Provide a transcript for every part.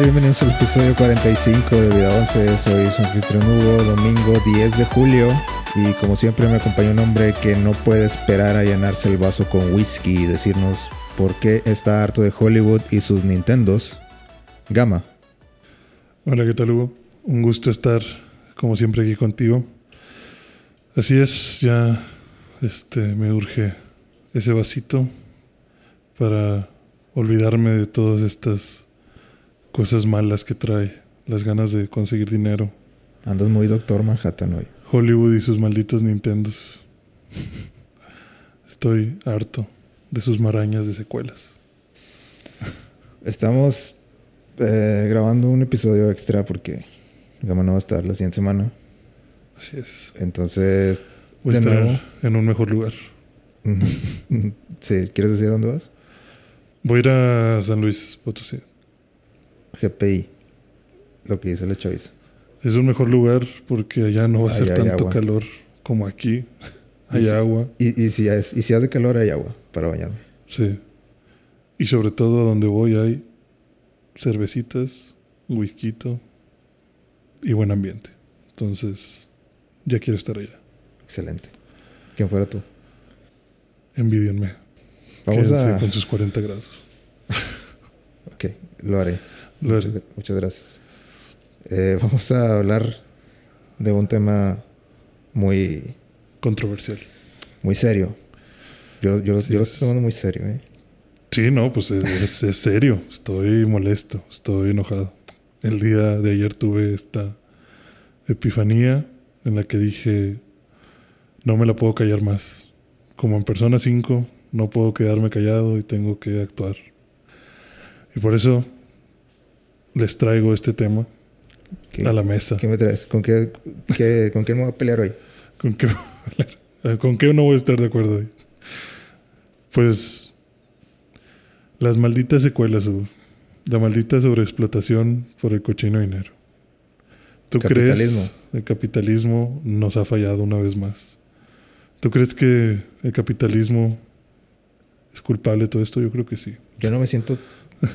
Bienvenidos al episodio 45 de Vida 11. Soy su anfitrión Hugo, domingo 10 de julio. Y como siempre me acompaña un hombre que no puede esperar a llenarse el vaso con whisky y decirnos por qué está harto de Hollywood y sus Nintendos. Gama. Hola, ¿qué tal Hugo? Un gusto estar como siempre aquí contigo. Así es, ya este, me urge ese vasito para olvidarme de todas estas cosas malas que trae, las ganas de conseguir dinero. Andas muy doctor Manhattan hoy. Hollywood y sus malditos Nintendos. Estoy harto de sus marañas de secuelas. Estamos eh, grabando un episodio extra porque Gama no va a estar la siguiente semana. Así es. Entonces, Voy a estar nuevo. en un mejor lugar. sí, ¿quieres decir dónde vas? Voy a ir a San Luis Potosí. GPI. Lo que dice la chaviza. Es un mejor lugar porque allá no va a ser tanto agua. calor como aquí. Hay Y si- agua, Y, y, si, es- y si hace calor, hay agua para bañarme. sí. Y sobre todo a donde voy hay cervecitas, whisky y buen ambiente. Entonces, ya quiero estar allá. Excelente. ¿Quién fuera tú? Envidienme. Vamos Quédense a... con sus 40 grados. Ok, lo haré. Muchas, muchas gracias. Eh, vamos a hablar de un tema muy, Controversial. muy serio. Yo, yo, Sí, yo lo es- estoy tomando muy serio, ¿eh? Sí, no, pues es, es- es serio. Estoy molesto, estoy enojado. El día de ayer tuve esta epifanía en la que dije, no me la puedo callar más. Como en Persona 5, no puedo quedarme callado y tengo que actuar. Y por eso les traigo este tema ¿Qué, a la mesa. qué me traes? ¿Con qué, qué- ¿Con quién me voy a pelear hoy? ¿Con qué, ¿Con qué no voy a estar de acuerdo? Pues las malditas secuelas, Hugo. la maldita sobreexplotación por el cochino dinero. ¿Tú Capitalismo. crees el capitalismo nos ha fallado una vez más? ¿Tú crees que el capitalismo es culpable de todo esto? Yo creo que sí. Yo no me siento...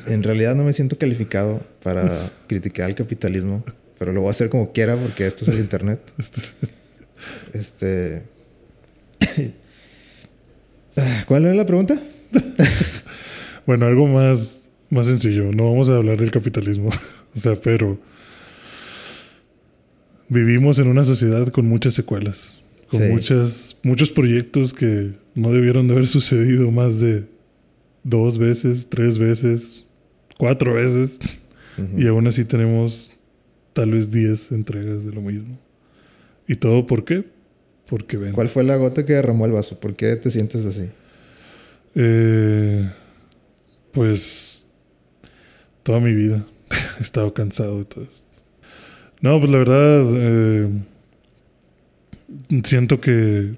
En realidad no me siento calificado para criticar al capitalismo. Pero lo voy a hacer como quiera porque esto es el internet. Este... ¿Cuál era la pregunta? Bueno, algo más, más sencillo. No vamos a hablar del capitalismo. o sea, pero vivimos en una sociedad con muchas secuelas. Con Sí. muchas, muchos proyectos que no debieron de haber sucedido más de dos veces, tres veces, cuatro veces. Y aún así tenemos tal vez diez entregas de lo mismo. ¿Y todo por qué? Porque ven. ¿Cuál fue la gota que derramó el vaso? ¿Por qué te sientes así? Eh, pues toda mi vida he estado cansado de todo esto. No, pues la verdad, eh, siento que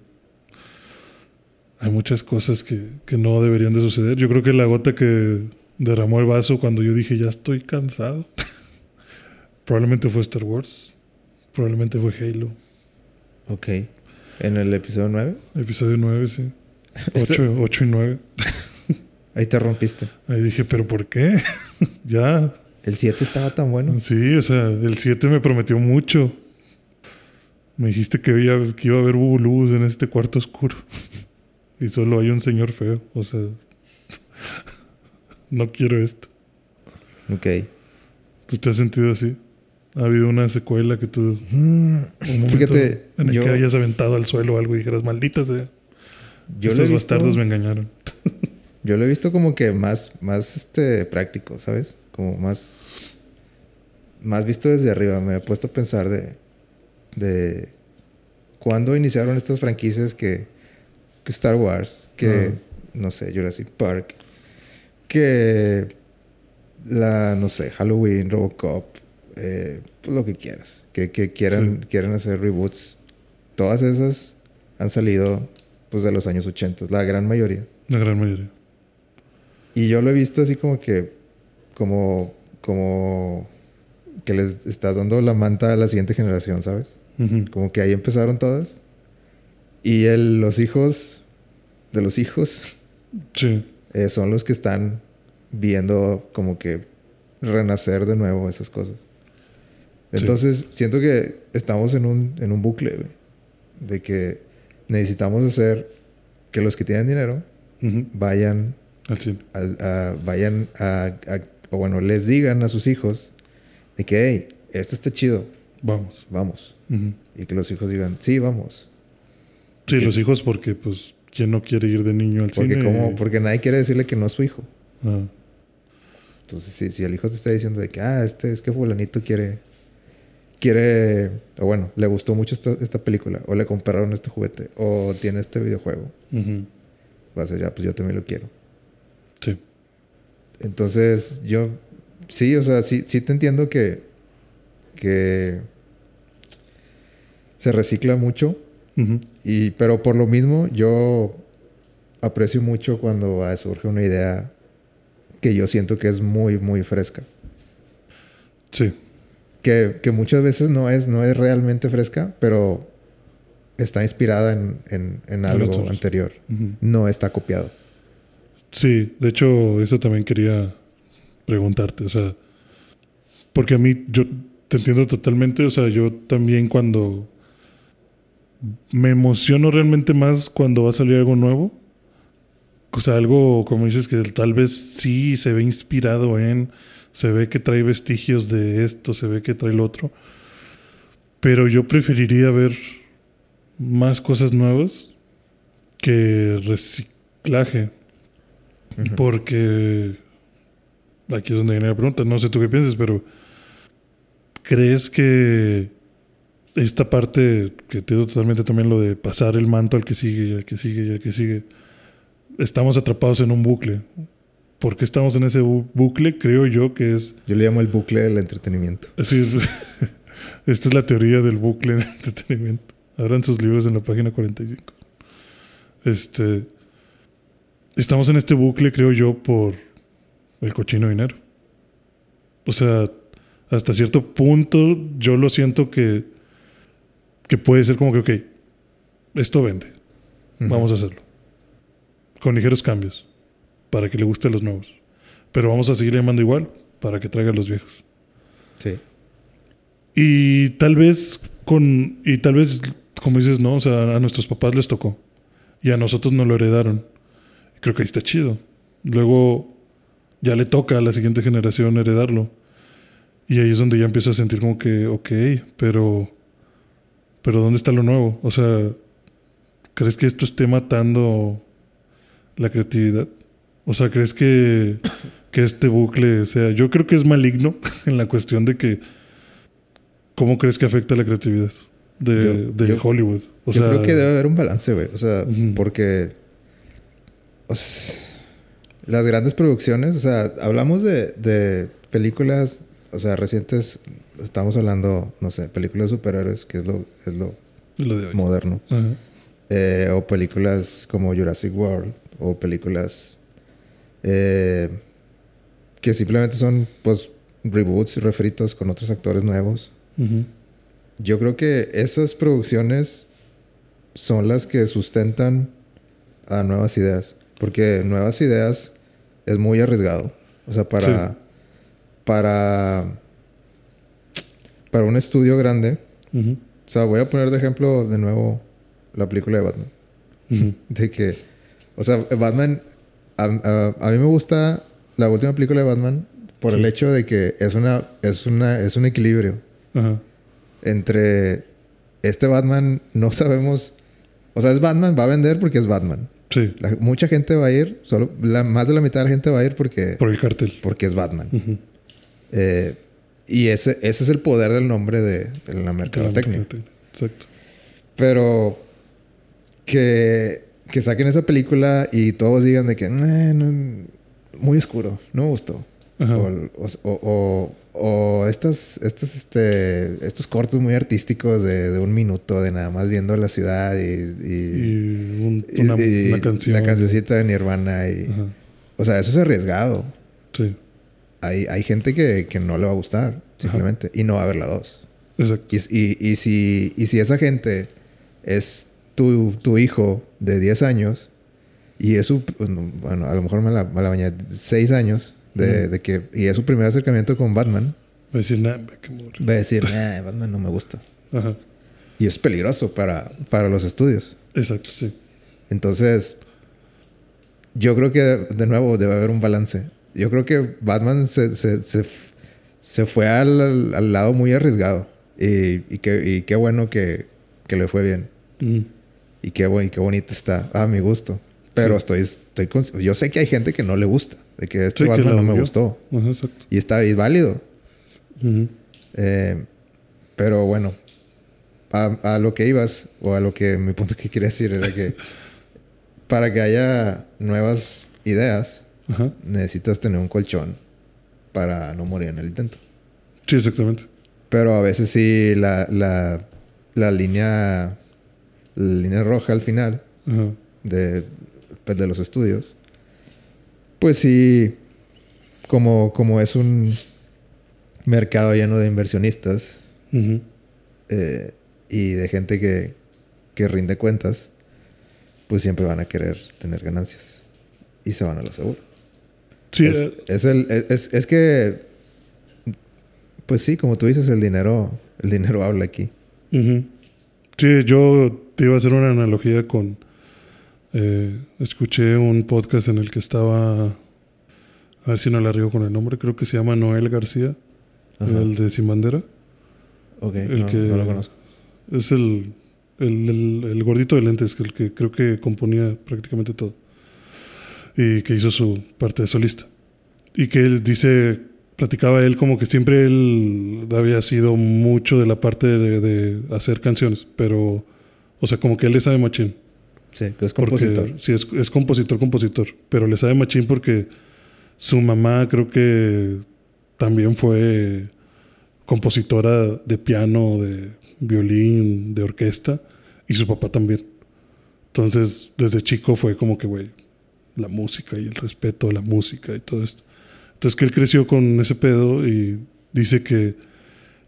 hay muchas cosas que, que no deberían de suceder. Yo creo que la gota que derramó el vaso cuando yo dije ya estoy cansado, probablemente fue Star Wars, probablemente fue Halo, Ok. En el episodio 9, episodio 9, sí. Ese- 8, 8 y 9. ahí te rompiste. Ahí dije, pero ¿por qué? ya, El 7 estaba tan bueno. Sí, o sea, el 7 me prometió mucho. Me dijiste que, había- que iba a haber luz en este cuarto oscuro. Y solo hay un señor feo. O sea, no quiero esto. Ok. ¿Tú te has sentido así? ¿Ha habido una secuela que tú... Mm, Un Fíjate, en el yo- que hayas aventado al suelo algo y dijeras, maldita sea. Yo Esos bastardos me engañaron. yo lo he visto como que más, más este, práctico, ¿sabes? Como más, más visto desde arriba. Me he puesto a pensar de, de cuándo iniciaron estas franquicias que, que Star Wars, que, no sé, Jurassic Park, que la, no sé, Halloween, Robocop, eh, pues lo que quieras, que, que quieran, Sí. quieran hacer reboots. Todas esas han salido pues de los años 80, la gran mayoría. La gran mayoría. Y yo lo he visto así como que, como, como que les estás dando la manta a la siguiente generación, ¿sabes? Como que ahí empezaron todas. Y el- los hijos de los hijos Sí. eh, son los que están viendo como que renacer de nuevo esas cosas. Entonces, siento que estamos en un, en un bucle, güey. De que necesitamos hacer que los que tienen dinero vayan al a, vayan a, o bueno, les digan a sus hijos de que, hey, esto está chido. Vamos. Vamos. Y que los hijos digan, sí, vamos. Sí, los hijos porque, pues, ¿quién no quiere ir de niño al porque cine? Como, porque nadie quiere decirle que no es su hijo. Ah. Entonces, si, si el hijo te está diciendo de que, ah, este es que fulanito quiere, quiere, o bueno, le gustó mucho esta, esta película, o le compraron este juguete, o tiene este videojuego, va a ser ya, pues yo también lo quiero. Sí. Entonces, yo, sí, o sea, sí, sí te entiendo que, que se recicla mucho, y, pero por lo mismo, yo aprecio mucho cuando surge una idea que yo siento que es muy, muy fresca. Sí. Que, que muchas veces no es, no es realmente fresca, pero está inspirada en, en, algo anterior. No está copiado. Sí, de hecho, eso también quería preguntarte. O sea, porque a mí, yo te entiendo totalmente. O sea, yo también cuando me emociono realmente más cuando va a salir algo nuevo o sea, algo como dices que tal vez sí se ve inspirado en, se ve que trae vestigios de esto, se ve que trae lo otro. Pero yo preferiría ver más cosas nuevas que reciclaje. Porque aquí es donde viene la pregunta. No sé tú qué piensas, pero ¿crees que esta parte, que te digo totalmente también lo de pasar el manto al que sigue y al que sigue y al que sigue, estamos atrapados en un bucle. ¿Por qué estamos en ese bucle? Creo yo que es... Yo le llamo el bucle del entretenimiento. Sí, esta es la teoría del bucle del entretenimiento. Abran sus libros en la página 45. Este... Estamos en este bucle, creo yo, por el cochino dinero. O sea, hasta cierto punto yo lo siento que, que puede ser como que, ok, esto vende. Vamos a hacerlo con ligeros cambios para que le guste a los nuevos. Pero vamos a seguir llamando igual para que traiga a los viejos. Sí. Y tal vez con y tal vez como dices, no, o sea, a nuestros papás les tocó y a nosotros no lo heredaron. Creo que ahí está chido. Luego ya le toca a la siguiente generación heredarlo. Y ahí es donde ya empiezo a sentir como que, ok, pero, pero ¿dónde está lo nuevo? O sea, ¿crees que esto esté matando la creatividad? O sea, ¿crees que, que este bucle sea... Yo creo que es maligno en la cuestión de que... ¿Cómo crees que afecta la creatividad de, de Hollywood? O yo creo que debe haber un balance, güey. O sea, porque... las grandes producciones, o sea, hablamos de, de películas, o sea, recientes, estamos hablando, no sé, películas de superhéroes, que es lo, es lo, moderno. Eh, o películas como Jurassic World, o películas eh, que simplemente son pues reboots y refritos con otros actores nuevos. Yo creo que esas producciones son las que sustentan a nuevas ideas. Porque nuevas ideas es muy arriesgado. O sea, para. Para. Para un estudio grande. O sea, voy a poner de ejemplo de nuevo la película de Batman. De que o sea, Batman, a, mí me gusta la última película de Batman por el hecho de que es una, es una, es un equilibrio entre este Batman no sabemos, o sea, es Batman va a vender porque es Batman. Sí. mucha gente va a ir, solo la, más de la mitad de la gente va a ir porque por el cartel, porque es Batman. Eh, y ese, ese es el poder del nombre de, de la mercadotecnia. Exacto. Pero que que saquen esa película y todos digan de que muy oscuro, no me gustó. O, o, estas, estas, este, estos cortos muy artísticos de, un minuto de nada más viendo la ciudad y, una, canción. La cancioncita de Nirvana. Y, o sea, eso es arriesgado. Sí. Hay, hay gente que, que no le va a gustar, simplemente, y no va a ver la dos. Exacto. Y, y, si, y si esa gente es tu, hijo de 10 años y eso, bueno, a lo mejor me la, me la bañé 6 años De, de que, y es su primer acercamiento con Batman. Va a decir, nah. Va a decir, nah, Batman no me gusta. Ajá. Y es peligroso para, para los estudios. Exacto, sí. Entonces, yo creo que de nuevo debe haber un balance. Yo creo que Batman se, se, se, se fue al, al- lado muy arriesgado. Y, y, qué, y qué bueno que, que le fue bien. Mm. Y qué, y qué bonito está. A mi gusto. Pero estoy, estoy cons- yo sé que hay gente que no le gusta. De que este Sí, que Batman la no me gustó. Ajá, exacto. Y está válido. Ujú. Eh, pero bueno, a, a lo que ibas, o a lo que mi punto que quería decir era que para que haya nuevas ideas, Ajá. necesitas tener un colchón para no morir en el intento. Sí, exactamente. Pero a veces sí la, la, la línea la línea roja al final Ajá. de, pues, de los estudios, pues sí, como, como es un mercado lleno de inversionistas, eh, y de gente que, que rinde cuentas, pues siempre van a querer tener ganancias. Y se van a lo seguro. Sí, es, eh, es el, es, es que, pues sí, como tú dices, el dinero, el dinero habla aquí. Sí, yo te iba a hacer una analogía con... eh, escuché un podcast en el que estaba... A ver si no la río con el nombre. Creo que se llama Noel García. Ajá. El de Sin Bandera. Ok, el no, que- no lo conozco. Es el, el, el- el gordito de lentes, que el que creo que componía prácticamente todo. Y que hizo su parte de solista. Y que él dice, platicaba él como que siempre él había sido mucho de la parte de, de hacer canciones, pero, o sea, como que él le sabe machín. Sí, que es Porque- compositor. Sí, es, es compositor, compositor. Pero le sabe machín porque su mamá creo que también fue compositora de piano, de violín, de orquesta. Y su papá también. Entonces, desde chico fue como que, güey, la música y el respeto a la música y todo esto. Entonces, que él creció con ese pedo y dice que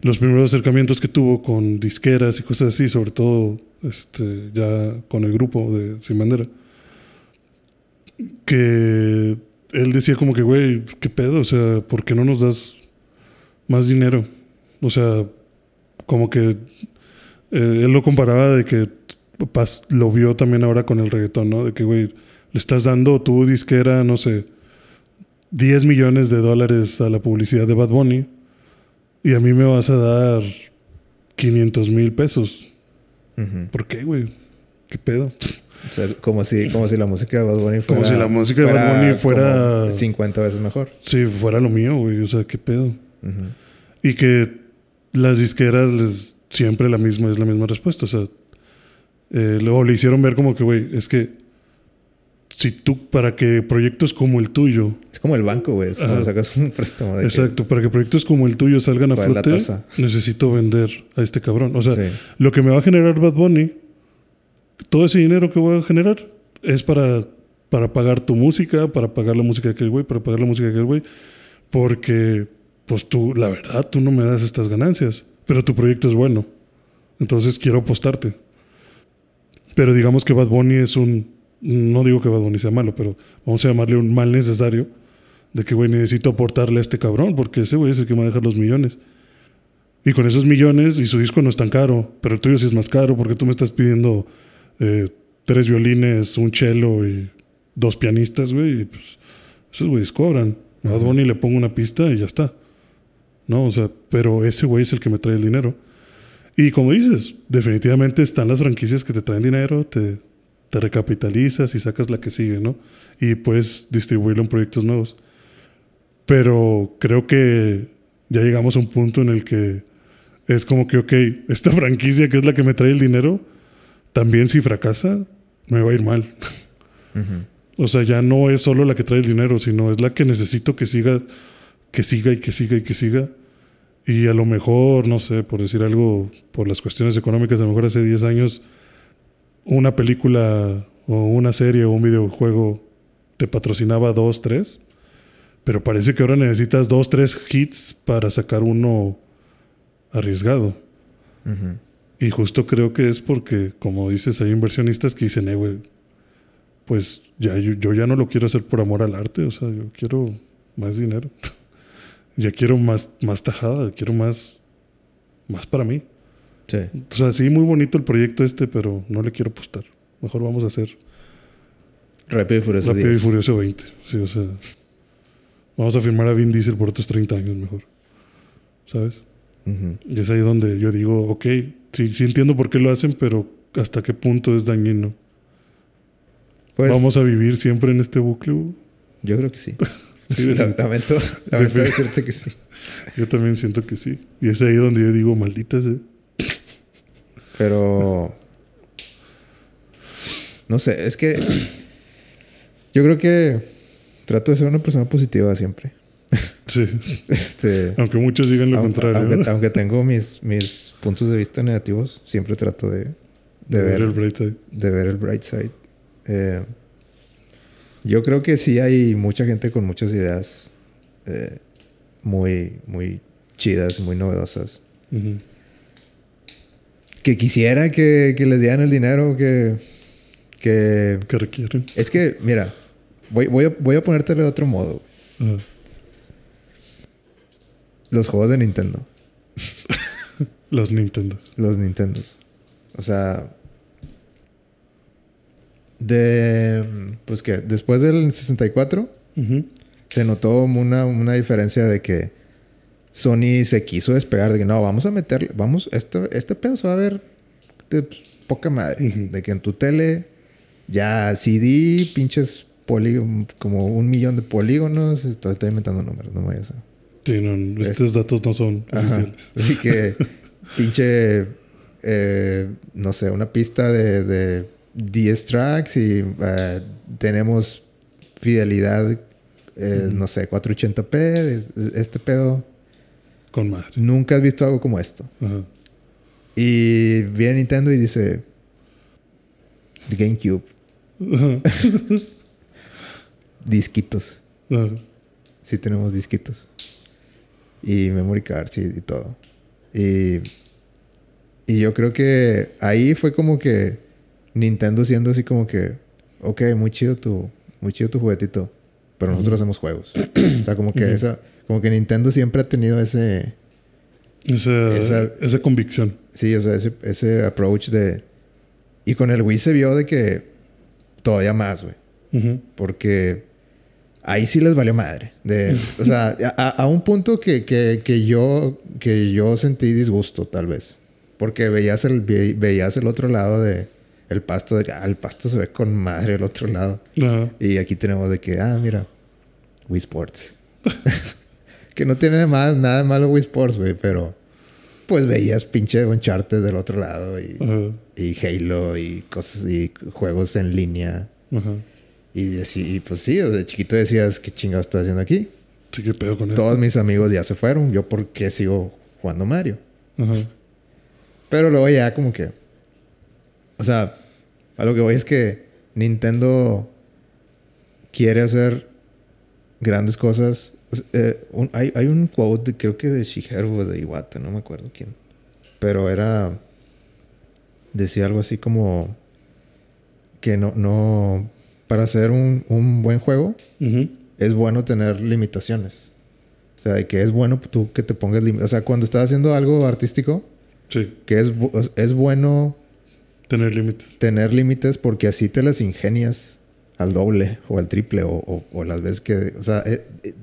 los primeros acercamientos que tuvo con disqueras y cosas así, sobre todo este, ya con el grupo de Sin Bandera, que él decía como que, güey, ¿qué pedo? O sea, ¿por qué no nos das más dinero? O sea, como que eh, él lo comparaba de que pas- lo vio también ahora con el reggaetón, ¿no? De que, güey, le estás dando tu disquera, no sé, 10 millones de dólares a la publicidad de Bad Bunny y a mí me vas a dar 500 mil pesos. ¿Por qué, güey? ¿Qué pedo? O sea, como si, como si la música de Bad Bunny fuera... Como si la música de Bad Bunny fuera- como 50 veces mejor. Si fuera lo mío, güey, o sea, ¿qué pedo? Ujú. Y que las disqueras les siempre la misma es la misma respuesta. O sea, eh, luego le hicieron ver como que, güey, es que si tú, para que proyectos como el tuyo, Es como el banco, güey. Es como sacas un préstamo de que- exacto, para que proyectos como el tuyo salgan a flote, necesito vender a este cabrón. O sea, Sí. lo que me va a generar Bad Bunny, todo ese dinero que voy a generar es para, para pagar tu música, para pagar la música de aquel güey, para pagar la música de aquel güey, porque, pues tú, la verdad, tú no me das estas ganancias, pero tu proyecto es bueno. Entonces quiero apostarte. Pero digamos que Bad Bunny es un, no digo que Bad Bunny sea malo, pero vamos a llamarle un mal necesario de que, güey, necesito aportarle a este cabrón, porque ese güey es el que me va a dejar los millones. Y con esos millones, y su disco no es tan caro, pero el tuyo sí es más caro, porque tú me estás pidiendo eh, tres violines, un cello y dos pianistas, güey. Y pues, esos güeyes cobran. A Bad Bunny le pongo una pista y ya está. No, o sea, pero ese güey es el que me trae el dinero. Y como dices, definitivamente están las franquicias que te traen dinero, te, te recapitalizas y sacas la que sigue, ¿no? Y puedes distribuirlo en proyectos nuevos. Pero creo que ya llegamos a un punto en el que es como que, ok, esta franquicia que es la que me trae el dinero, también si fracasa, me va a ir mal. O sea, ya no es solo la que trae el dinero, sino es la que necesito que siga, que siga y que siga y que siga. Y a lo mejor, no sé, por decir algo, por las cuestiones económicas, a lo mejor hace 10 años, una película o una serie o un videojuego te patrocinaba dos, tres. Pero parece que ahora necesitas dos, tres hits para sacar uno arriesgado. Y justo creo que es porque, como dices, hay inversionistas que dicen, eh, güey, pues ya yo, yo ya no lo quiero hacer por amor al arte, o sea, yo quiero más dinero. ya quiero más, más tajada, quiero más, más para mí. Sí. O sea, sí, muy bonito el proyecto este, pero no le quiero apostar. Mejor vamos a hacer Rápido y Furioso Rápido 10. y Furioso 20. Sí, o sea, vamos a firmar a Vin Diesel por otros 30 años mejor. ¿Sabes? Y es ahí donde yo digo, ok, sí, sí entiendo por qué lo hacen, pero hasta qué punto es dañino. Pues, Vamos a vivir siempre en este bucle. Yo creo que sí. Sí, lamento, lamento decirte que sí. yo también siento que sí. Y es ahí donde yo digo, maldita sea. Pero. No sé, es que. Yo creo que trato de ser una persona positiva siempre. Sí. Este. Aunque muchos digan lo aunque, contrario. aunque, ¿no? aunque tengo mis, mis puntos de vista negativos, siempre trato de, de, ver, el bright side. de ver el bright side. Eh, yo creo que sí hay mucha gente con muchas ideas eh, muy, muy chidas, muy novedosas. Ujú. Que quisiera que, que les dieran el dinero que, que... Que requieren. Es que, mira, voy, voy, a, voy a ponértelo de otro modo. Los juegos de Nintendo. Los Nintendos. Los Nintendos. O sea... De... Pues que después del 64 Ujú. se notó una, una diferencia de que Sony se quiso despegar de que no, vamos a meterle, vamos, este, este pedo se va a ver de pues, poca madre. De que en tu tele ya CD, pinches polígonos, como un millón de polígonos, estoy, estoy inventando números, no me vayas a... Sí, no, estos datos no son Ajá. oficiales. Y que pinche, eh, no sé, una pista de, de 10 tracks y eh, tenemos fidelidad, eh, no sé, 480p, es- este pedo. Con madre. Nunca has visto algo como esto. Ajá. Y viene Nintendo y dice, GameCube, disquitos. Ajá. Sí tenemos disquitos. Y memory cards y, y todo. Y, y yo creo que ahí fue como que Nintendo siendo así como que, ok, muy chido tu, muy chido tu juguetito, pero nosotros hacemos juegos. o sea, como que esa, como que Nintendo siempre ha tenido ese, Esa, Esa- esa convicción. sí, o sea, ese, ese approach de... Y con el Wii se vio de que todavía más, güey. Porque ahí sí les valió madre. De, o sea, a, a un punto que, que, que yo, que yo sentí disgusto, tal vez. Porque veías el, ve- veías el otro lado de... El pasto de ah, el pasto se ve con madre el otro lado. Ajá. Y aquí tenemos de que, ah, mira, Wii Sports. que no tiene mal, nada de malo Wii Sports, güey, pero pues veías pinche Uncharted del otro lado y, y Halo y cosas y juegos en línea. Ajá. Y, deci- y pues sí, de chiquito decías, ¿qué chingados estoy haciendo aquí? Sí, qué pedo con Todos mis amigos ya se fueron, yo por qué sigo jugando Mario. esto. Ajá. Pero luego ya como que... O sea, a lo que voy es que Nintendo quiere hacer grandes cosas. Es- eh, un- hay, hay un quote, de- creo que de Shigeru o de Iwata, no me acuerdo quién. Pero era... Decía algo así como... Que no... no para hacer un, un buen juego es bueno tener limitaciones. O sea, de que es bueno tú que te pongas límites. O sea, cuando estás haciendo algo artístico, Sí, que es, es bueno tener límites. tener límites porque así te las ingenias al doble o al triple o, o- o las veces que... O sea, eh, eh,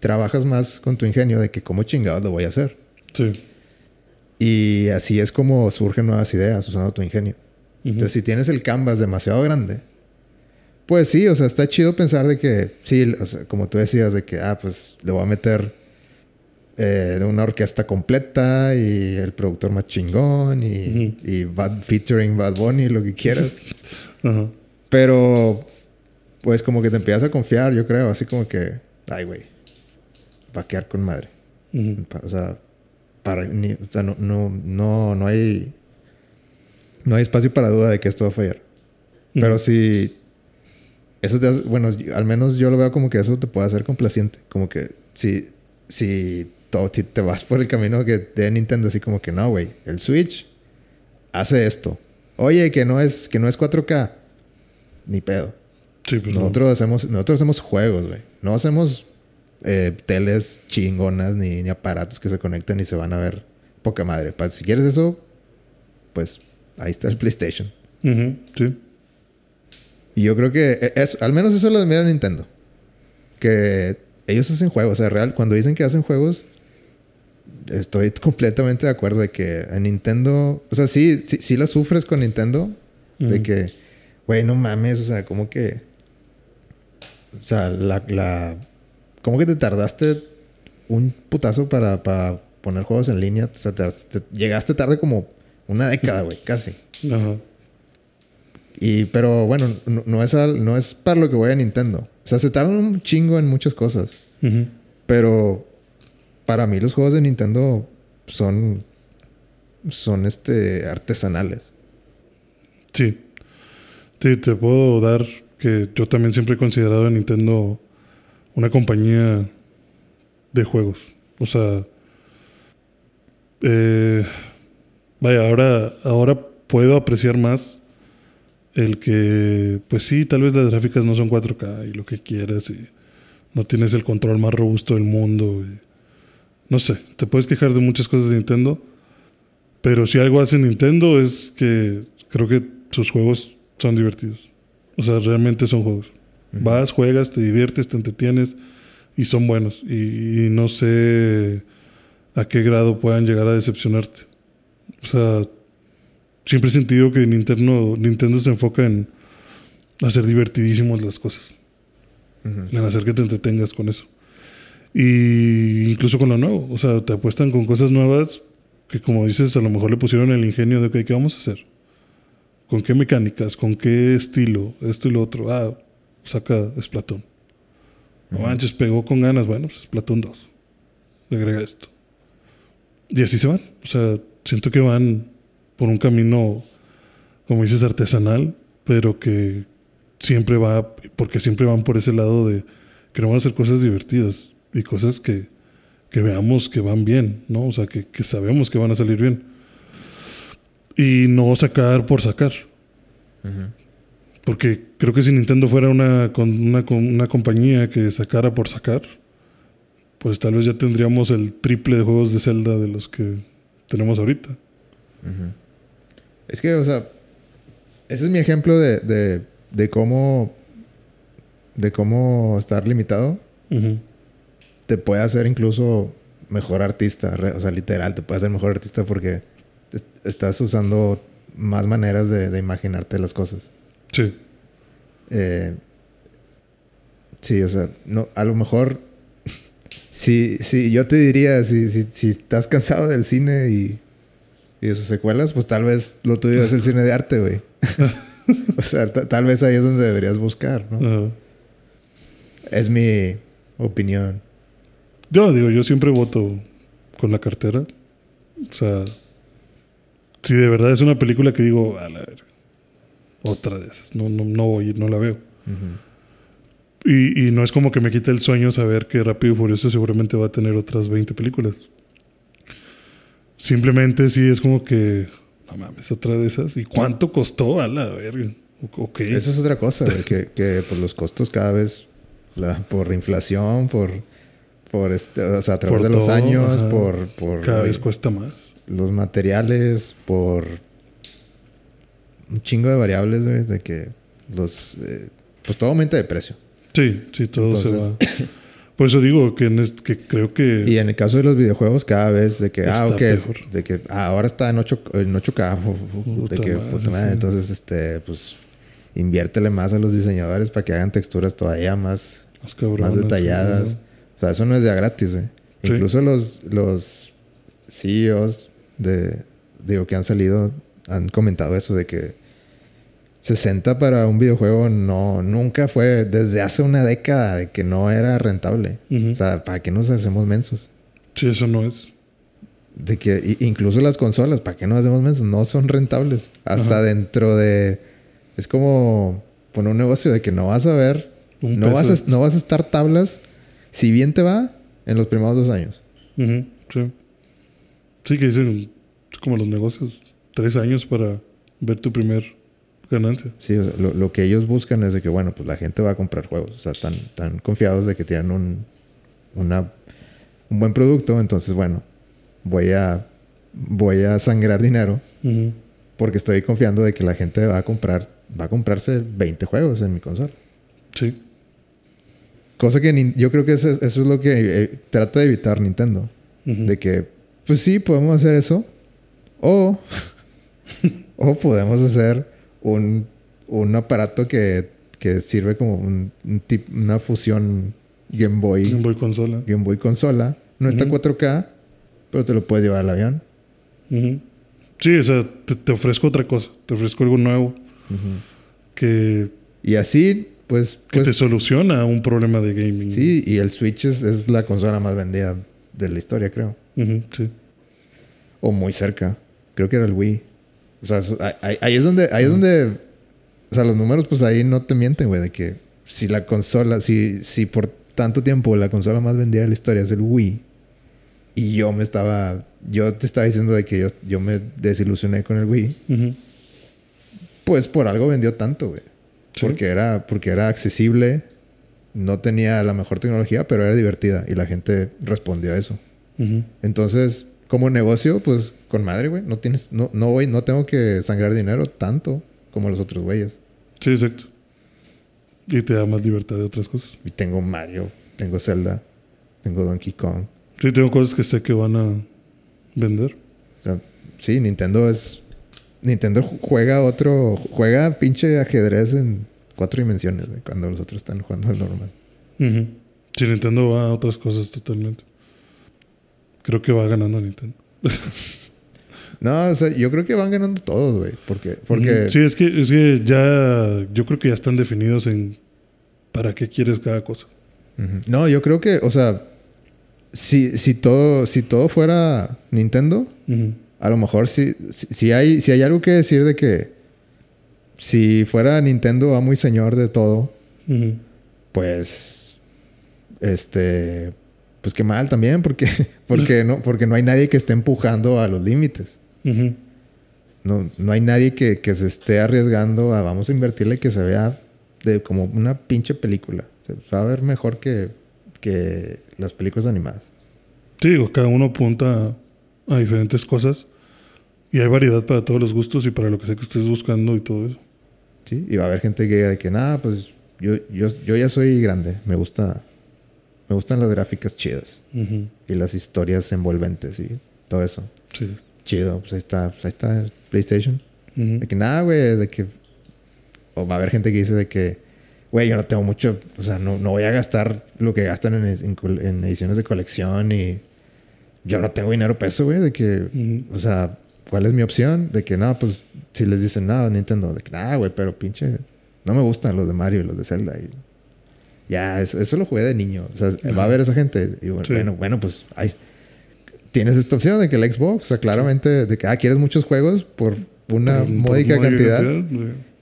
trabajas más con tu ingenio de que cómo chingados lo voy a hacer. Sí. Y así es como surgen nuevas ideas usando tu ingenio. Ujú. Entonces, si tienes el canvas demasiado grande, pues sí, o sea, está chido pensar de que, sí, o sea, como tú decías, de que, ah, pues le voy a meter eh, de una orquesta completa y el productor más chingón y, y Bad, featuring Bad Bunny, lo que quieras. Pero, pues como que te empiezas a confiar, yo creo, así como que, ay, güey, va a quedar con madre. Ujú. Pa- O sea, para, ni- o sea no, no, no, no hay. No hay espacio para duda de que esto va a fallar. Pero si. Eso te hace- Bueno, al menos yo lo veo como que eso te puede hacer complaciente. Como que si. Si, to- si te vas por el camino que de Nintendo, así como que no, güey. El Switch hace esto. Oye, que no es, que no es 4K. Ni pedo. Sí, pues no. Nosotros hacemos, nosotros hacemos juegos, güey. No hacemos eh, teles chingonas ni, ni aparatos que se conectan y se van a ver poca madre. Pa- si quieres eso, pues ahí está el PlayStation. Sí. Y yo creo que e- es, al menos eso lo admira Nintendo. Que ellos hacen juegos. O sea, real, cuando dicen que hacen juegos, estoy completamente de acuerdo de que a Nintendo... O sea, sí, sí, sí la sufres con Nintendo. De que, güey, no mames. O sea, como que... O sea, la... la como que te tardaste un putazo para, para poner juegos en línea. O sea, te- te- llegaste tarde como una década, güey, casi. Ajá. Y, pero bueno, no, no es al- no es para lo que voy a Nintendo. O sea, se tardan un chingo en muchas cosas. Ujú. Pero para mí los juegos de Nintendo son. Son este artesanales. Sí. Sí, te puedo dar que yo también siempre he considerado a Nintendo una compañía de juegos. O sea, eh, vaya, ahora, ahora puedo apreciar más el que, pues sí, tal vez las gráficas no son 4K y lo que quieras y no tienes el control más robusto del mundo. no sé, te puedes quejar de muchas cosas de Nintendo, pero si algo hace Nintendo es que creo que sus juegos son divertidos. O sea, realmente son juegos. Vas, juegas, te diviertes, te entretienes y son buenos. Y, y no sé a qué grado puedan llegar a decepcionarte. O sea, siempre he sentido que Nintendo, Nintendo se enfoca en hacer divertidísimos las cosas. Ujú. En hacer que te entretengas con eso. Y incluso con lo nuevo. O sea, te apuestan con cosas nuevas que, como dices, a lo mejor le pusieron el ingenio de, ok, ¿qué vamos a hacer? ¿Con qué mecánicas? ¿Con qué estilo? Esto y lo otro. Ah, saca Splatoon. No manches, pegó con ganas. Bueno, pues Splatoon 2. Le agrega esto. Y así se van. O sea, siento que van por un camino, como dices, artesanal, pero que siempre va, porque siempre van por ese lado de queremos hacer cosas divertidas y cosas que, que veamos que van bien, ¿no? O sea, que, que sabemos que van a salir bien. Y no sacar por sacar. Ujú. Porque creo que si Nintendo fuera una, una, una compañía que sacara por sacar, pues tal vez ya tendríamos el triple de juegos de Zelda de los que tenemos ahorita. Es que, o sea, ese es mi ejemplo de, de, de cómo. de cómo estar limitado. Te puede hacer incluso mejor artista. O sea, literal, te puede hacer mejor artista porque est- estás usando más maneras de, de imaginarte las cosas. Sí. Eh, sí, o sea, no, a lo mejor. Sí, sí, yo te diría, si, si, si estás cansado del cine y, y de sus secuelas, pues tal vez lo tuyo es el cine de arte, güey. o sea, ta- tal vez ahí es donde deberías buscar, ¿no? Ajá. Es mi opinión. Yo digo, yo siempre voto con la cartera. O sea, si de verdad es una película que digo, a la verga, otra de esas, no, no, no voy, no la veo. Ujú. Y, y no es como que me quite el sueño saber que Rápido y Furioso seguramente va a tener otras 20 películas. Simplemente sí es como que, no mames, otra de esas. ¿Y cuánto costó? A la verga. O- Ok. Eso es otra cosa, que, que por los costos cada vez, la- por inflación, por, por este, o sea, a través Por de los todo, años, ajá. por, por Cada vez cuesta más. los materiales, por un chingo de variables, güey, de que los, eh, pues todo aumenta de precio. Sí, sí, todo se va. Por eso digo que, en que creo que... Y en el caso de los videojuegos, cada vez de que, ah, ok, peor. de que ah, ahora está en, 8, en 8K, de que, madre, puta madre, sí. entonces, este, pues, inviértele más a los diseñadores para que hagan texturas todavía más, más, cabrones, más detalladas. O sea, eso no es de gratis, güey. Sí. Incluso los, los CEOs de, digo, que han salido han comentado eso de que 60 para un videojuego no, nunca fue, desde hace una década, de que no era rentable. O sea, ¿para qué nos hacemos mensos? Sí, eso no es. De que incluso las consolas, ¿para qué nos hacemos mensos? No son rentables. Hasta Ajá. dentro de... Es como poner un negocio de que no vas a ver, Un no vas a, no vas a estar tablas, si bien te va, en los primeros dos años. Sí. Sí, que dicen como los negocios. Tres años para ver tu primer ganancia. Sí, o sea, lo, lo que ellos buscan es de que, bueno, pues la gente va a comprar juegos. O sea, están, están confiados de que tienen un, una, un buen producto, entonces bueno, voy a, voy a sangrar dinero porque estoy confiando de que la gente va a comprar, va a comprarse 20 juegos en mi consola. Sí. Cosa que yo creo que eso, es- eso es lo que eh, trata de evitar Nintendo. De que, pues sí, podemos hacer eso. O, o podemos hacer un, un aparato que, que sirve como un, un tip- una fusión Game Boy, Game Boy consola. Game Boy consola. No está Ujú. 4K, pero te lo puedes llevar al avión. Sí, o sea, te, te ofrezco otra cosa. Te ofrezco algo nuevo que, Y así, pues, que pues te soluciona un problema de gaming. sí, y el Switch es, es la consola más vendida de la historia, creo. Sí. O muy cerca. Creo que era el Wii. O sea, ahí- es donde, ahí es donde, o sea, los números, pues ahí no te mienten, güey, de que si la consola, si, si por tanto tiempo la consola más vendida de la historia es el Wii, y yo me estaba, yo te estaba diciendo de que yo, yo me desilusioné con el Wii, pues por algo vendió tanto, güey. Sí. Porque era, porque era accesible, no tenía la mejor tecnología, pero era divertida, y la gente respondió a eso. Entonces, como negocio, pues con madre, güey. No tienes, no, no voy, no tengo que sangrar dinero tanto como los otros güeyes. Sí, exacto. Y te da más libertad de otras cosas. Y tengo Mario, tengo Zelda, tengo Donkey Kong. Sí, tengo cosas que sé que van a vender. O sea, sí, Nintendo es. Nintendo ju- juega otro. Juega pinche ajedrez en cuatro dimensiones, güey. Cuando los otros están jugando al normal. Ujú. Sí, Nintendo va a otras cosas totalmente. Creo que va ganando Nintendo. No, o sea, yo creo que van ganando todos, güey. Porque, porque. Sí, es que, es que ya. Yo creo que ya están definidos en. ¿Para qué quieres cada cosa? No, yo creo que, o sea, si, si todo, si todo fuera Nintendo, a lo mejor si, si, si hay, si hay algo que decir de que si fuera Nintendo va muy señor de todo, pues este pues qué mal también, porque, porque no, porque no hay nadie que esté empujando a los límites. Ujú. No, no hay nadie que, que se esté arriesgando a vamos a invertirle que se vea de como una pinche película. Se va a ver mejor que, que las películas animadas. Sí, digo, cada uno apunta a, a diferentes cosas. Y hay variedad para todos los gustos y para lo que sea que estés buscando y todo eso. ¿sí? Y va a haber gente que diga de que nada, pues yo, yo, yo ya soy grande. Me gusta. Me gustan las gráficas chidas. Y las historias envolventes y todo eso. Sí. Chido. Pues ahí está, pues ahí está el PlayStation. De que nada, güey, de que. O va a haber gente que dice de que. Güey, yo no tengo mucho. O sea, no, no voy a gastar lo que gastan en, en en ediciones de colección y. Yo no tengo dinero peso, güey, de que. O sea, ¿cuál es mi opción? De que nada, pues. Si les dicen nada, Nintendo, de que nada, güey, pero pinche. No me gustan los de Mario y los de Zelda. Y ya, eso, eso lo jugué de niño. O sea, va a haber esa gente. Y bueno, Sí. bueno, bueno, pues. Hay, tienes esta opción de que el Xbox, o sea, claramente, de que, ah, quieres muchos juegos por una Por- por módica cantidad.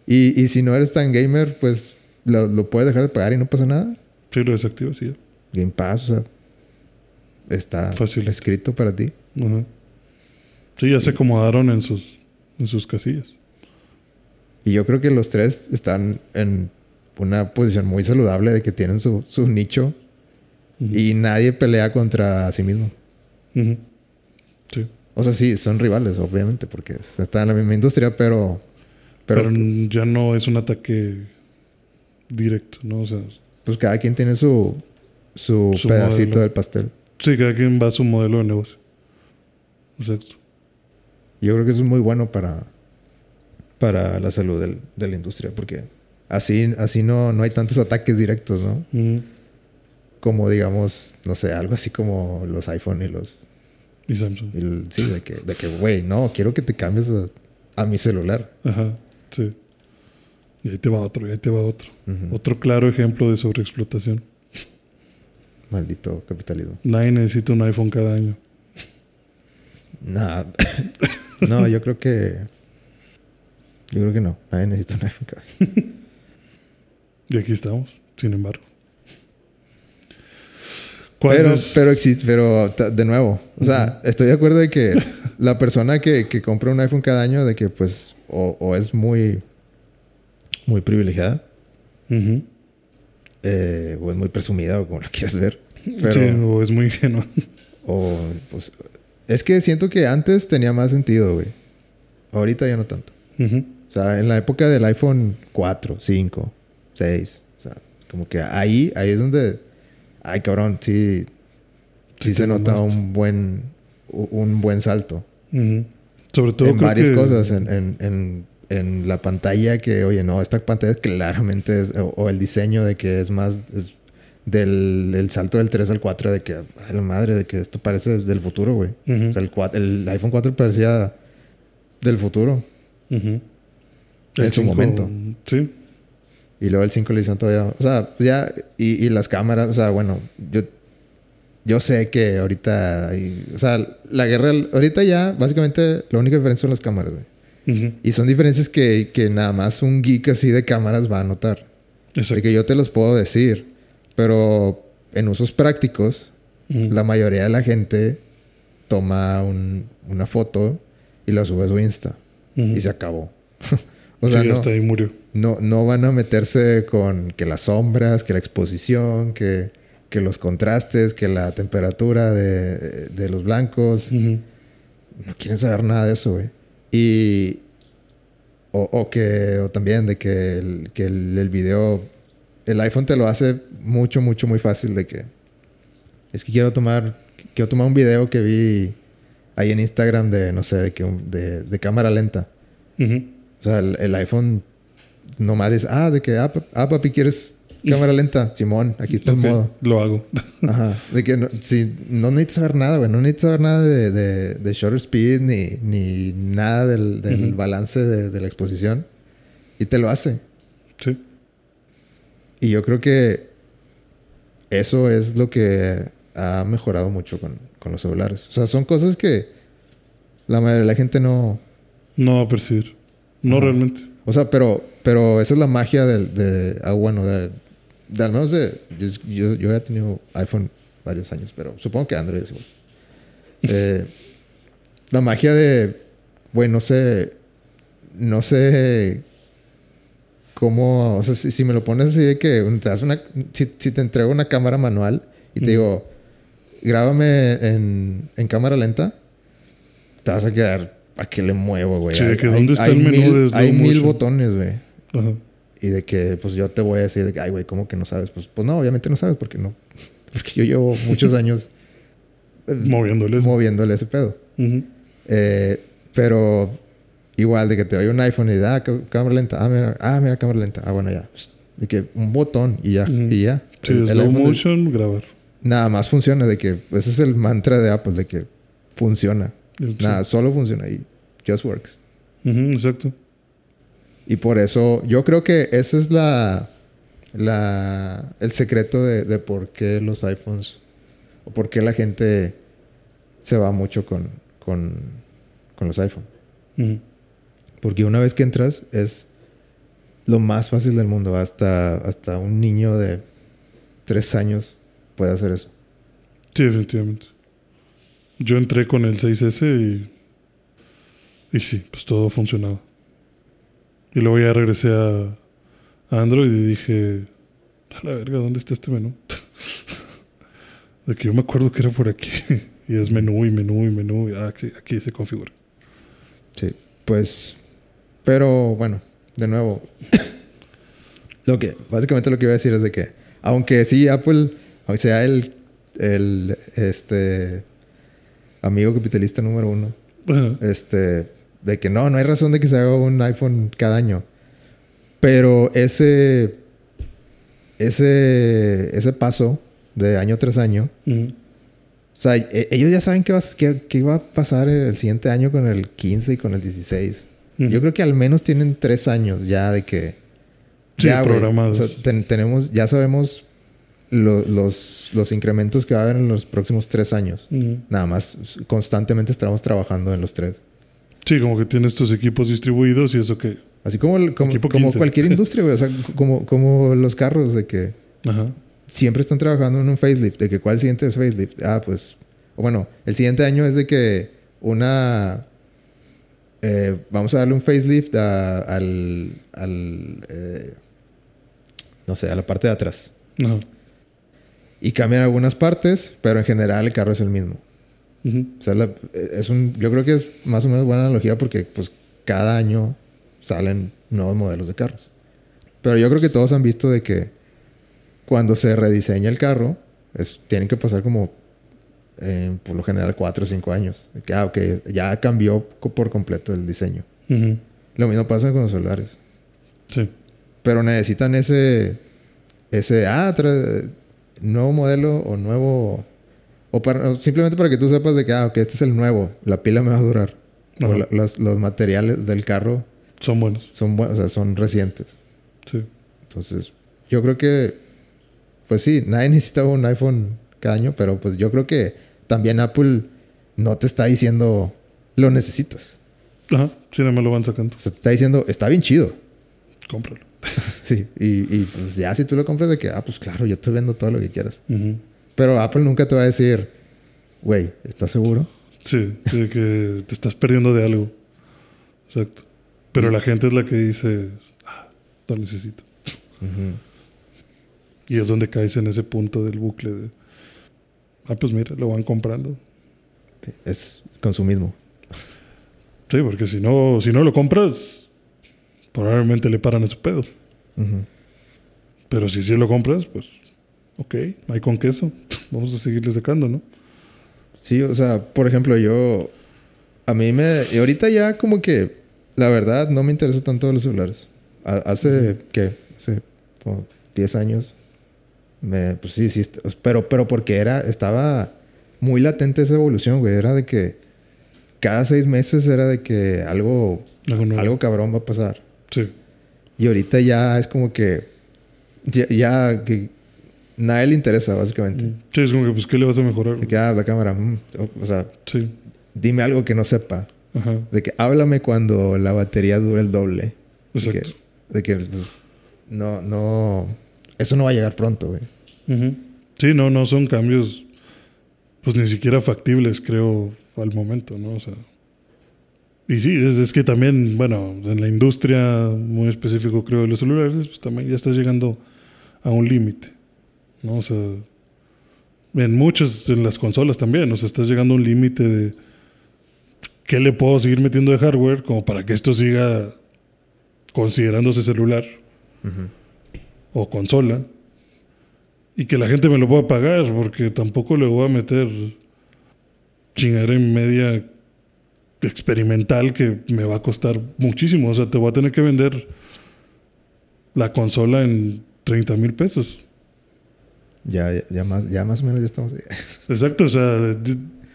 Y, y si no eres tan gamer, pues lo, lo puedes dejar de pagar y no pasa nada. Sí, lo desactivas sí. Game Pass, o sea, está Fácil. escrito para ti. Ajá. Sí, ya se acomodaron en sus, en sus casillas. Y yo creo que los tres están en una posición muy saludable de que tienen su, su nicho y nadie pelea contra sí mismo. Sí. O sea, sí, son rivales, obviamente, porque están en la misma industria, pero... Pero, Pero, ya no es un ataque directo, ¿no? O sea, pues cada quien tiene su, su, Su pedacito modelo. del pastel. sí, cada quien va a su modelo de negocio. Exacto. Yo creo que eso es muy bueno para, para la salud del- de la industria, porque así, así no, no hay tantos ataques directos, ¿no? Como digamos, no sé, algo así como los iPhone y los... Y Samsung. y el- sí, de que, de que, güey, no, quiero que te cambies a, a mi celular. Ajá, sí. Y ahí te va otro, y ahí te va otro. Otro claro ejemplo de sobreexplotación. Maldito capitalismo. Nadie necesita un iPhone cada año. Nah. no, yo creo que... Yo creo que no. Nadie necesita un iPhone. Y aquí estamos, sin embargo. ¿Cuál Pero, es? pero existe, pero de nuevo, o sea, estoy de acuerdo de que la persona que, que compra un iPhone cada año, de que pues, o, o es muy, muy privilegiada, eh, o es muy presumida, o como lo quieras ver. Pero, Sí, o es muy ingenuo. o, pues, es que siento que antes tenía más sentido, güey. Ahorita ya no tanto. O sea, en la época del iPhone 4, 5, 6. O sea, como que ahí, ahí es donde. Ay, cabrón, sí. Sí Sí se nota un buen. Un buen salto. Ujú. Sobre todo en creo varias que- cosas. En, en, en, en la pantalla que, oye, no, esta pantalla claramente es. O, o el diseño de que es más. Es del el salto del 3 al 4, de que. Ay, la madre, de que esto parece del futuro, güey. Ujú. O sea, el, cua- el iPhone 4 parecía del futuro. Ujú. En El su momento. Sí. Y luego el 5 le hicieron todavía. O sea, ya. Y, y las cámaras. O sea, bueno, yo. Yo sé que ahorita. hay- o sea, la guerra. Ahorita ya, básicamente, la única diferencia son las cámaras, güey. Ujú. Y son diferencias que, que nada más un geek así de cámaras va a notar. De Exacto. que yo te los puedo decir. Pero en usos prácticos, Ujú. la mayoría de la gente toma un- una foto y la sube a su Insta. Ujú. Y se acabó. o sea, sí, no, hasta ahí murió. no, no van a meterse con que las sombras, que la exposición, que, que los contrastes, que la temperatura de, de los blancos. No quieren saber nada de eso, güey. Y. O, o que. O también de que, el, que el, el video. El iPhone te lo hace mucho, mucho, muy fácil de que. Es que quiero tomar. Quiero tomar un video que vi ahí en Instagram de, no sé, de que de, de cámara lenta. O sea, el, el iPhone nomás dice, ah, de que, ah, ah, papi, ¿quieres cámara lenta? Simón, aquí está Ok, el modo. Lo hago. Ajá. De que no, si, no necesitas saber nada, güey. No necesitas saber nada de, de, de shutter speed ni, ni nada del, del balance de, de la exposición. Y te lo hace. sí. Y yo creo que eso es lo que ha mejorado mucho con, con los celulares. O sea, son cosas que la mayoría de la gente no... No va a percibir. No Ajá. realmente. O sea, pero, pero esa es la magia del, de... Ah, bueno, de, de al menos de... Yo, yo, yo he tenido iPhone varios años, pero supongo que Android es igual. Eh, la magia de... Güey, no sé... No sé... Cómo... O sea, si, si me lo pones así de que... Te das una, si, si te entrego una cámara manual y te Ujú. digo... Grábame en, en cámara lenta. Te vas a quedar... ¿A qué le muevo, güey? Sí, de que hay- ¿dónde está hay el menú mil- de Hay mil botones, güey. Ajá. Y de que, pues yo te voy a decir de que, ay, güey, ¿cómo que no sabes? Pues, pues no, obviamente no sabes porque no. Porque yo llevo muchos años eh, Moviéndoles. moviéndole ese pedo. Ujú. Eh, pero igual de que te doy un iPhone y da ah, cá- cámara lenta. Ah, mira, ah, mira, cámara lenta. Ah, bueno, ya. Psst, De que un botón y ya. Y ya. Sí, El- de- motion, grabar. nada más funciona. De que ese es el mantra de Apple, de que funciona. Sí. Nada, solo funciona y just works. Exacto. Y por eso yo creo que ese es la, la el secreto de, de por qué los iPhones o por qué la gente se va mucho con, con, con los iPhone. Ujú. Porque una vez que entras es lo más fácil del mundo. Hasta, hasta un niño de tres años puede hacer eso. Sí, definitivamente. Yo entré con el 6S y. Y sí, pues todo funcionaba. Y luego ya regresé a, Android y dije. A la verga, ¿dónde está este menú? de que yo me acuerdo que era por aquí. y es menú y menú y menú. Y ah, aquí, aquí se configura. Sí, pues, pero bueno, de nuevo, lo que, básicamente lo que iba a decir es de que, aunque sí Apple, aunque sea el, el, este, amigo capitalista número uno, Ajá. este, de que no, no hay razón de que se haga un iPhone cada año, pero ese, ese, ese paso de año tras año, o sea, e- ellos ya saben qué va, qué, qué va a pasar el siguiente año con el 15 y con el 16. Ujú. Yo creo que al menos tienen tres años ya de que... Sí, ya, programados. o sea, ten- tenemos, ya sabemos lo- los, los incrementos que va a haber en los próximos tres años. Nada más, constantemente estamos trabajando en los tres. Sí, como que tienes tus equipos distribuidos y eso que. Así como, el- como, Equipo como 15. cualquier industria, güey. O sea, como, como los carros de que Ajá. siempre están trabajando en un facelift. De que cuál siguiente es facelift. Ah, pues... o bueno, el siguiente año es de que una... eh, vamos a darle un facelift a- al... al eh, no sé, a la parte de atrás. Ajá. Y cambian algunas partes, pero en general el carro es el mismo. Ujú. O sea, la- es un, yo creo que es más o menos buena analogía porque pues cada año salen nuevos modelos de carros. Pero yo creo que todos han visto de que cuando se rediseña el carro, es, tienen que pasar como eh, por lo general 4 o 5 años. De que, ah, ya cambió por completo el diseño. Lo mismo pasa con los celulares. Sí. Pero necesitan ese, ese, ah, nuevo modelo o nuevo, o, para, o simplemente para que tú sepas de que, ah, ok, este es el nuevo, la pila me va a durar. O Ajá. la- los, los materiales del carro Son buenos. son buenos, o sea, son recientes. Sí. Entonces, yo creo que, pues sí, nadie necesita un iPhone cada año, pero pues yo creo que también Apple no te está diciendo lo necesitas. Ajá. Sí, no me lo van sacando. O sea, te está diciendo, está bien chido. Cómpralo. Sí, y, y pues ya si tú lo compras de que, ah, pues claro, yo te vendo todo lo que quieras. Pero Apple nunca te va a decir, güey, ¿estás seguro? Sí, sí, que te estás perdiendo de algo. Exacto. Pero la gente es la que dice, ah, lo necesito. Y es donde caes en ese punto del bucle de, ah, pues mira, lo van comprando. Sí, Es consumismo. Sí, porque si no, si no lo compras, probablemente le paran ese pedo. Ujú. Pero si sí lo compras, pues, ok, hay con queso. Vamos a seguirle sacando, ¿no? Sí, o sea, por ejemplo, yo, a mí me, y ahorita ya como que, la verdad, no me interesa tanto los celulares. Ha- hace, ¿qué? Hace como 10 años. Me, pues sí, sí, pero, pero porque era, estaba muy latente esa evolución, güey. Era de que cada seis meses era de que algo, Algo nuevo. algo cabrón va a pasar. Sí. Y ahorita ya es como que, ya, ya que nadie le interesa, básicamente. Sí, es como que, pues, ¿qué le vas a mejorar? De que, ah, la cámara, mm, o, o sea, Sí. dime algo que no sepa. Ajá. De que háblame cuando la batería dure el doble. De que, Exacto. de que, pues, no, no, eso no va a llegar pronto, güey. Sí, no, no son cambios, pues ni siquiera factibles, creo, al momento, ¿no? O sea. Y sí, es, es que también, bueno, en la industria muy específico, creo, de los celulares, pues también ya estás llegando a un límite, ¿no? O sea, en muchas, en las consolas también, o sea, estás llegando a un límite de qué le puedo seguir metiendo de hardware como para que esto siga considerándose celular o consola y que la gente me lo pueda pagar porque tampoco le voy a meter chingadera en media experimental que me va a costar muchísimo. O sea, te voy a tener que vender la consola en 30 mil pesos. Ya, ya, ya más, ya más o menos ya estamos. Exacto, o sea,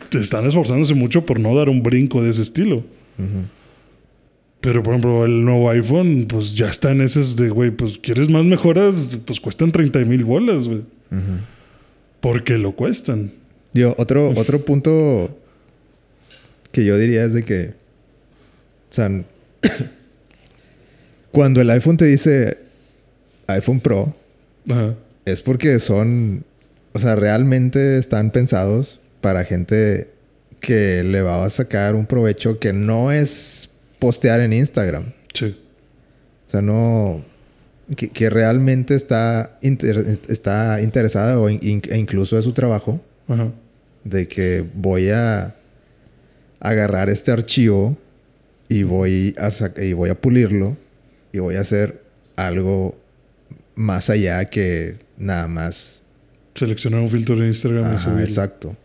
te están esforzándose mucho por no dar un brinco de ese estilo. Pero, por ejemplo, el nuevo iPhone, pues ya está en esas de, güey, pues quieres más mejoras, pues cuestan 30 mil bolas, güey. Porque lo cuestan. Digo, otro, otro punto que yo diría es de que, o sea, cuando el iPhone te dice iPhone Pro, Ajá. Es porque son, o sea, realmente están pensados para gente que le va a sacar un provecho que no es postear en Instagram. Sí. O sea, no. Que, que realmente está, inter- está interesada o in- e incluso de su trabajo Ajá. de que voy a agarrar este archivo y voy a y voy a pulirlo y voy a hacer algo más allá que nada más. Seleccionar un filtro de Instagram Ajá, exacto.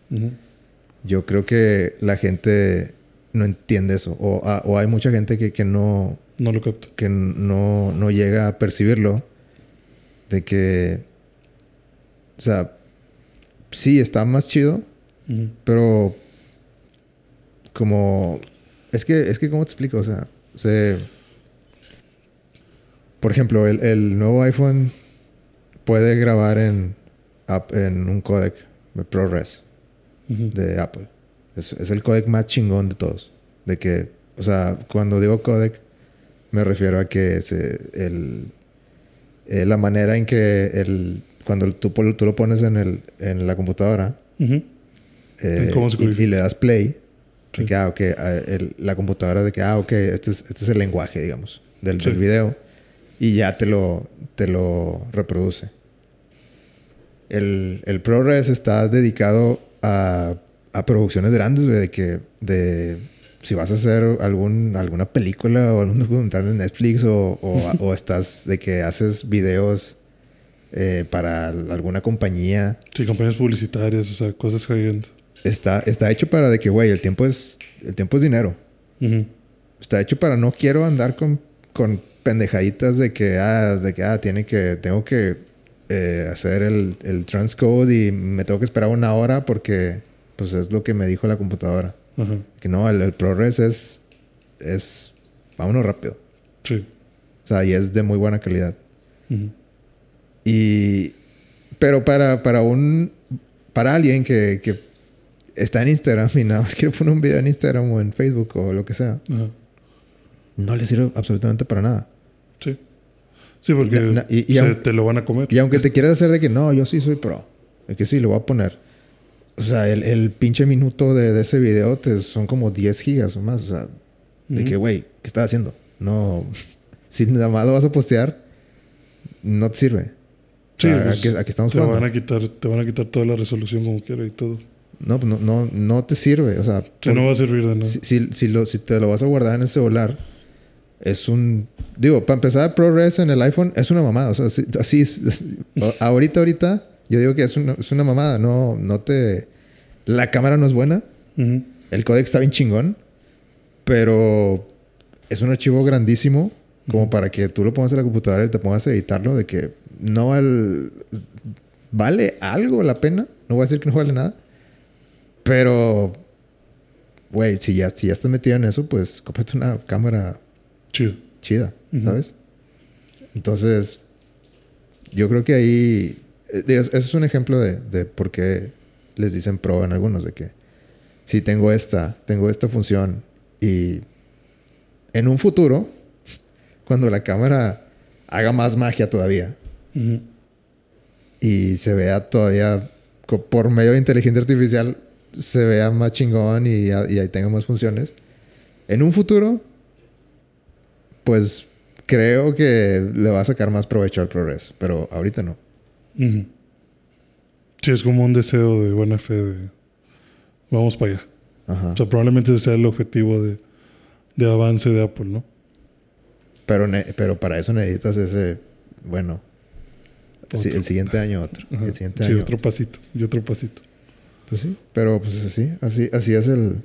Yo creo que la gente no entiende eso o, a- o hay mucha gente que, que no No lo capto. que no, no llega a percibirlo de que o sea sí está más chido pero como es que es que cómo te explico o sea, o sea, por ejemplo el, el nuevo iPhone puede grabar en en un codec de ProRes de Apple. Es, es el codec más chingón de todos. De que, o sea, cuando digo codec, me refiero a que se, el, eh, la manera en que el, cuando tú, tú lo pones en, el, en la computadora eh, ¿Y le das play, Sí. de que, ah, ok, ah, la computadora de que, ah, ok, este es, este es el lenguaje, digamos, del, Sí. del video. Y ya te lo, te lo reproduce. El, el ProRes está dedicado a, a producciones grandes, güey, de que de si vas a hacer algún, alguna película o algún documental de Netflix o, o, o estás de que haces videos eh, para alguna compañía. Sí, campañas publicitarias, o sea, cosas cayendo. Está, está hecho para de que, güey, el tiempo es, el tiempo es dinero. Está hecho para no quiero andar con, con pendejaditas de que, ah, de que, ah, tiene que, tengo que eh, hacer el, el transcode y me tengo que esperar una hora porque, pues es lo que me dijo la computadora. Ajá. Que no, el, el ProRes es, es, vámonos rápido. Sí. O sea, y es de muy buena calidad. Y, pero para, para un, para alguien que, que está en Instagram y nada más quiere poner un video en Instagram o en Facebook o lo que sea, Ajá. no le sirve absolutamente para nada. Sí. Porque y- y se- aun- te lo van a comer. Y aunque te quieras hacer de que no, yo sí soy pro, de que sí, lo voy a poner. O sea, el, el pinche minuto de, de ese video te, son como 10 gigas o más. O sea, de Ujú. que, güey, ¿qué estás haciendo? No, si nada más lo vas a postear, no te sirve. O Sí, sea, pues, aquí, aquí estamos te jugando. van a quitar, te van a quitar toda la resolución como quiera y todo. No, pues no, no, no te sirve. O sea, Sí, por- no va a servir de nada. si, si, si lo, si te lo vas a guardar en el celular, es un. Digo, para empezar, ProRes en el iPhone es una mamada. O sea, así, así es- ahorita, ahorita, yo digo que es una, es una mamada. No, no te. La cámara no es buena. Ujú. El códec está bien chingón. Pero es un archivo grandísimo. Como para que tú lo pongas en la computadora y te pongas a editarlo. De que no val- vale algo la pena. No voy a decir que no vale nada. Pero, güey, si ya, si ya estás metido en eso, pues cómprate una cámara Chido. chida. ¿sabes? Entonces, yo creo que ahí. eh, Ese es un ejemplo de, de por qué les dicen pro en algunos, de que si tengo esta, tengo esta función y en un futuro, cuando la cámara haga más magia todavía y se vea todavía por medio de inteligencia artificial, se vea más chingón y, y ahí tenga más funciones. En un futuro, pues creo que le va a sacar más provecho al progreso, pero ahorita no. Ujú. Sí, es como un deseo de buena fe de vamos para allá. Ajá. O sea, probablemente ese sea el objetivo de, de avance de Apple, ¿no? Pero, pero para eso necesitas ese, bueno, Otro. el siguiente año otro. Ajá. El siguiente Sí, año otro pasito. Y otro pasito. Pues sí, pero pues así, así, así es el,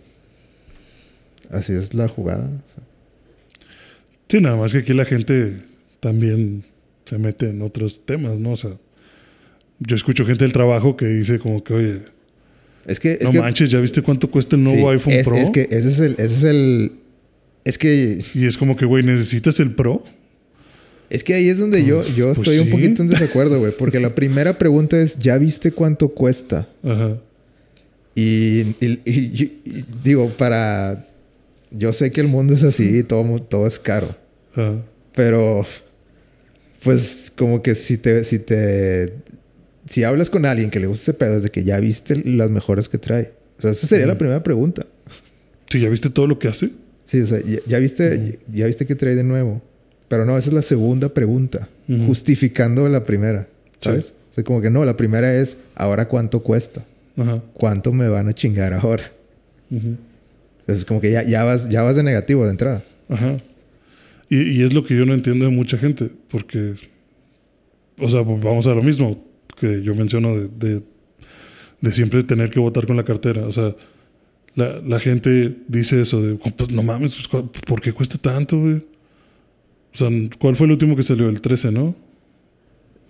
así es la jugada. o sea. Sí, nada más que aquí la gente también se mete en otros temas, ¿no? O sea, yo escucho gente del trabajo que dice como que, oye, Es que, es no que- manches, ¿ya viste cuánto cuesta el nuevo sí, iPhone es, Pro? es que ese es el, ese es el, es que Y es como que, güey, ¿necesitas el Pro? Es que ahí es donde yo, yo Pues estoy un poquito en desacuerdo, güey. Porque la primera pregunta es, ¿ya viste cuánto cuesta? Ajá. Y, y- y- y digo, para... Yo sé que el mundo es así y todo, todo es caro. Pero... Pues como que si te... Si te... Si hablas con alguien que le gusta ese pedo, es de que ya viste las mejores que trae. O sea, esa sería la primera pregunta. Sí, ¿ya viste todo lo que hace? Sí, o sea, ya, ya viste, ya viste que trae de nuevo. Pero no, esa es la segunda pregunta, justificando la primera, ¿sabes? Sí. O sea, como que no, la primera es, ¿ahora cuánto cuesta? Ajá. ¿Cuánto me van a chingar ahora? Ujú. Es como que ya, ya, vas, ya vas de negativo de entrada. Ajá. Y, y es lo que yo no entiendo de mucha gente, porque, o sea, pues vamos a lo mismo que yo menciono de, de, de siempre tener que votar con la cartera. O sea, la, la gente dice eso de, pues no mames, pues, ¿cu- ¿por qué cuesta tanto, güey? O sea, ¿cuál fue el último que salió? El 13, ¿no?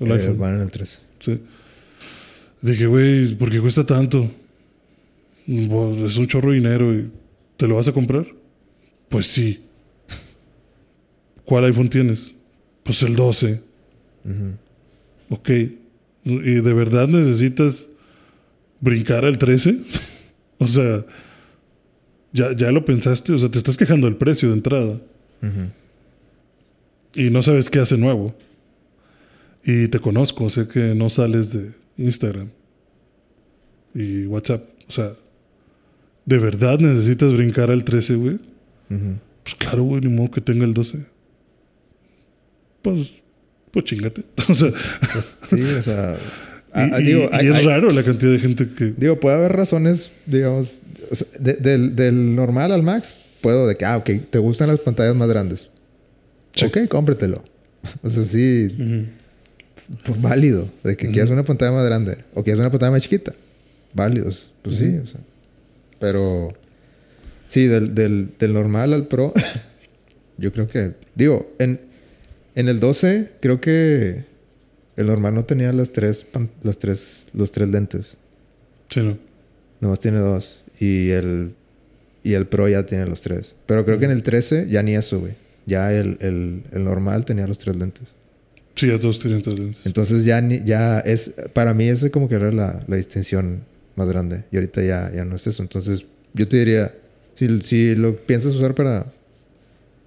El Eh, iPhone. van en el 13. Sí. Dije, güey, ¿por qué cuesta tanto? Es un chorro de dinero y ¿te lo vas a comprar? Pues sí. ¿Cuál iPhone tienes? Pues el 12. Ujú. Ok. ¿Y de verdad necesitas brincar al 13? o sea, ¿ya, ¿ya lo pensaste? O sea, te estás quejando del precio de entrada y no sabes qué hace nuevo. Y te conozco, sé que no sales de Instagram y WhatsApp. O sea, ¿de verdad necesitas brincar al 13, güey? Pues claro, güey, ni modo que tenga el 12. Pues, pues chingate. o sea, Pues, sí, o sea, y, ah, y- digo, y hay- es hay- raro la cantidad de gente que. Digo, puede haber razones, digamos, o sea, de- del, del normal al max, puedo de que, ah, ok, te gustan las pantallas más grandes. Sí. Ok, cómpretelo. O sea, sí, pues válido. De que quieras una pantalla más grande o quieres una pantalla más chiquita. Válidos. Pues sí, o sea. Pero sí, del, del, del normal al pro, yo creo que, digo, en, en el 12, creo que el normal no tenía las tres, pan- las tres, los tres lentes. Sí, no. Nomás tiene dos. Y el, y el Pro ya tiene los tres. Pero creo que en el 13 ya ni eso, güey. Ya el, el, el normal tenía los tres lentes. Sí, ya todos tienen tres lentes. Entonces ya ni, ya es... Para mí ese como que era la, la distinción más grande. Y ahorita ya, ya no es eso. Entonces yo te diría... Si, si lo piensas usar para...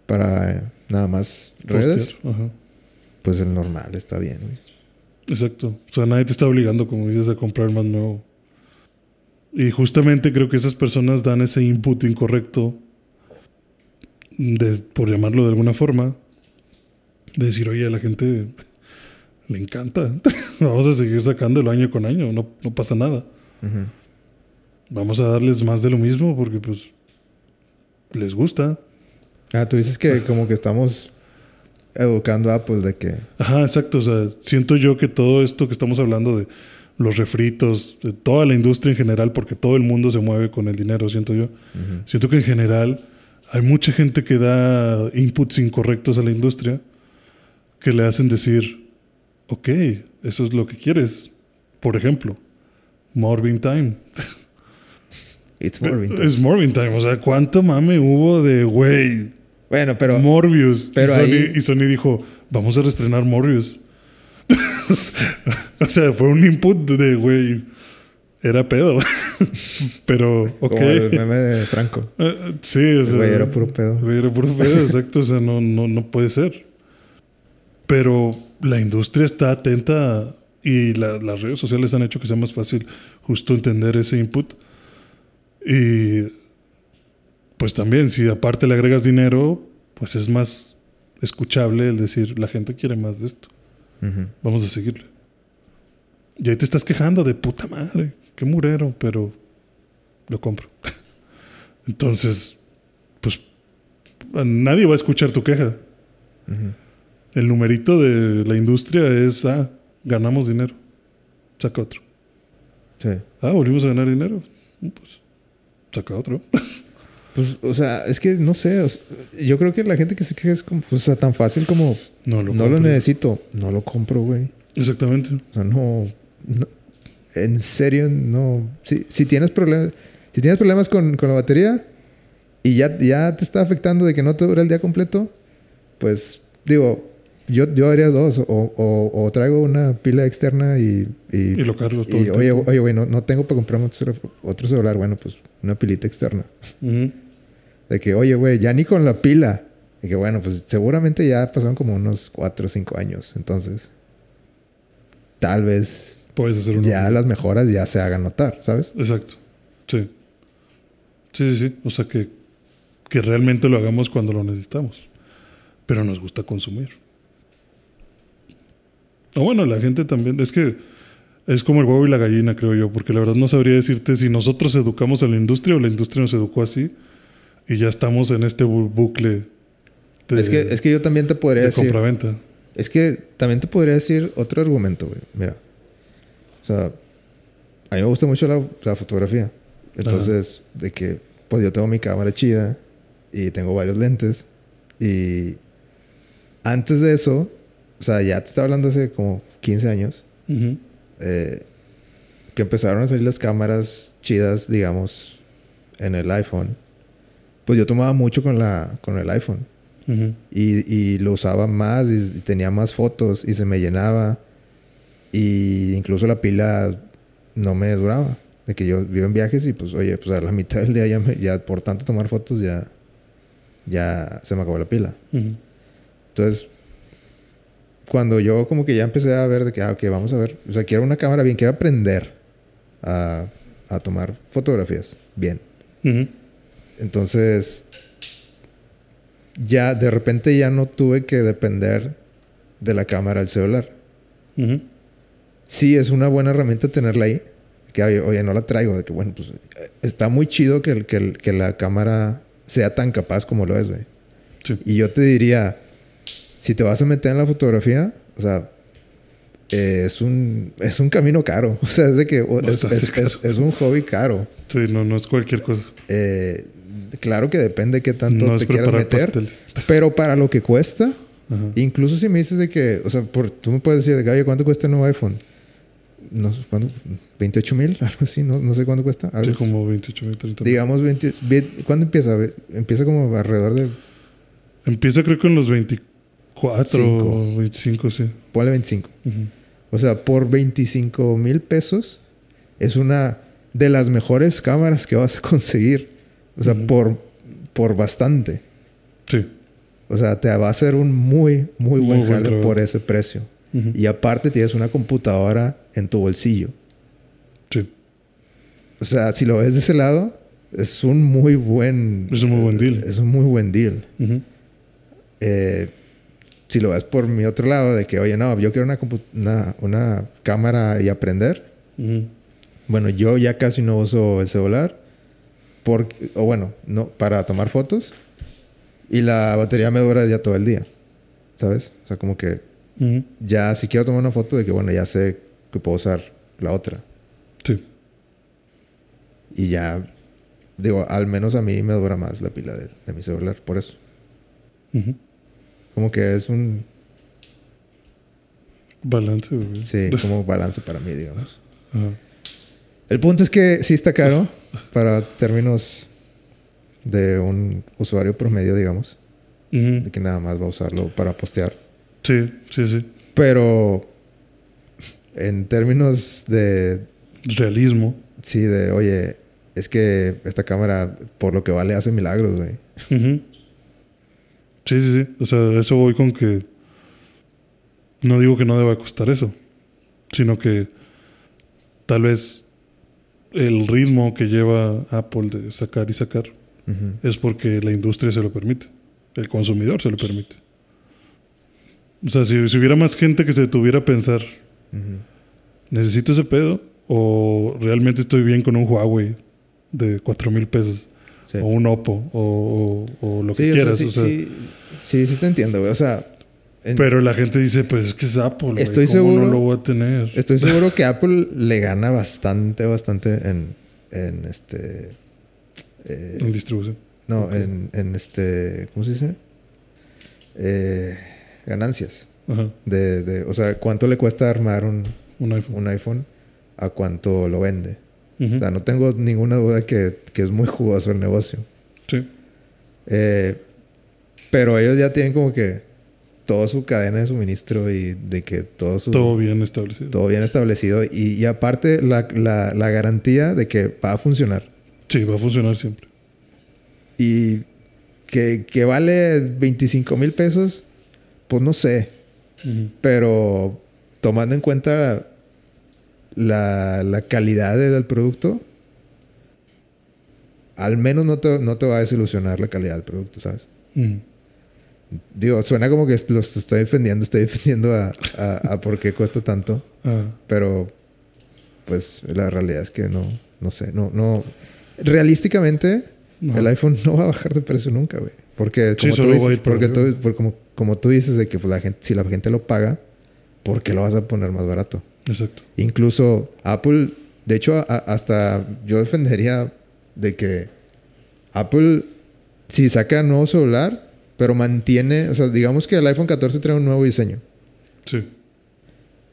Para eh, nada más redes... Ajá. Pues el normal está bien, güey. Exacto. O sea, nadie te está obligando, como dices, a comprar más nuevo. Y justamente creo que esas personas dan ese input incorrecto, de, por llamarlo de alguna forma, de decir, oye, a la gente le encanta. Vamos a seguir sacándolo año con año, no, no pasa nada. Vamos a darles más de lo mismo porque pues les gusta. Ah, tú dices que como que estamos educando a Apple de que... Ajá, exacto. O sea, siento yo que todo esto que estamos hablando de los refritos, de toda la industria en general, porque todo el mundo se mueve con el dinero, siento yo. Siento que en general hay mucha gente que da inputs incorrectos a la industria que le hacen decir, ok, eso es lo que quieres. Por ejemplo, Morbin Time. It's more vintage. Es Morbin Time. O sea, ¿cuánto mame hubo de, güey, Bueno, pero... Morbius? pero y, Sony, ahí- y Sony dijo, vamos a reestrenar Morbius. o sea, fue un input de, güey, era pedo. pero, ok. Como el meme de Franco. Eh, sí, o sea, güey era puro pedo. Güey, era puro pedo, exacto. O sea, no, no, no puede ser. Pero la industria está atenta y la- las redes sociales han hecho que sea más fácil justo entender ese input. Y pues también, si aparte le agregas dinero, pues es más escuchable el decir, la gente quiere más de esto. Vamos a seguirle. Y ahí te estás quejando de puta madre, qué murero, pero lo compro. Entonces, pues nadie va a escuchar tu queja. El numerito de la industria es, ah, ganamos dinero. Saca otro. Sí. Ah, volvimos a ganar dinero. Mm, Pues, saca otro. Pues, o sea, es que no sé. o sea, yo creo que la gente que se queja es como, o sea, tan fácil como No lo no lo necesito, no lo compro, güey. Exactamente. O sea, no, no- en serio, no. Si, si tienes problemas, si tienes problemas con, con la batería y ya, ya te está afectando de que no te dura el día completo, pues digo, yo, yo haría dos. O, o- o traigo una pila externa y. y, Y lo cargo todo. y, el oye, oye, güey, no, no tengo para comprarme otro, celu- otro celular. Bueno, pues una pilita externa. De que, oye, güey, ya ni con la pila. De que, bueno, pues seguramente ya pasaron como unos 4 o 5 años. Entonces, tal vez Puedes hacer uno. ya las mejoras ya se hagan notar, ¿sabes? Exacto. Sí. Sí, sí, sí. O sea que, que realmente lo hagamos cuando lo necesitamos. Pero nos gusta consumir. O bueno, la gente también. Es que es como el huevo y la gallina, creo yo. Porque la verdad no sabría decirte si nosotros educamos a la industria o la industria nos educó así. Y ya estamos en este bu- bucle de, es, que, es que yo también te podría de decir. compraventa. Es que también te podría decir otro argumento, güey. Mira. O sea, a mí me gusta mucho la, la fotografía. Entonces, de que, pues yo tengo mi cámara chida y tengo varios lentes. Y antes de eso, o sea, ya te estaba hablando hace como 15 años, eh, que empezaron a salir las cámaras chidas, digamos, en el iPhone. Pues yo tomaba mucho con, la, con el iPhone. Y, y lo usaba más y, y tenía más fotos y se me llenaba. Y incluso la pila no me duraba. De que yo vivo en viajes y pues, oye, pues a la mitad del día ya, me- ya por tanto tomar fotos ya, ya se me acabó la pila. Entonces, cuando yo como que ya empecé a ver de que, ah, ok, vamos a ver. O sea, quiero una cámara bien, quiero aprender a, a tomar fotografías bien. Ujú. Entonces, ya de repente ya no tuve que depender de la cámara del celular. Ujú. sí es una buena herramienta tenerla ahí. Que oye, no la traigo. De que bueno, pues eh, está muy chido que, el- que, el- que la cámara sea tan capaz como lo es, güey. Sí. Y yo te diría, si te vas a meter en la fotografía, o sea, eh, es un es un camino caro. O sea, es de que es, Bastante es- es- es un hobby caro. Sí, no, no es cualquier cosa. Eh, claro que depende qué tanto no te quieras meter. pasteles. Pero para lo que cuesta, Ajá. incluso si me dices de que, o sea, por, tú me puedes decir de oye, ¿cuánto cuesta el nuevo iPhone? No sé, ¿cuánto? ¿28 mil? Algo así, no, no sé cuánto cuesta. Algo Sí, así. como 28 mil, 30 mil. Digamos, 20, ve- ¿cuándo empieza? Empieza como alrededor de, Empieza creo que en los 24 Cinco. o 25, sí. ponle 25. Ujú. O sea, por 25 mil pesos es una de las mejores cámaras que vas a conseguir. O sea, por, por bastante. Sí. O sea, te va a hacer un muy, muy, Muy buen buen jale por ese precio. Y aparte tienes una computadora en tu bolsillo. Sí. O sea, si lo ves de ese lado, es un muy buen... Es un muy buen deal. Es un muy buen deal. Eh, si lo ves por mi otro lado, de que, oye, no, yo quiero una, una, una cámara y aprender. Bueno, yo ya casi no uso el celular. Porque, o bueno, no, para tomar fotos. Y la batería me dura ya todo el día. ¿Sabes? O sea, como que ya si quiero tomar una foto de que, bueno, ya sé que puedo usar la otra. Sí. Y ya, digo, al menos a mí me dura más la pila de, de mi celular, por eso. Ujú. Como que es un, Balance, güey. sí, como balance para mí, digamos. Ajá. El punto es que sí está caro para términos de un usuario promedio, digamos, Ujú. de que nada más va a usarlo para postear. Sí, sí, sí. Pero en términos de, Realismo. sí, de, oye, es que esta cámara, por lo que vale, hace milagros, güey. Ujú. Sí, sí, sí. O sea, eso voy con que no digo que no deba costar eso, sino que tal vez el ritmo que lleva Apple de sacar y sacar es porque la industria se lo permite, el consumidor se lo permite. O sea, si, si hubiera más gente que se detuviera a pensar. ¿necesito ese pedo? ¿O realmente estoy bien con un Huawei de 4 mil pesos? Sí. O un Oppo, o, o- o lo Sí, que sea, quieras. sí, o sea, sí, sí, sí te entiendo, güey. O sea, en- Pero la gente dice, pues es que es Apple, güey, Estoy ¿cómo seguro- no lo voy a tener? estoy seguro que Apple le gana bastante, bastante en, en este... eh, En distribución. no, en, en este... ¿Cómo se dice? Eh, ganancias. Ajá. De, de- o sea, ¿cuánto le cuesta armar un, Un iPhone. un iPhone a cuánto lo vende? O sea, no tengo ninguna duda que, que es muy jugoso el negocio. Sí. Eh, pero ellos ya tienen como que toda su cadena de suministro y de que todo su... Todo bien establecido. todo bien establecido. Y, y aparte la, la- la garantía de que va a funcionar. Sí, va a funcionar siempre. Y que, que vale 25 mil pesos, pues no sé. Pero tomando en cuenta la, la calidad de- del producto, al menos no te, no te va a desilusionar la calidad del producto, ¿sabes? Ujú. Digo, suena como que los estoy defendiendo, estoy defendiendo a, a, a por qué cuesta tanto, Ah, pero pues la realidad es que no, no sé, no, no. Realísticamente, no. el iPhone no va a bajar de precio nunca, güey. Porque Sí, como, tú dices, porque tú- como, como tú dices de que pues, la gente, si la gente lo paga, ¿por qué lo vas a poner más barato? Exacto. Incluso Apple, de hecho, a- hasta yo defendería de que Apple, si saca nuevo celular, pero mantiene, o sea, digamos que el iPhone 14 trae un nuevo diseño Sí.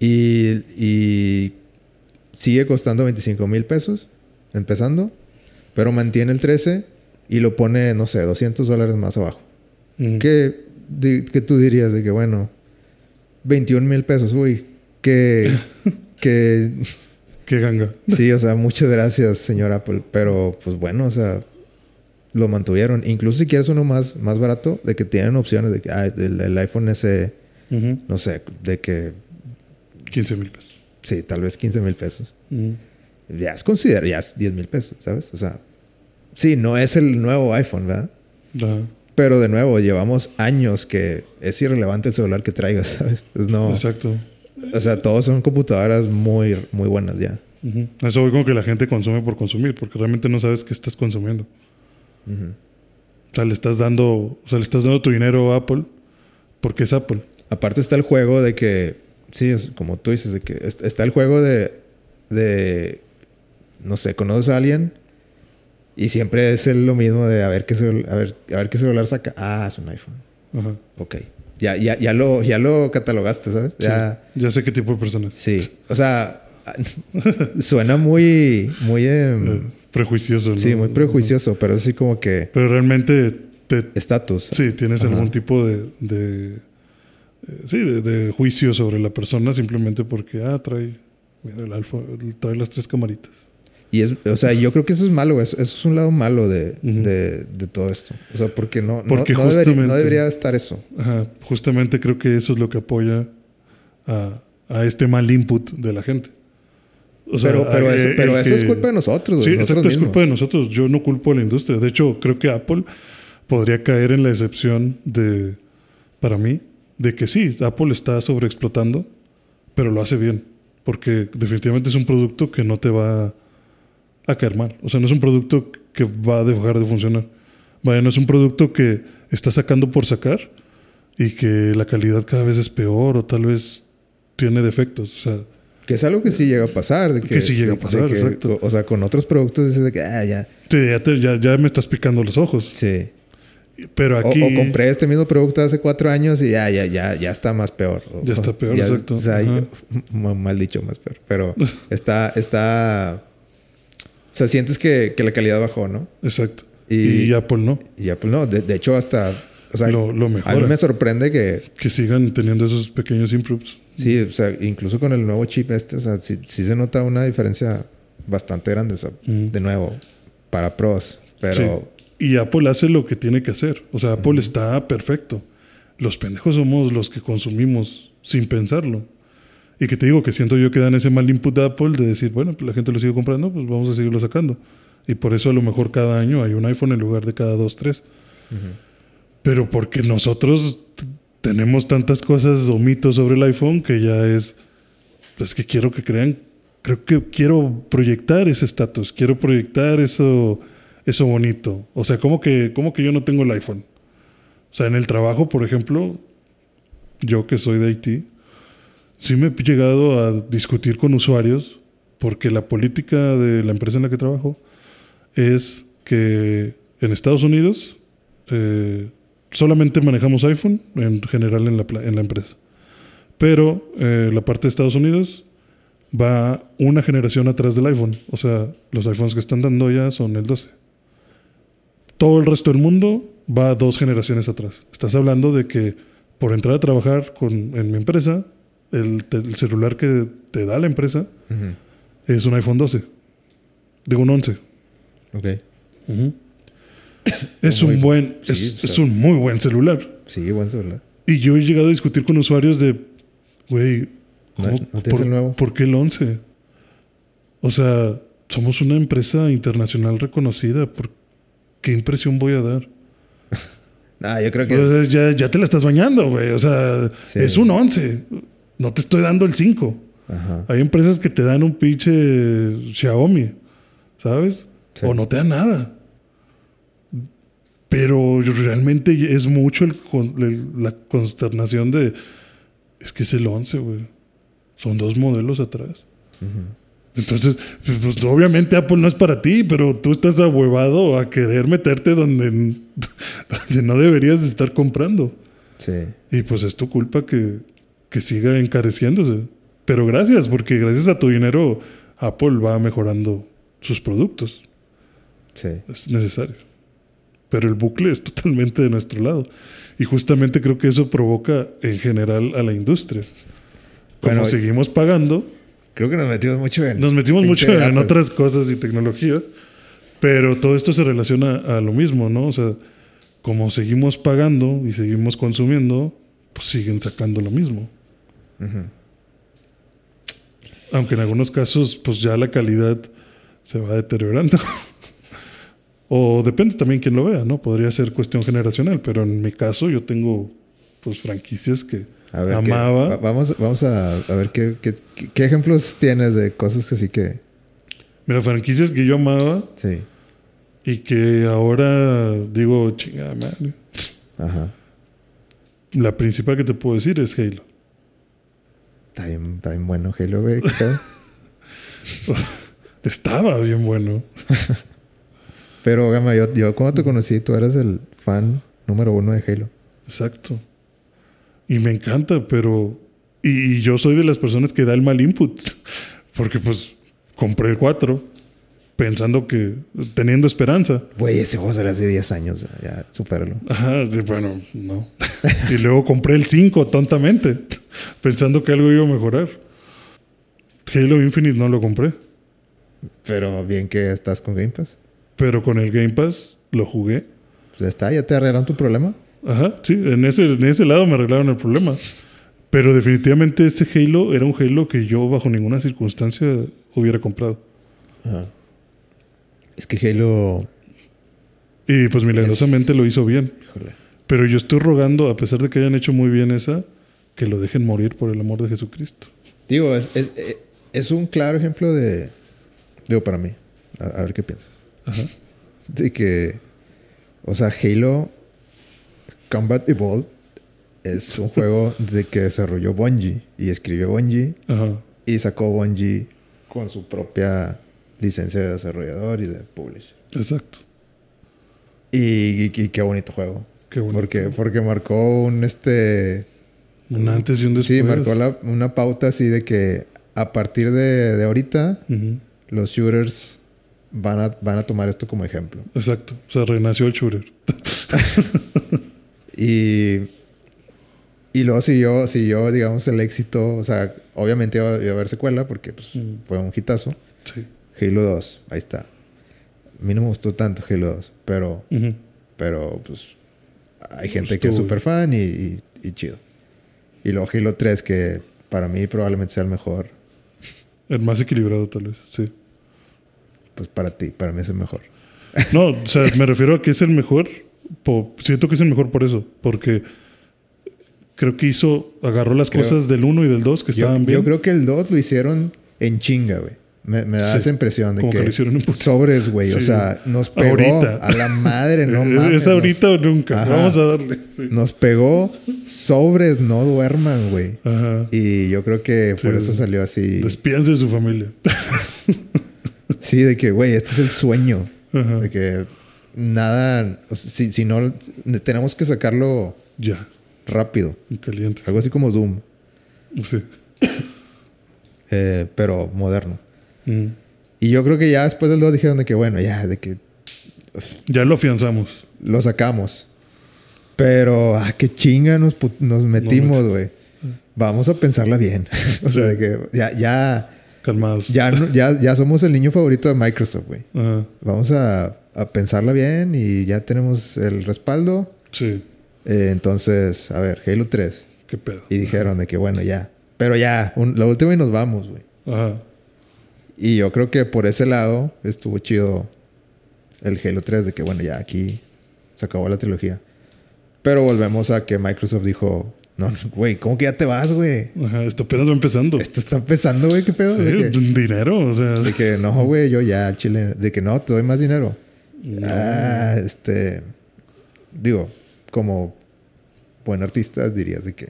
y, y sigue costando 25 mil pesos, empezando, pero mantiene el 13 y lo pone, no sé, 200 dólares más abajo. Ujú. ¿Qué, qué tú dirías de que, bueno, 21 mil pesos, uy, que, que Qué ganga. Sí, o sea, muchas gracias, señor Apple. Pero, pues bueno, o sea, lo mantuvieron. Incluso si quieres uno más, más barato, de que tienen opciones de que ah, el, el iPhone Ujú. no sé, de que 15 mil pesos. sí, tal vez 15 mil pesos. Ya es considerado, ya es 10 mil pesos, ¿sabes? O sea, sí, no es el nuevo iPhone, ¿verdad? Pero de nuevo, llevamos años que es irrelevante el celular que traigas, ¿sabes? Es no. Exacto. O sea, todos son computadoras muy, muy buenas ya. Eso voy con que la gente consume por consumir, porque realmente no sabes qué estás consumiendo. O sea, le estás dando, o sea, le estás dando tu dinero a Apple porque es Apple. Aparte está el juego de que, sí, es como tú dices, de que est- está el juego de, de, no sé, conoces a alguien y siempre es el- lo mismo de a ver qué, cel- a ver, a ver qué celular saca. Ah, es un iPhone. Ajá. Ok. Ya, ya, ya, lo, ya lo catalogaste, ¿sabes? Sí. Ya, Ya sé qué tipo de personas. sí. O sea, suena muy, muy, em, Eh, prejuicioso. ¿no? sí, muy prejuicioso, pero es así como que Pero realmente te, estatus. sí, tienes Ajá. algún tipo de, de eh, sí, de, de juicio sobre la persona simplemente porque ah trae mira, el alfa, trae las tres camaritas. Y es, o sea, yo creo que eso es malo, eso, es un lado malo de, de, de todo esto. O sea, porque no, no- Porque no, debería, no debería estar eso. Ajá, justamente creo que eso es lo que apoya a, a este mal input de la gente. O sea, pero pero, eso, el pero eso que- es culpa de nosotros, Sí, de nosotros exacto, es culpa de nosotros. Yo no culpo a la industria. De hecho, creo que Apple podría caer en la excepción de, para mí, de que sí, Apple está sobreexplotando, pero lo hace bien. Porque definitivamente es un producto que no te va a caer mal. O sea, no es un producto que va a dejar de funcionar. Vaya, no es un producto que está sacando por sacar y que la calidad cada vez es peor o tal vez tiene defectos. O sea, Que es algo que sí llega a pasar. De que, Que sí llega de- a pasar, que, exacto. O sea, con otros productos dices de que, ah, ya, sí, ya, te- ya, ya me estás picando los ojos. sí. Pero O, aquí... o compré este mismo producto hace cuatro años y ya, ya, ya, ya está más peor. O- Ya está peor, exacto. O sea, mal dicho, más peor. Pero está, está... O sea, sientes que, que la calidad bajó, ¿no? Exacto. Y- Y, Apple no. Y Apple no. De, de hecho, hasta... O sea, Lo- lo a mí me sorprende que... Que sigan teniendo esos pequeños improves. Sí, o sea, incluso con el nuevo chip este, o sea, sí, sí se nota una diferencia bastante grande. O sea, Mm. de nuevo, para pros. Pero... Sí. Y Apple hace lo que tiene que hacer. O sea, Apple está perfecto. Los pendejos somos los que consumimos sin pensarlo. Y que te digo que siento yo que dan ese mal input de Apple de decir, bueno, pues la gente lo sigue comprando, pues vamos a seguirlo sacando. Y por eso a lo mejor cada año hay un iPhone en lugar de cada dos, tres. Pero porque nosotros tenemos tantas cosas o mitos sobre el iPhone que ya es, es que quiero que crean, creo que quiero proyectar ese estatus, quiero proyectar eso, eso bonito. O sea, ¿cómo que, ¿cómo que yo no tengo el iPhone? O sea, en el trabajo, por ejemplo, yo que soy de Haití, sí me he llegado a discutir con usuarios porque la política de la empresa en la que trabajo es que en Estados Unidos eh, solamente manejamos iPhone en general en la, en la empresa. Pero eh, la parte de Estados Unidos va una generación atrás del iPhone. O sea, los iPhones que están dando ya son el 12. Todo el resto del mundo va dos generaciones atrás. Estás hablando de que por entrar a trabajar con, en mi empresa, el, celular que te da la empresa es un iPhone 12. De un 11. Ok. Es un buen, sí, es, un muy buen celular. Sí, buen celular. Y yo he llegado a discutir con usuarios de, güey, ¿No- ¿cómo- no tienes por, qué el 11? O sea, somos una empresa internacional reconocida. ¿Por qué impresión voy a dar? Ah, yo creo que... Sea, ya, ya te la estás bañando, güey. O sea, Sí. es un 11. No te estoy dando el 5. Ajá. Hay empresas que te dan un pinche Xiaomi, ¿sabes? Sí. O no te dan nada. Pero realmente es mucho el con- el- la consternación de... Es que es el 11, güey. Son dos modelos atrás. Entonces, pues, pues, obviamente Apple no es para ti, pero tú estás ahuevado a querer meterte donde, donde no deberías de estar comprando. Sí. Y pues es tu culpa que, que siga encareciéndose. Pero gracias, porque gracias a tu dinero Apple va mejorando sus productos. Sí. Es necesario. Pero el bucle es totalmente de nuestro lado. Y justamente creo que eso provoca en general a la industria. Como Bueno, seguimos pagando, Creo que nos metimos mucho en... nos metimos mucho en Apple. otras cosas y tecnología, pero todo esto se relaciona a lo mismo, ¿no? O sea, como seguimos pagando y seguimos consumiendo, pues siguen sacando lo mismo. Aunque en algunos casos, pues ya la calidad se va deteriorando. o depende también quién lo vea, ¿no? Podría ser cuestión generacional, pero en mi caso yo tengo pues franquicias que A ver, ¿qué- amaba. va- vamos, vamos a, a ver qué, qué, qué ejemplos tienes de cosas que sí que. Mira, franquicias que yo amaba Sí. y que ahora digo, chingada madre. Ajá. La principal que te puedo decir es Halo. Está bien, está bien bueno Halo, güey. Estaba bien bueno. Pero, Gama, yo, yo cuando te conocí, tú eras el fan número uno de Halo. Exacto. Y me encanta, pero... Y, y yo soy de las personas que da el mal input. Porque pues compré el 4 pensando que... Teniendo esperanza. Güey, ese juego salió hace 10 años. Ya, supéralo. Ajá, bueno, no. y luego compré el 5 tontamente, pensando que algo iba a mejorar. Halo Infinite no lo compré, Pero bien que estás con Game Pass. pero con el Game Pass lo jugué. Pues ya está, ya te arreglaron tu problema. Ajá, sí, en ese, en ese lado me arreglaron el problema. Pero definitivamente ese Halo era un Halo que yo bajo ninguna circunstancia hubiera comprado. Ajá. Es que Halo. Y pues milagrosamente lo hizo bien. Híjole. Pero yo estoy rogando, a pesar de que hayan hecho muy bien esa, que lo dejen morir por el amor de Jesucristo. Digo, es, es, eh, es un claro ejemplo de. Digo, para mí. A, a ver qué piensas. Ajá. De que. O sea, Halo Combat Evolved es un juego de que desarrolló Bungie y escribió Bungie Ajá. y sacó Bungie con su propia licencia de desarrollador y de publisher. Exacto. Y, y- y qué bonito juego. Qué bonito. Porque, porque marcó un este. Un antes y un después. Sí, marcó la- una pauta así de que a partir de, de ahorita los shooters van a, van a tomar esto como ejemplo. Exacto. O sea, renació el shooter. Y, y luego siguió, siguió, digamos, el éxito. O sea, obviamente iba, iba a haber secuela porque pues, Mm. fue un hitazo. Sí. Halo 2, ahí está. A mí no me gustó tanto Halo 2, pero, pero pues hay gente que es súper fan y, y- y chido. Y luego Halo 3, que para mí probablemente sea el mejor. El más equilibrado, tal vez. Sí. Pues para ti, para mí es el mejor. No, o sea, me refiero a que es el mejor. siento que es el mejor por eso. Porque creo que hizo. Agarró las Creo- cosas del 1 y del 2 que Yo, estaban bien. yo creo que el 2 lo hicieron en chinga, güey. Me, me da Sí, esa impresión de como que, hicieron sobres, güey. O sea, nos pegó Ahorita. a la madre, no ¿Es- mames. ¿Es ahorita o nunca? Ajá. Vamos a darle. Sí. Nos, pegó sobres, no duerman, güey. Ajá. Y yo creo que por eso salió así. Despídense de su familia. Sí, de que, güey, este es el sueño. Ajá. De que nada, o sea, si, si no, tenemos que sacarlo Ya. rápido. En caliente. Algo así como Doom, Sí. eh, pero moderno. Y yo creo que ya después del 2 dijeron de que, bueno, ya, de que Ya lo afianzamos. lo sacamos. Pero, ah, qué chinga nos, nos metimos, güey. Vamos a pensarla bien. o sea, de que ya, ya, Calmados. ya, no- ya, ya somos el niño favorito de Microsoft, güey. Vamos a, a pensarla bien y ya tenemos el respaldo. Sí. Eh, entonces, a ver, Halo 3. Qué pedo. Y dijeron de que, bueno, ya. Pero ya, un- la última y nos vamos, güey. Ajá. Y yo creo que por ese lado estuvo chido el Halo 3 de que, bueno, ya aquí se acabó la trilogía. Pero volvemos a que Microsoft dijo, no, no, güey, ¿cómo que ya te vas, güey? Ajá. Esto apenas va empezando. Esto está empezando, güey, ¿qué pedo? Sí, De que, dinero, o sea. de que, no, güey, yo ya, chile, de que no, te doy más dinero. Ah, este, digo, como buen artista dirías de que,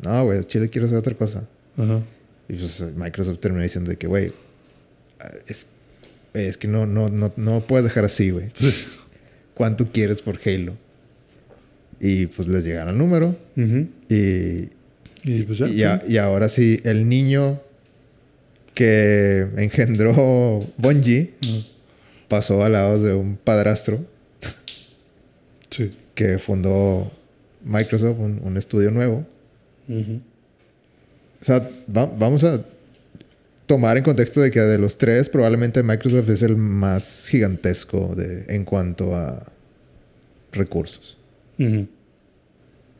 no, güey, chile quiero hacer otra cosa. Ajá. Y pues Microsoft termina diciendo de que, güey, es, es que no, no, no, no puedes dejar así, güey. ¿Cuánto quieres por Halo? Y pues les llegaron el número. Y, Y pues ya. y, a- y ahora sí, el niño que engendró Bungie pasó al lado de un padrastro Sí. que fundó Microsoft, un, un estudio nuevo. O sea, va- vamos a tomar en contexto de que de los tres, probablemente Microsoft es el más gigantesco de, en cuanto a recursos. Ujú.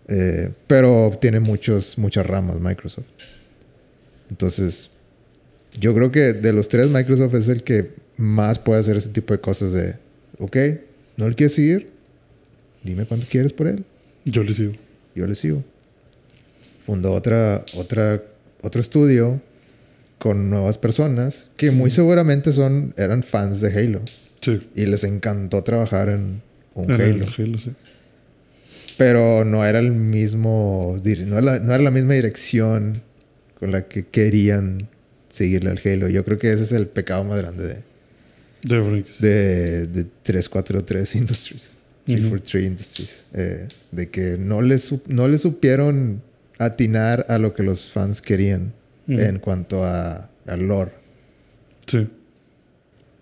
Eh, pero tiene muchos, muchas ramas Microsoft. Entonces, yo creo que de los tres, Microsoft es el que más puede hacer ese tipo de cosas de, ok, ¿no le quieres seguir? Dime cuánto quieres por él. Yo le sigo. Yo le sigo. fundó otra, otra, otro estudio con nuevas personas que muy seguramente son, eran fans de Halo. Sí. Y les encantó trabajar en un Halo. Halo, sí. Pero no era el mismo, no era, la, no era la misma dirección con la que querían seguirle al Halo. Yo creo que ese es el pecado más grande de, De Frank. de, de 343 Industries. Ujú. 343 Industries. eh, de que no le, no le supieron atinar a lo que los fans querían En cuanto a, al lore. Sí.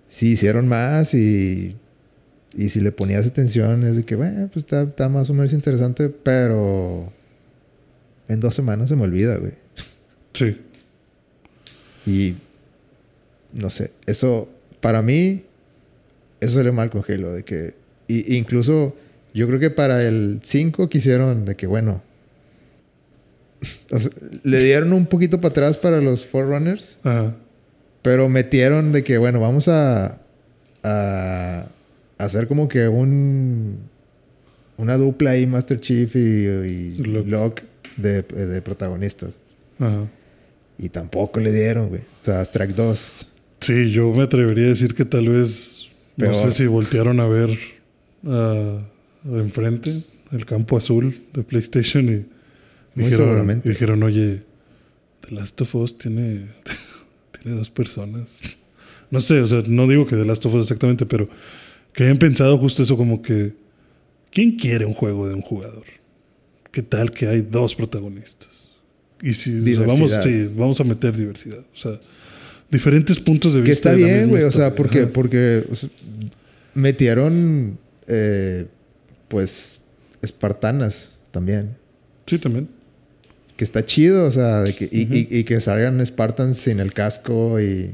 Sí, hicieron más y, y si le ponías atención es de que, bueno, pues está, está más o menos interesante, pero en dos semanas se me olvida, güey. Sí. Y no sé, eso para mí, eso salió mal con Halo, de que y, incluso yo creo que para el 5 quisieron de que, bueno, o sea, le dieron un poquito para atrás para los Forerunners. Ajá. Pero metieron de que, bueno, vamos a, a hacer como que un una dupla ahí, Master Chief y, y Locke. Locke de, de protagonistas. Ajá. Y tampoco le dieron, güey. O sea, Strike 2. Sí, yo me atrevería a decir que tal vez, no sé si voltearon a ver ah, enfrente el campo azul de PlayStation y dijeron, seguramente. dijeron, oye, The Last of Us tiene, tiene dos personas. No sé, o sea, no digo que The Last of Us exactamente, pero que hayan pensado justo eso como que, ¿quién quiere un juego de un jugador? ¿Qué tal que hay dos protagonistas? Y si o sea, vamos, sí, vamos a meter diversidad. O sea, diferentes puntos de Que vista. está de la bien, güey. O sea, porque, Ajá. porque o sea, metieron, eh, pues, espartanas también. Sí, también. Que está chido, o sea, de que, y, Ujú. y- y que salgan Spartans sin el casco y...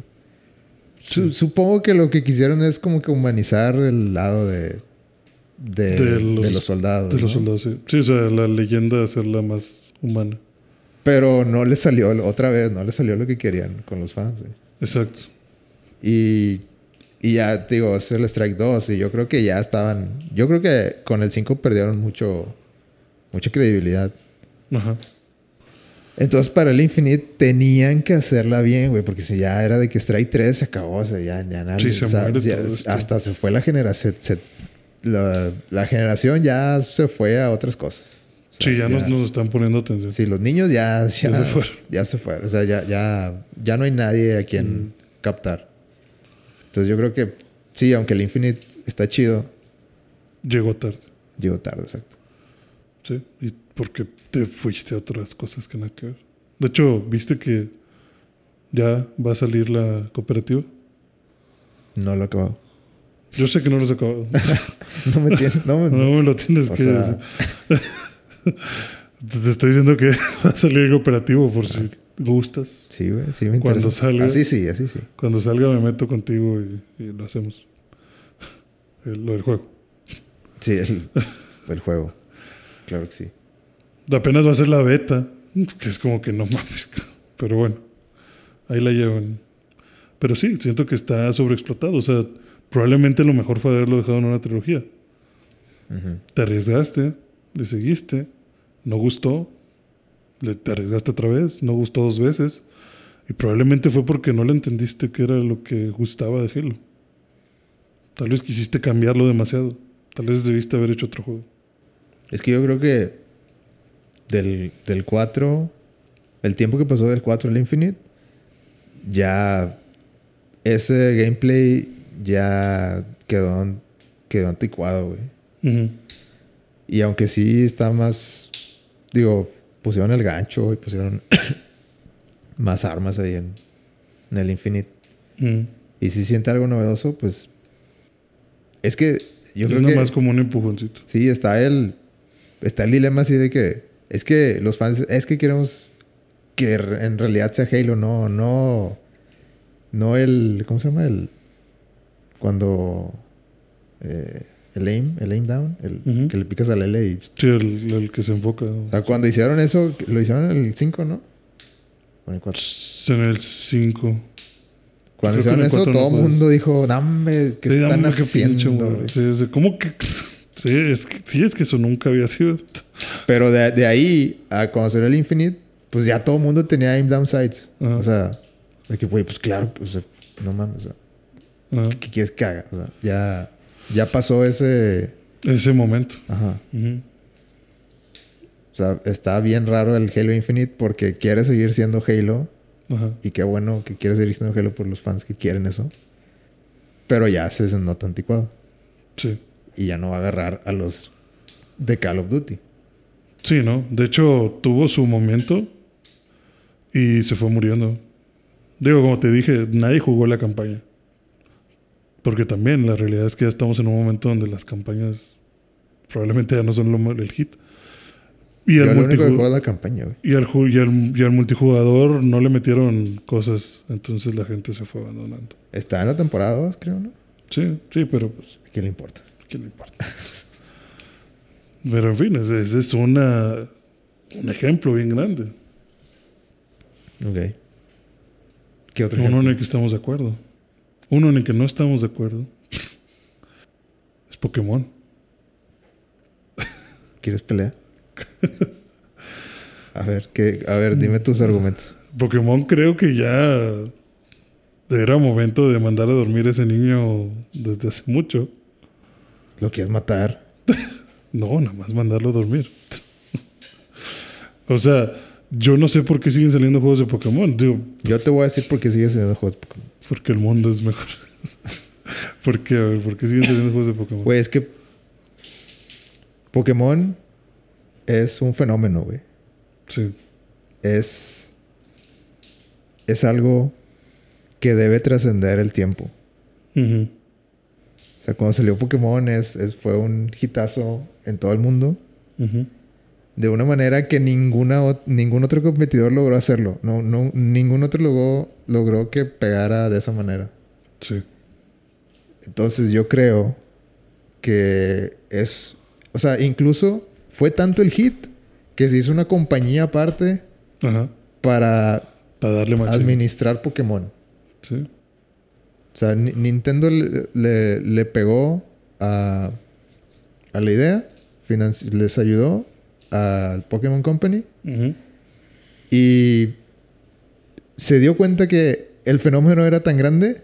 Su- Supongo que lo que quisieron es como que humanizar el lado de... De, De de los- soldados. De los soldados, sí. Sí, o sea, la leyenda de hacerla más humana. Pero no les salió, otra vez, no les salió lo que querían con los fans. Exacto. Y, y ya, digo, es el Strike 2 y yo creo que ya estaban... Yo creo que con el 5 perdieron mucho... Mucha credibilidad. Ajá. Entonces, para el Infinite tenían que hacerla bien, güey, porque si ya era de que Strike 3 se acabó, o sea, ya, ya nadie- Sí, se muere ya- todo hasta se fue la generación, se- la, la generación ya se fue a otras cosas. O sea, Sí, ya, Nos, nos están poniendo atención. Sí, los niños ya, ya, se fueron. ya se fueron, o sea, ya, ya, ya no hay nadie a Mm. quien captar. Entonces, yo creo que sí, aunque el Infinite está chido, Llegó tarde. llegó tarde, exacto. Sí. Y porque te fuiste a otras cosas que nada que ver. De hecho, ¿viste que ya va a salir la cooperativa? No lo he acabado. Yo sé que no lo has acabado. No me tienes, no me, No me lo tienes que sea, decir. Te estoy diciendo que va a salir el cooperativo por si gustas. Sí, güey, sí me Cuando interesa. salga- Así sí, así sí. Cuando salga me meto contigo y, y lo hacemos. El- lo del juego. Sí, el, el juego. Claro que sí. Apenas va a ser la beta, que es como que no mames. Pero bueno, ahí la llevan. Pero sí, siento que está sobreexplotado. O sea, probablemente lo mejor fue haberlo dejado en una trilogía. Te arriesgaste, le seguiste, no gustó, le, te arriesgaste otra vez, no gustó dos veces. Y probablemente fue porque no le entendiste qué era lo que gustaba de Halo. Tal vez quisiste cambiarlo demasiado. Tal vez debiste haber hecho otro juego. Es que yo creo que del, del 4, el tiempo que pasó del 4 al Infinite, ya ese gameplay ya quedó, quedó anticuado, güey. Y aunque sí está más, digo, pusieron el gancho y pusieron más armas ahí en, en el Infinite. Y si siente algo novedoso, pues es que yo es creo que más como un empujoncito. sí está el está el dilema así de que es que los fans es que queremos que en realidad sea Halo, no no no el ¿cómo se llama el cuando eh, el aim, el aim down, el que le picas al L y Sí, el, el que se enfoca. o sea, cuando hicieron eso, lo hicieron en el 5, ¿no? En el 4. En el 5. Cuando hicieron eso, todo el mundo dijo, dame, ¿qué están haciendo? güey?" Sí, sí. ¿Cómo que Sí, es que, sí, es que eso nunca había sido. Pero de, de ahí a cuando salió el Infinite, pues ya todo el mundo tenía aim down sights. Ajá. O sea, de que, güey, pues claro, o sea, no mames, o sea, Ajá. ¿qué quieres que haga? O sea, ya, ya pasó ese. Ese momento. Ajá. O sea, está bien raro el Halo Infinite porque quiere seguir siendo Halo. Ajá. Y qué bueno que quiere seguir siendo Halo por los fans que quieren eso. Pero ya se nota anticuado. Sí. Y ya no va a agarrar a los de Call of Duty. Sí, ¿no? De hecho, tuvo su momento y se fue muriendo. Digo, como te dije, nadie jugó la campaña. Porque también la realidad es que ya estamos en un momento donde las campañas probablemente ya no son lo, el hit. Y al, lo único que multiju- juego es la campaña, güey. y, al, ju- y, al, y al multijugador no le metieron cosas. Entonces la gente se fue abandonando. Está en la temporada 2, creo, ¿no? Sí, sí, pero pues, ¿Qué le importa? ¿Qué le importa? pero en fin, ese, ese es una, un ejemplo bien grande. Ok. ¿Qué otro Uno ejemplo? en el que estamos de acuerdo. Uno en el que no estamos de acuerdo. Es Pokémon. ¿Quieres pelear? a ver, ¿qué? a ver, dime tus argumentos. Pokémon creo que ya era momento de mandar a dormir a ese niño desde hace mucho. ¿Lo quieres matar? No, nada más mandarlo a dormir. o sea, yo no sé por qué siguen saliendo juegos de Pokémon. Digo, Yo te voy a decir por qué sigues haciendo juegos de Pokémon. porque el mundo es mejor. ¿Por qué? A ver, ¿por qué siguen saliendo juegos de Pokémon? Güey, es que Pokémon es un fenómeno, güey. Sí. Es es algo que debe trascender el tiempo. O sea, cuando salió Pokémon es, es- fue un hitazo en todo el mundo. De una manera que ninguna, ningún otro competidor logró hacerlo. No, no, ningún otro logró, logró que pegara de esa manera. Sí. Entonces yo creo que es... O sea, incluso fue tanto el hit que se hizo una compañía aparte Ajá. para Para darle más. administrar Pokémon. Sí. O sea, Ni- Nintendo le, le- le pegó a, a la idea, les ayudó al Pokémon Company y se dio cuenta que el fenómeno era tan grande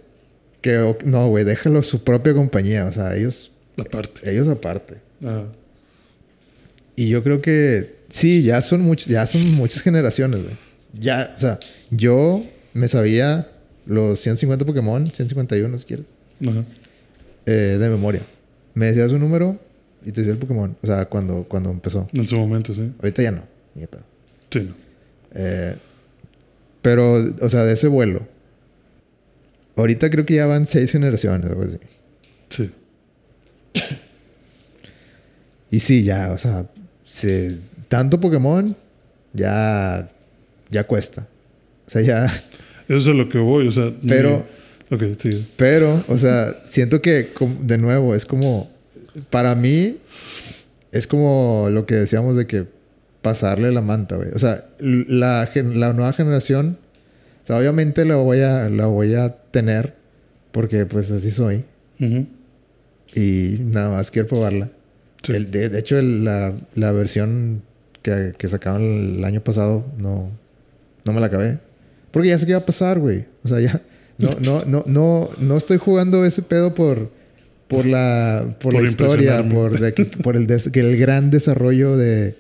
que no, güey, déjalo su propia compañía, o sea, ellos, Aparte. ellos aparte. Ajá. Y yo creo que sí, ya son muchas, ya son muchas generaciones, güey. Ya, o sea, yo me sabía los 150 Pokémon, 151 si quieres, Ajá. eh, de memoria. Me decías un número y te decía el Pokémon. O sea, cuando, cuando empezó. En su momento, sí. Ahorita ya no, ni de pedo. Sí, no. Eh, pero, o sea, de ese vuelo. Ahorita creo que ya van seis generaciones, algo así. Sí. Y sí, ya, o sea, se- tanto Pokémon ya, ya cuesta. O sea, ya. Eso es lo que voy, o sea. mi- Pero- Ok, sí. Pero, o sea, siento que, de nuevo, es como. Para mí, es como lo que decíamos de que pasarle la manta, güey. O sea, la, la nueva generación, o sea, obviamente la voy a, la voy a tener porque, pues, así soy. Ujú. Y nada más quiero probarla. Sí. El- de, de hecho, el- la, la versión que, que sacaron el año pasado no, no me la acabé. Porque ya sé qué va a pasar, güey. O sea, ya. No, no, no, no, no estoy jugando ese pedo por, por la, por Por la historia, por, de por el, des- que el gran desarrollo de,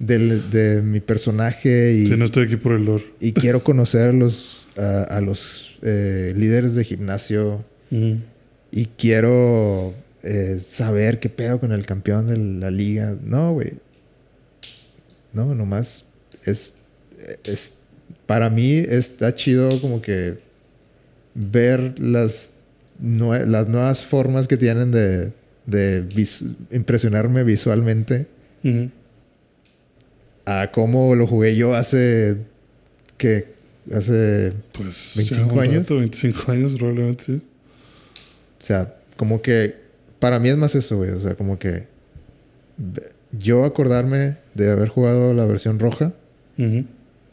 del- de mi personaje y, Sí, no estoy aquí por el lore. y quiero conocer los, a, a los eh, líderes de gimnasio y quiero eh, saber qué pedo con el campeón de la liga. No, güey. No, nomás es, es... Para mí está chido como que ver las, nue- las nuevas formas que tienen de, de impresionarme visualmente a cómo lo jugué yo hace... que Hace... Pues. 25 ya un años. rato, 25 años, probablemente, sí. O sea, como que para mí es más eso, güey. O sea, como que yo acordarme de haber jugado la versión roja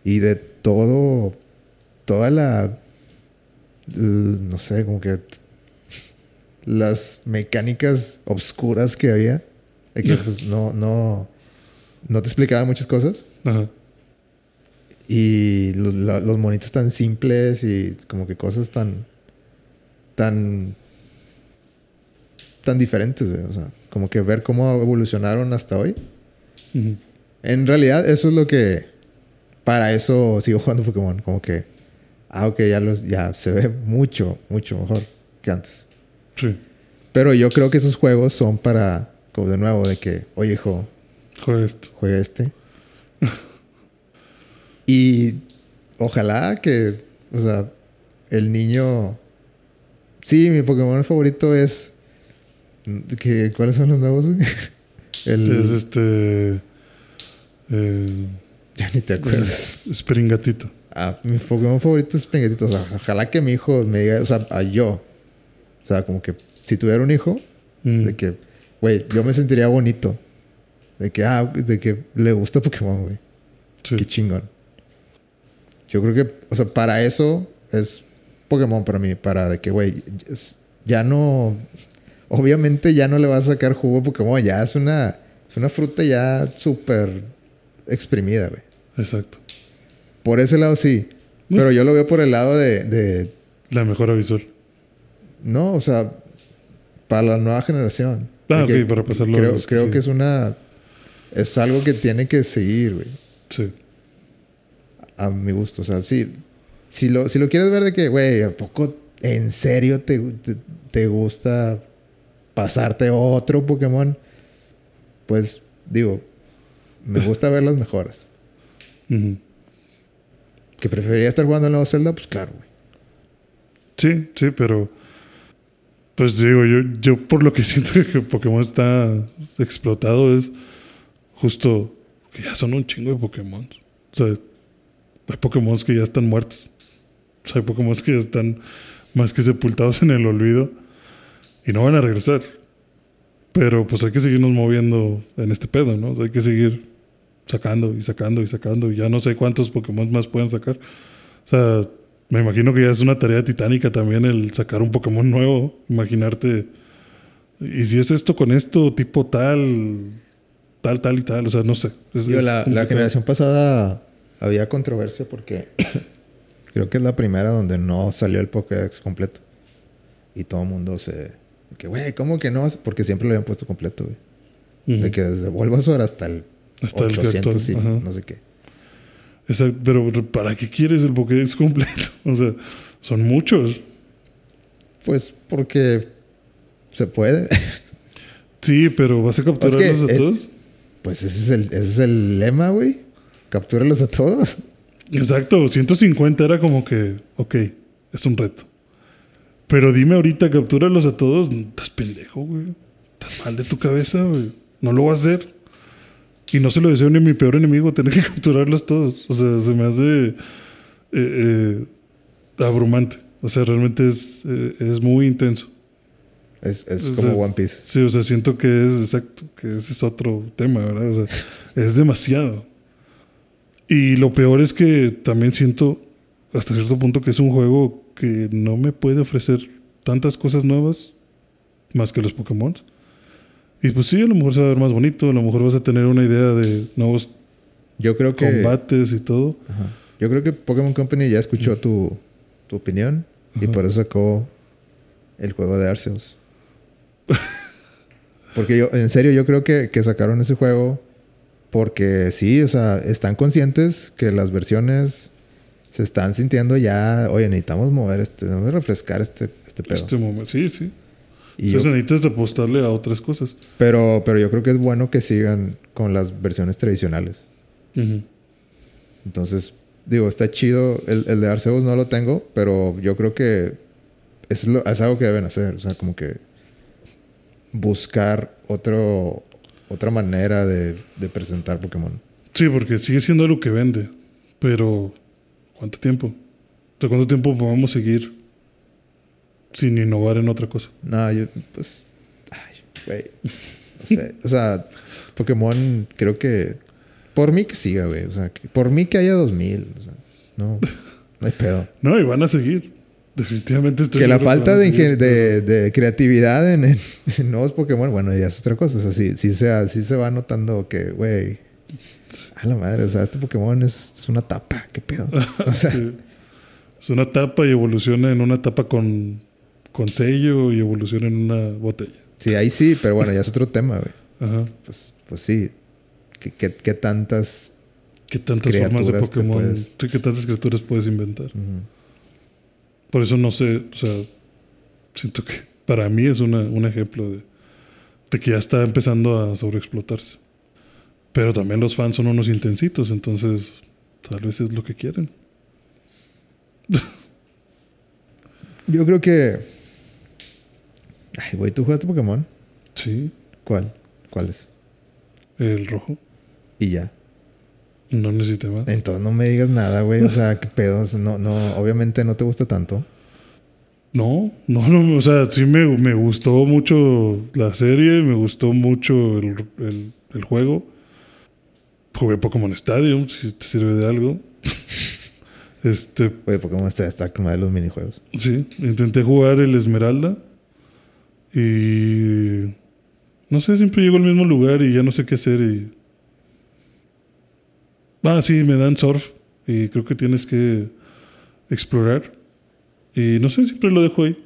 y de todo, toda la, no sé, como que las mecánicas obscuras que había que pues, no, no, no te explicaba muchas cosas. Ajá. Y los, la- los monitos tan simples y como que cosas tan. tan. tan diferentes, güey. O sea, como que ver cómo evolucionaron hasta hoy. En realidad, eso es lo que. Para eso sigo jugando Pokémon. Como que. Ah, ok, ya, los, ya se ve mucho, mucho mejor que antes. Sí. Pero yo creo que esos juegos son para. Como de nuevo, de que, oye, hijo, Juega esto. juega este. y ojalá que, o sea, el niño. Sí, mi Pokémon favorito es. Que, ¿Cuáles son los nuevos, güey? El. Es este. Eh, Ya ni te acuerdas. Springatito. Ah, mi Pokémon favorito es Springatito. O sea, ojalá que mi hijo me diga, o sea, a yo. O sea, como que si tuviera un hijo, Mm. de que, güey, yo me sentiría bonito. De que, ah, de que le gusta Pokémon, güey. Sí. Qué chingón. Yo creo que, o sea, para eso es Pokémon para mí. Para de que, güey, ya no. Obviamente ya no le vas a sacar jugo a Pokémon. Ya es una, es una fruta ya súper exprimida, güey. Exacto. Por ese lado sí. Pero yo lo veo por el lado de, de- La mejora visual. No, o sea, para la nueva generación. Ah, De ok, para pasarlo Creo, los que creo sí. que es una. Es algo que tiene que seguir, güey. Sí. A mi gusto. O sea, sí. Si lo, si lo quieres ver de que, güey, ¿a poco en serio te, te, te gusta pasarte otro Pokémon? Pues, digo, me gusta ver las mejoras. ¿Que preferiría estar jugando el nuevo Zelda? Pues claro, güey. Sí, sí, pero. Pues digo, yo, yo por lo que siento que Pokémon está explotado es justo que ya son un chingo de Pokémon. O sea, hay Pokémon que ya están muertos. O sea, hay Pokémon que ya están más que sepultados en el olvido y no van a regresar. Pero pues hay que seguirnos moviendo en este pedo, ¿no? O sea, hay que seguir sacando y sacando y sacando. Y ya no sé cuántos Pokémon más pueden sacar. O sea, me imagino que ya es una tarea titánica también el sacar un Pokémon nuevo. Imaginarte. Y si es esto con esto, tipo tal, tal, tal y tal. O sea, no sé. Es- Digo, es la, la generación pasada había controversia porque creo que es la primera donde no salió el Pokédex completo. Y todo el mundo se... Que, güey, ¿cómo que no? Porque siempre lo habían puesto completo, güey. De que desde Bulbasaur hasta el Hasta el que 800 y actual, no sé qué. Exacto, pero ¿para qué quieres el Pokédex completo? O sea, son muchos. Pues porque se puede. Sí, pero ¿vas a capturarlos a todos? pues ese es el, ese es el lema, güey. Captúralos a todos. Exacto, 150 era como que, ok, es un reto. Pero dime ahorita, captúralos a todos. Estás pendejo, güey. Estás mal de tu cabeza, güey. No lo voy a hacer. Y no se lo deseo ni a mi peor enemigo tener que capturarlos todos. O sea, se me hace eh, eh, abrumante. O sea, realmente es, eh, es muy intenso. Es, es como sea, One Piece. Sí, o sea, siento que es exacto, que ese es otro tema, ¿verdad? O sea, es demasiado. Y lo peor es que también siento hasta cierto punto que es un juego que no me puede ofrecer tantas cosas nuevas más que los Pokémon. Y pues sí, a lo mejor se va a ver más bonito, a lo mejor vas a tener una idea de nuevos Yo creo que... combates y todo. Ajá. Yo creo que Pokémon Company ya escuchó tu, tu opinión y por eso sacó el juego de Arceus. porque yo, en serio, yo creo que, que sacaron ese juego porque sí, o sea, están conscientes que las versiones se están sintiendo ya, oye, necesitamos mover este, necesitamos refrescar este, este pedo. Este momento. Sí, sí. Y yo- Entonces necesitas apostarle a otras cosas. pero, pero yo creo que es bueno que sigan con las versiones tradicionales. Ujú. Entonces, digo, está chido. El, el de Arceus no lo tengo, pero yo creo que es, lo- es algo que deben hacer. O sea, como que buscar otro, otra manera de, de presentar Pokémon. Sí, porque sigue siendo lo que vende. Pero, ¿cuánto tiempo? Sea, ¿Cuánto tiempo podemos seguir sin innovar en otra cosa? No, yo, pues, ay, güey. No sé. O sea, Pokémon creo que... Por mí que siga, güey. O sea, que- por mí que haya 2000. O sea, no, no hay pedo. No, y van a seguir. Definitivamente estoy que la falta de, creatividad en, en- en nuevos Pokémon, bueno, ya es otra cosa. O sea, sí, sí, se, sí se va notando que, güey, a la madre, o sea, este Pokémon es, es una tapa, qué pedo. O sea, Sí. Es una tapa y evoluciona en una tapa con, con sello y evoluciona en una botella. sí, ahí sí, pero bueno, ya es otro tema, güey. Ajá. Pues, pues sí. ¿Qué, qué, qué tantas. ¿Qué tantas formas de Pokémon, puedes- sí, qué tantas criaturas puedes inventar? Por eso no sé, o sea, siento que para mí es una, un ejemplo de, de que ya está empezando a sobreexplotarse. Pero también los fans son unos intensitos, entonces tal vez es lo que quieren. Yo creo que. Ay, güey, ¿tú jugaste Pokémon? Sí, ¿Cuál? ¿Cuál es? el rojo. Y ya. No necesité más. Entonces no me digas nada, güey. O sea, qué pedo. O sea, no, no, obviamente no te gusta tanto. No, no, no, o sea, sí me, me gustó mucho la serie, me gustó mucho el, el- el juego. Jugué Pokémon Stadium, si te sirve de algo. este, Güey, Pokémon está, está con de los minijuegos. sí, intenté jugar el Esmeralda y no sé, siempre llego al mismo lugar y ya no sé qué hacer y... Ah, sí, me dan surf y creo que tienes que explorar. Y no sé, siempre lo dejo ahí.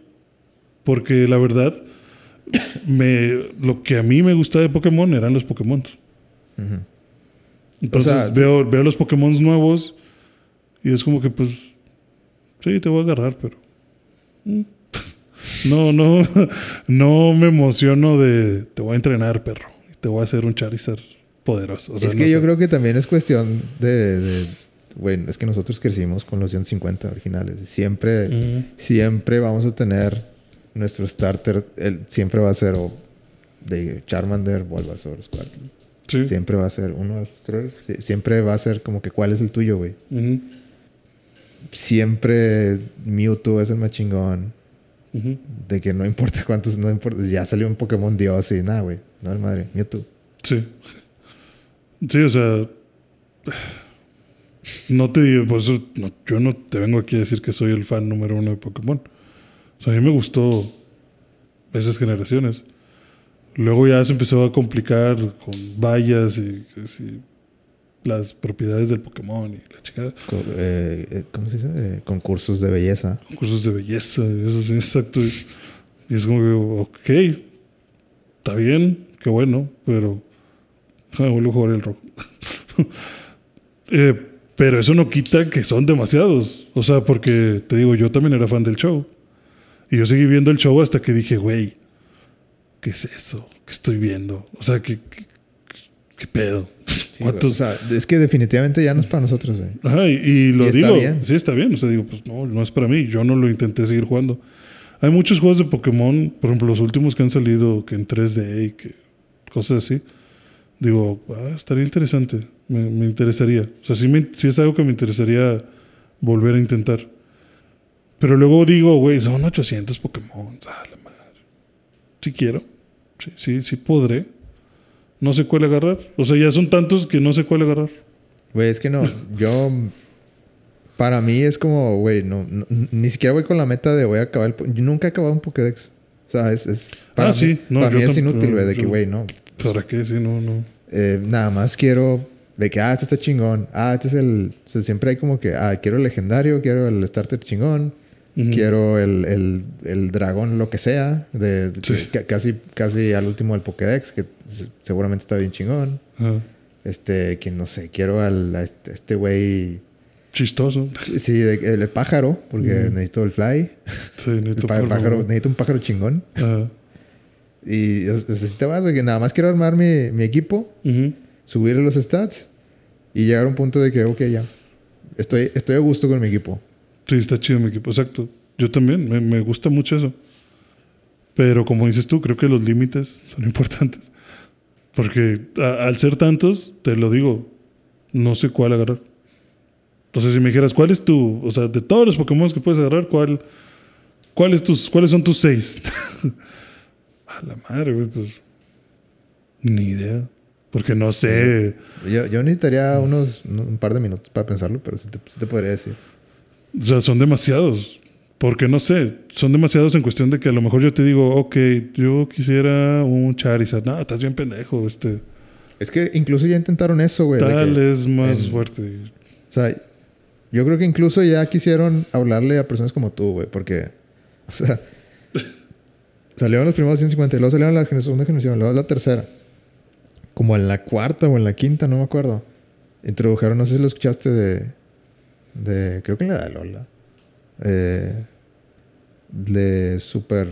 Porque la verdad, me, lo que a mí me gustaba de Pokémon eran los Pokémon. Entonces O sea, veo, veo los Pokémon nuevos y es como que pues, sí, te voy a agarrar, pero... mm. No, no, no me emociono de te voy a entrenar, perro. Te voy a hacer un Charizard poderoso. O sea, es no que yo sé. creo que también es cuestión de. de güey, es que nosotros crecimos con los 150 originales. Siempre, siempre vamos a tener nuestro starter. El, siempre va a ser o de Charmander, Bulbasaur, Squirtle. Sí. Siempre va a ser uno, dos, tres. Siempre va a ser como que cuál es el tuyo, güey. Siempre Mewtwo es el más chingón. De que no importa cuántos, no importa. Ya salió un Pokémon Dios y nada, güey. No, el madre, Mewtwo. Sí. Sí, o sea. No te digo, por eso yo no te vengo aquí a decir que soy el fan número uno de Pokémon. O sea, a mí me gustó esas generaciones. Luego ya se empezó a complicar con vallas y, las propiedades del Pokémon y la chica, eh, eh, ¿Cómo se dice? Eh, concursos de belleza. concursos de belleza, eso sí, exacto. Y, es como que, ok, está bien, qué bueno, pero ah, vuelvo a jugar el rock. Eh, pero eso no quita que son demasiados. O sea, porque te digo, yo también era fan del show. Y yo seguí viendo el show hasta que dije, güey, ¿qué es eso? ¿Qué estoy viendo? O sea, ¿qué, qué, qué pedo? Sí. O sea, es que definitivamente ya no es para nosotros, güey. Ajá, y, y lo Y está digo. bien. Sí, está bien. O sea, digo, pues no, no es para mí. Yo no lo intenté seguir jugando. Hay muchos juegos de Pokémon, por ejemplo, los últimos que han salido, que en 3D y que cosas así. Digo, ah, estaría interesante. Me, me interesaría. O sea, sí, me- sí es algo que me interesaría volver a intentar. Pero luego digo, güey, son 800 Pokémon. Ah, la madre. Sí quiero. Sí, sí, sí podré. No sé cuál agarrar. O sea, ya son tantos que no sé cuál agarrar. Güey, es que no. Yo. Para mí es como, güey, no, no- ni siquiera voy con la meta de voy a acabar el. Yo nunca he acabado un Pokédex. O sea, es. es para Ah, mí, sí. No, para mí es inútil, güey, de que, güey, no. ¿Para qué? Sí, no, no. Eh, nada más quiero. De que, ah, este está chingón. Ah, este es el. O sea, siempre hay como que, ah, quiero el legendario, quiero el starter chingón. Quiero el, el, el dragón, lo que sea. De, Sí. casi, casi al último del Pokédex, que se- seguramente está bien chingón. Ajá. Este, que no sé, quiero al, a este este güey. Chistoso. sí, el, el pájaro, porque necesito el fly. Sí, El necesito perro, pájaro, necesito un pájaro chingón. Y o sea, si te vas, güey, que nada más quiero armar mi, mi equipo, Ujú. subirle los stats y llegar a un punto de que, ok, ya. Estoy, estoy a gusto con mi equipo. Sí, está chido mi equipo. Exacto. Yo también. Me, me gusta mucho eso. Pero como dices tú, creo que los límites son importantes. Porque al ser tantos, te lo digo, no sé cuál agarrar. Entonces, si me dijeras, ¿cuál es tu, o sea, de todos los Pokémon que puedes agarrar, cuál, cuál es tus, cuáles son tus seis? a la madre, güey, pues. Ni idea. Porque no sé. Yo, yo necesitaría unos un par de minutos para pensarlo, pero sí te, sí te podría decir. O sea, son demasiados. Porque no sé, son demasiados en cuestión de que a lo mejor yo te digo, ok, yo quisiera un Charizard. No, estás bien pendejo, este. Es que incluso ya intentaron eso, güey. Tal es más en- fuerte. O sea, yo creo que incluso ya quisieron hablarle a personas como tú, güey, porque, o sea, salieron los primeros 150 y luego salieron la segunda generación, luego la tercera. Como en la cuarta o en la quinta, no me acuerdo. Introdujeron, no sé si lo escuchaste de, de creo que en la de Lola, eh, de super,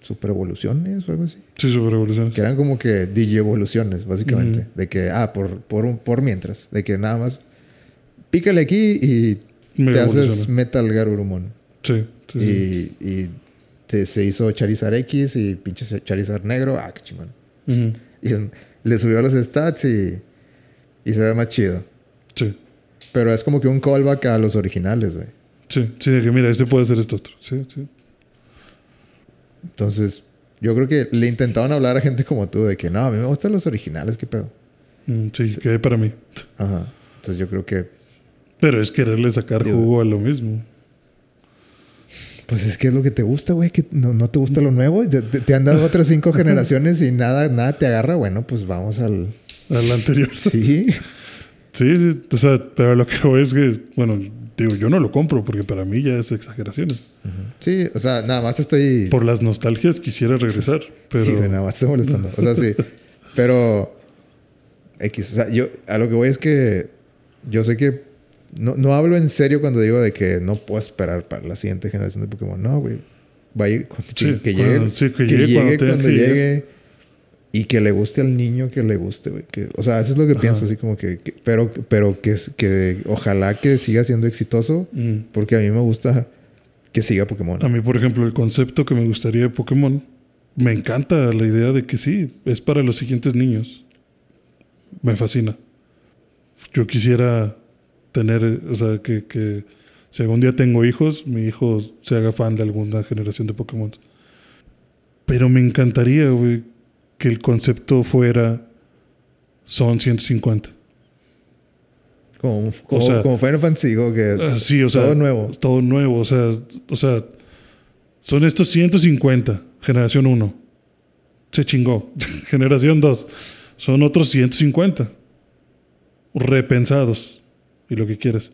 super evoluciones o algo así. Sí, super evoluciones. Que eran como que DJ evoluciones, básicamente. De que, ah, por, por, un- por mientras. De que nada más pícale aquí y te haces. Metal Garurumon. Sí, sí, sí. Y, y te, se hizo Charizard X y pinche Charizard negro. Ah, qué chingón. Y le subió los stats y, y se ve más chido. Sí, Pero es como que un callback a los originales, güey. sí, sí, de que mira, este puede ser esto otro. Sí, sí. Entonces, yo creo que le intentaban hablar a gente como tú de que no, a mí me gustan los originales, qué pedo. Mm, Sí, que para mí. Ajá. Entonces yo creo que Pero es quererle sacar Digo- jugo a lo mismo. Pues es que es lo que te gusta, güey, que no, no te gusta lo nuevo. Te, te- te han dado otras cinco generaciones y nada, nada te agarra. Bueno, pues vamos al. Al anterior. Sí. Sí, sí. O sea, pero lo que voy es que, bueno, digo, yo no lo compro porque para mí ya es exageraciones. Sí, o sea, nada más estoy. Por las nostalgias quisiera regresar, pero... Sí, nada más estoy molestando. O sea, sí. Pero. X. O sea, yo a lo que voy es que. Yo sé que. No, no hablo en serio cuando digo de que no puedo esperar para la siguiente generación de Pokémon. No, güey. Vaya, Sí, que cuando- llegue. sí, que que llegue llegue cuando llegue. Y que le guste al niño que le guste, güey. O sea, eso es lo que Ajá. pienso, así como que. que- pero pero que, es- que ojalá que siga siendo exitoso. Mm. Porque a mí me gusta que siga Pokémon. A mí, por ejemplo, el concepto que me gustaría de Pokémon, me encanta la idea de que sí, es para los siguientes niños. Me fascina. Yo quisiera tener, o sea, que, que si algún día tengo hijos, mi hijo se haga fan de alguna generación de Pokémon. Pero me encantaría, güey, que el concepto fuera, son 150. Como, como, sea- como Final Fantasy, que Ah, sí, o sea, todo nuevo. Todo nuevo, o sea, o sea, son estos 150, generación 1. Se chingó. generación 2, son otros 150. Repensados y lo que quieras.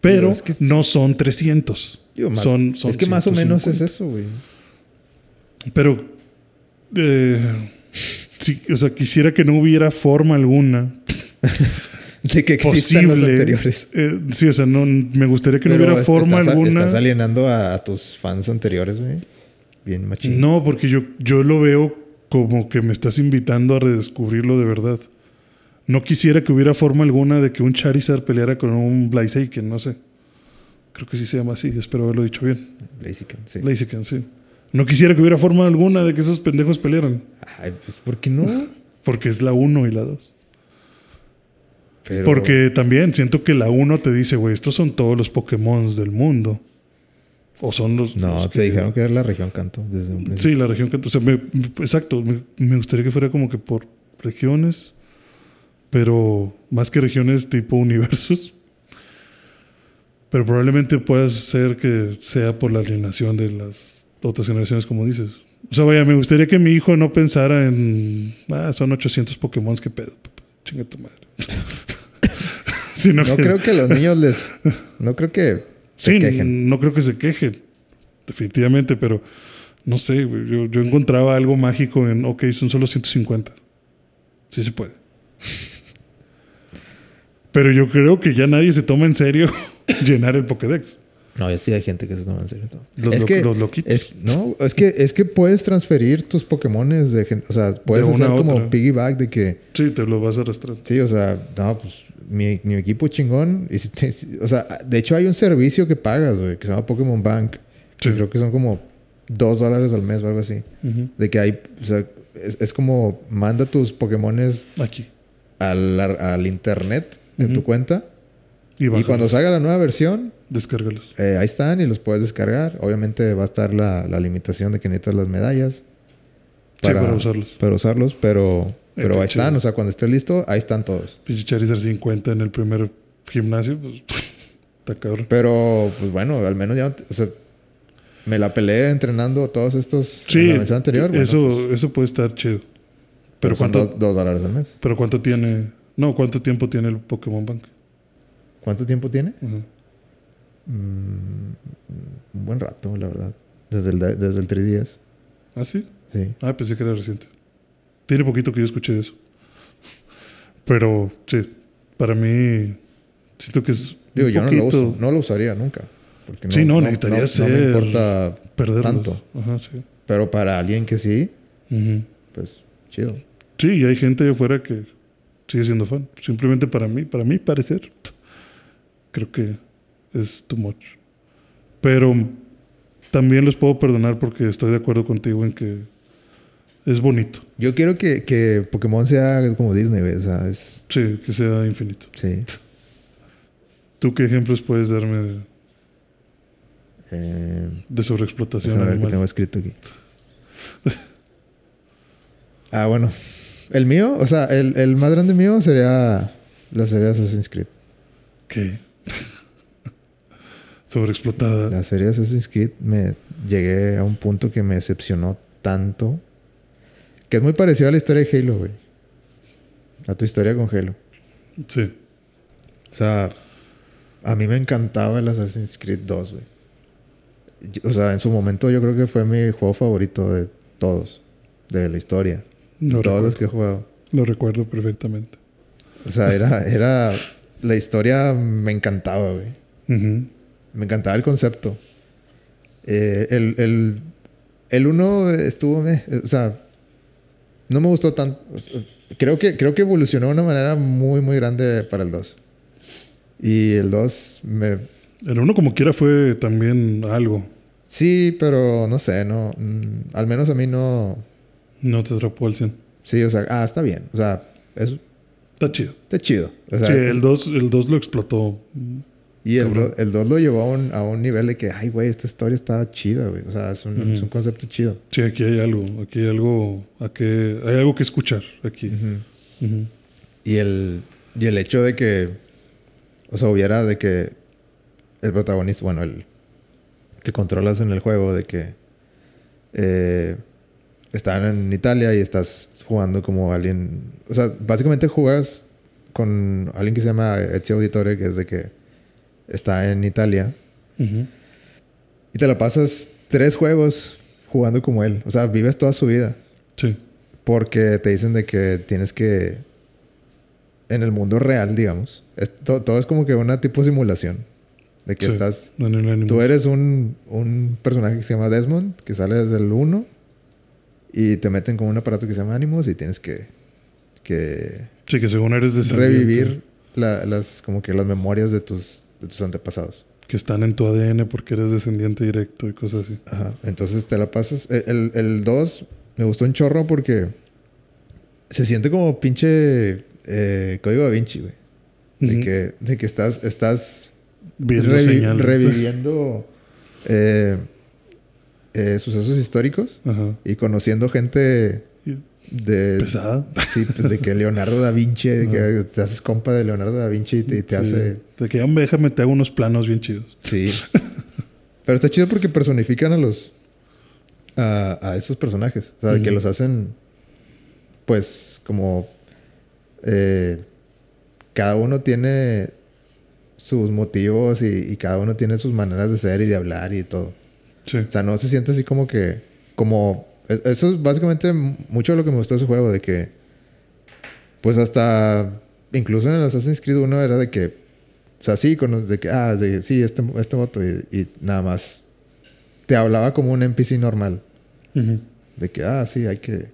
Pero Pero es que- no son 300. Digo, más- son, son es que más o menos 150. es eso, güey. Pero, eh, sí, o sea, quisiera que no hubiera forma alguna De que existan los anteriores. eh, sí, o sea, no, me gustaría que no hubiera forma estás, alguna. Estás alienando a, a tus fans anteriores, güey. Bien machín. No, porque yo, yo lo veo como que me estás invitando a redescubrirlo de verdad. No quisiera que hubiera forma alguna de que un Charizard peleara con un Blaziken, no sé. Creo que sí se llama así, espero haberlo dicho bien. Blaziken, sí. Blaziken, sí. No quisiera que hubiera forma alguna de que esos pendejos pelearan. Ay, pues, ¿por qué no? Porque es la 1 y la 2. Pero- Porque también siento que la 1 te dice, güey, estos son todos los Pokémon del mundo. O son los. No, los te dijeron que era la región canto desde un principio. Sí, la región que. O sea, me- exacto. Me, me gustaría que fuera como que por regiones. Pero más que regiones tipo universos. Pero probablemente pueda ser que sea por la alienación de las otras generaciones, como dices. O sea, vaya, me gustaría que mi hijo no pensara en. Ah, son 800 Pokémon, qué pedo. papá? Chinga tu madre. Sino No que- creo que los niños les. No creo que se Sí, quejen. no creo que se quejen, definitivamente, pero no sé, yo, yo encontraba algo mágico en, ok, son solo 150. Sí se puede. Pero yo creo que ya nadie se toma en serio llenar el Pokédex. No, ya sí hay gente que se toma en serio todo. Los es lo- que, los loquitos. es- no, es que, es que puedes transferir tus Pokémones de O sea, puedes hacer como otra. piggyback de que. Sí, te lo vas a arrastrar. Sí, o sea, no, pues mi, mi equipo chingón. y si te- si- o sea, de hecho hay un servicio que pagas, güey, que se llama Pokémon Bank. Sí. Creo que son como dos dólares al mes o algo así. De que hay, o sea, es, es como manda tus Pokémones Aquí. al, al internet de tu cuenta. Y, cuando salga la nueva versión, descárgalos. eh, ahí están y los puedes descargar. Obviamente va a estar la, la limitación de que necesitas las medallas para usarlos. para usarlos, pero, pero qué ahí están. O sea, cuando estés listo, ahí están todos. Pinche Charizard 50 en el primer gimnasio, pues está cabrón. Pero, pues bueno, al menos ya... O sea, me la peleé entrenando todos estos Sí, en la anterior. bueno, eso, pues, eso puede estar chido. Pero pero son ¿cuánto, dos, dos dólares al mes. pero ¿cuánto tiene? No, ¿cuánto tiempo tiene el Pokémon Bank? ¿Cuánto tiempo tiene? Ajá. Mm, un buen rato, la verdad. Desde el, desde el 3DS. ¿Ah, sí? Sí. Ah, pensé que era reciente. Tiene poquito que yo escuché de eso. Pero sí, para mí siento que es Digo, un yo no lo poquito uso. No lo usaría nunca. Porque Sí, no, necesitaría no, no ser- me importa perderlos. tanto. Ajá, sí. Pero para alguien que sí, Ujú. pues chido. Sí, y hay gente de afuera que sigue siendo fan. Simplemente para mí, para mí parecer, creo que es too much. Pero también los puedo perdonar porque estoy de acuerdo contigo en que es bonito. Yo quiero que, que Pokémon sea como Disney, güey. O sea, es. Sí, que sea infinito. Sí. ¿Tú qué ejemplos puedes darme de, Eh, de sobreexplotación déjame ver animal? tengo escrito aquí. ah, bueno. El mío, o sea, el, el más grande mío sería la serie Assassin's Creed. ¿Qué? Sobreexplotada. La serie Assassin's Creed me llegué a un punto que me decepcionó tanto. Que es muy parecido a la historia de Halo, güey. A tu historia con Halo. Sí. O sea, a mí me encantaba el Assassin's Creed 2, güey. O sea, en su momento yo creo que fue mi juego favorito de todos. De la historia. Lo todos recuerdo, los que he jugado. lo recuerdo perfectamente. O sea, era, era... La historia me encantaba, güey. Ujú. Me encantaba el concepto. Eh, el, el, el uno estuvo... eh, o sea, no me gustó tanto. o sea, creo, que, creo que evolucionó de una manera muy, muy grande para el 2. Y el 2 me... El uno como quiera fue también algo. Sí, pero no sé, no... mm, al menos a mí no... No te atrapó al 100. Sí, o sea, ah, está bien. O sea, es, Está chido. está chido. O sea, sí, el 2 el dos lo explotó. Y el cabrón. 2 el dos lo llevó a un, a un nivel de que, ay, güey, esta historia está chida, güey. O sea, es un, es un concepto chido. Sí, aquí hay algo. Aquí hay algo. a que- hay algo que escuchar aquí. Y el, y el hecho de que, o sea, hubiera de que el protagonista, bueno, el que controlas en el juego, de que eh, están en Italia y estás jugando como alguien, o sea, básicamente juegas con alguien que se llama Ezio Auditore, que es de que está en Italia y te la pasas tres juegos jugando como él, o sea, vives toda su vida. Sí. Porque te dicen de que tienes que. En el mundo real, digamos. es- to- todo es como que una tipo simulación. De que Sí. estás. No, no, no. Tú eres un, un personaje que se llama Desmond, que sale desde el 1. Y te meten con un aparato que se llama Animus y tienes que. que Sí, que según eres descendiente, revivir la- las, como que las memorias de tus, de tus antepasados. Que están en tu ADN porque eres descendiente directo y cosas así. Ajá. Entonces te la pasas. El, el 2 me gustó un chorro porque se siente como pinche eh, código da Vinci, güey. De, que, de que estás, estás revi- señales. reviviendo eh, eh, sucesos históricos Ajá. y conociendo gente de. Pesada. Sí, pues de que Leonardo da Vinci, de que te haces compa de Leonardo da Vinci y te, te Sí. hace. De que ya me déjame, te hago unos planos bien chidos. Sí. Pero está chido porque personifican a los. a, a esos personajes. O sea, de que los hacen. Pues como. eh, cada uno tiene sus motivos y, y cada uno tiene sus maneras de ser y de hablar y todo. Sí. O sea, no se siente así como que. Como. Eso es básicamente mucho de lo que me gustó de ese juego. De que. Pues hasta. Incluso en el Assassin's Creed 1 era de que. O sea, sí, con, de que. Ah, de, sí, este, este moto. Y, y nada más. Te hablaba como un NPC normal. De que, ah, sí, hay que.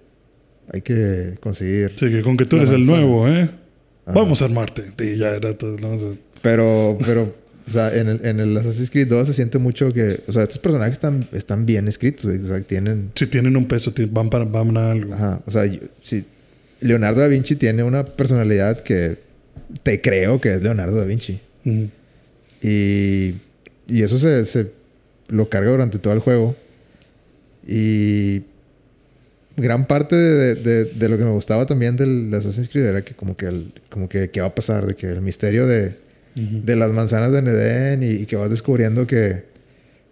Hay que conseguir. Sí, que con que tú eres el nuevo, ¿eh? Ajá. Vamos a armarte. Sí, ya era todo. Pero, pero, o sea, en el, en el Assassin's Creed 2 se siente mucho que, o sea, estos personajes están, están bien escritos, güey. O sea, tienen, si tienen un peso, van para van a algo. ajá, o sea, yo- si Leonardo da Vinci tiene una personalidad que te creo que es Leonardo da Vinci. Y, y eso se, se lo carga durante todo el juego. Y gran parte de, de- de lo que me gustaba también del Assassin's Creed era que como que, el- como que qué va a pasar, de que el misterio de, De las manzanas de Nedén y, y que vas descubriendo que,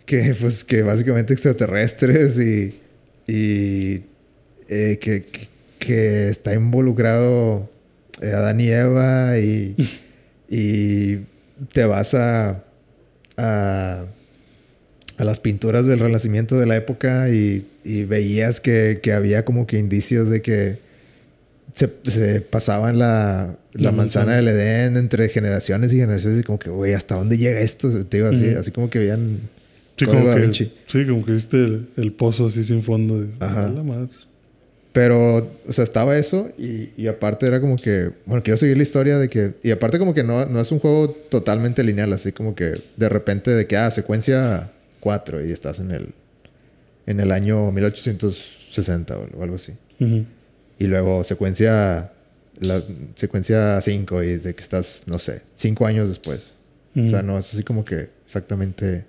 que, pues, que básicamente extraterrestres y, y eh, que, que, que está involucrado eh, Adán y Eva y, y te vas a, a, a las pinturas del renacimiento de la época y, y veías que, que había como que indicios de que se, se pasaban la, la La manzana manzana. del Edén entre generaciones y generaciones y como que, güey, ¿hasta dónde llega esto? Te digo, así, Ujú. así como que veían... Sí, como que, sí, como que viste el, el pozo así sin fondo. De, Ajá. "A la madre. Pero, o sea, estaba eso y, y aparte era como que, bueno, quiero seguir la historia de que, y aparte como que no, no es un juego totalmente lineal, así como que de repente de que, ah, secuencia 4 y estás en el, en el año 1860 o, o algo así. Ujú. Y luego secuencia, la secuencia 5 y de que estás, no sé, 5 años después. O sea, Ujú. no es así como que exactamente,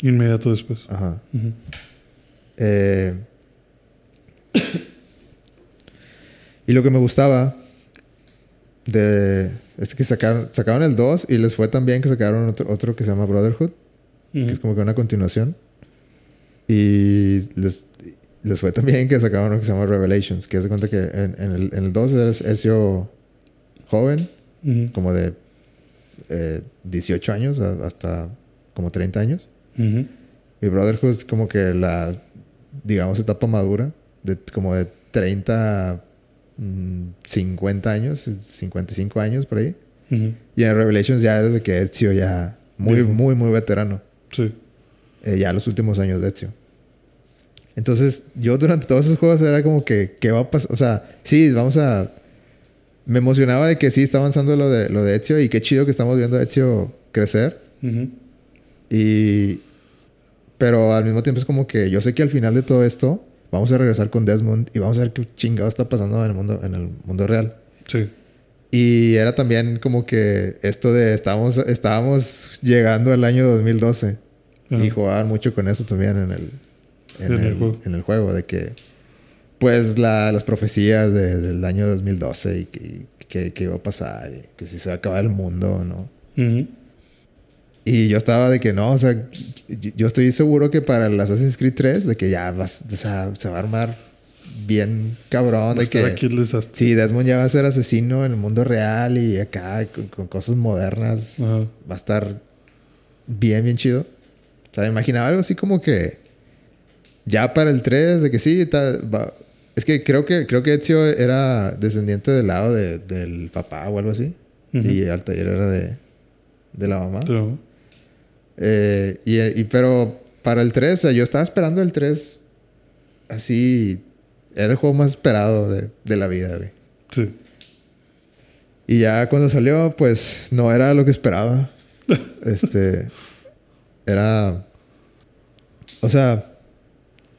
Inmediato después. ajá. Eh, y lo que me gustaba de es que sacaron, sacaron el 2 y les fue tan bien que sacaron otro, otro que se llama Brotherhood, que es como que una continuación. Y les, les fue tan bien que sacaron uno que se llama Revelations, que de cuenta que en, en el, en el 2 eres Ezio joven, como de eh, 18 años a- hasta como 30 años. Ujú. Y Brotherhood es como que la, digamos, etapa madura, de como de 30, mm, 50 años, 55 años por ahí. Y en Revelations ya eres de que Ezio ya muy, muy, muy veterano. Sí. Eh, ya los últimos años de Ezio. Entonces, yo durante todos esos juegos era como que, ¿qué va a pasar? O sea, sí, vamos a... Me emocionaba de que sí está avanzando lo de, lo de Ezio y qué chido que estamos viendo a Ezio crecer. Y. Pero al mismo tiempo es como que yo sé que al final de todo esto vamos a regresar con Desmond y vamos a ver qué chingado está pasando en el mundo, en el mundo real. Sí. Y era también como que esto de estábamos, estábamos llegando al año 2012 Ajá. y jugaban mucho con eso también en el, en En el el, juego. en el juego, de que pues la- las profecías de- del año 2012 y que, que, que iba a pasar y que si se va a acabar el mundo no. Ujú. Y yo estaba de que no, o sea, yo estoy seguro que para el Assassin's Creed 3, de que ya vas, o sea, se va a armar bien cabrón, de que sí, Desmond ya va a ser asesino en el mundo real y acá con, con cosas modernas Ajá. va a estar bien, bien chido. O sea, imaginaba algo así como que ya para el 3, de que sí, ta- va- es que creo que creo que Ezio era descendiente del lado de- del papá o algo así. Ujú. Y Altair era de, de la mamá. Pero, Eh, y, y- pero para el 3, o sea, yo estaba esperando el 3 así. Era el juego más esperado de, de la vida, güey. sí. Y ya cuando salió, pues no era lo que esperaba. este. Era. O sea,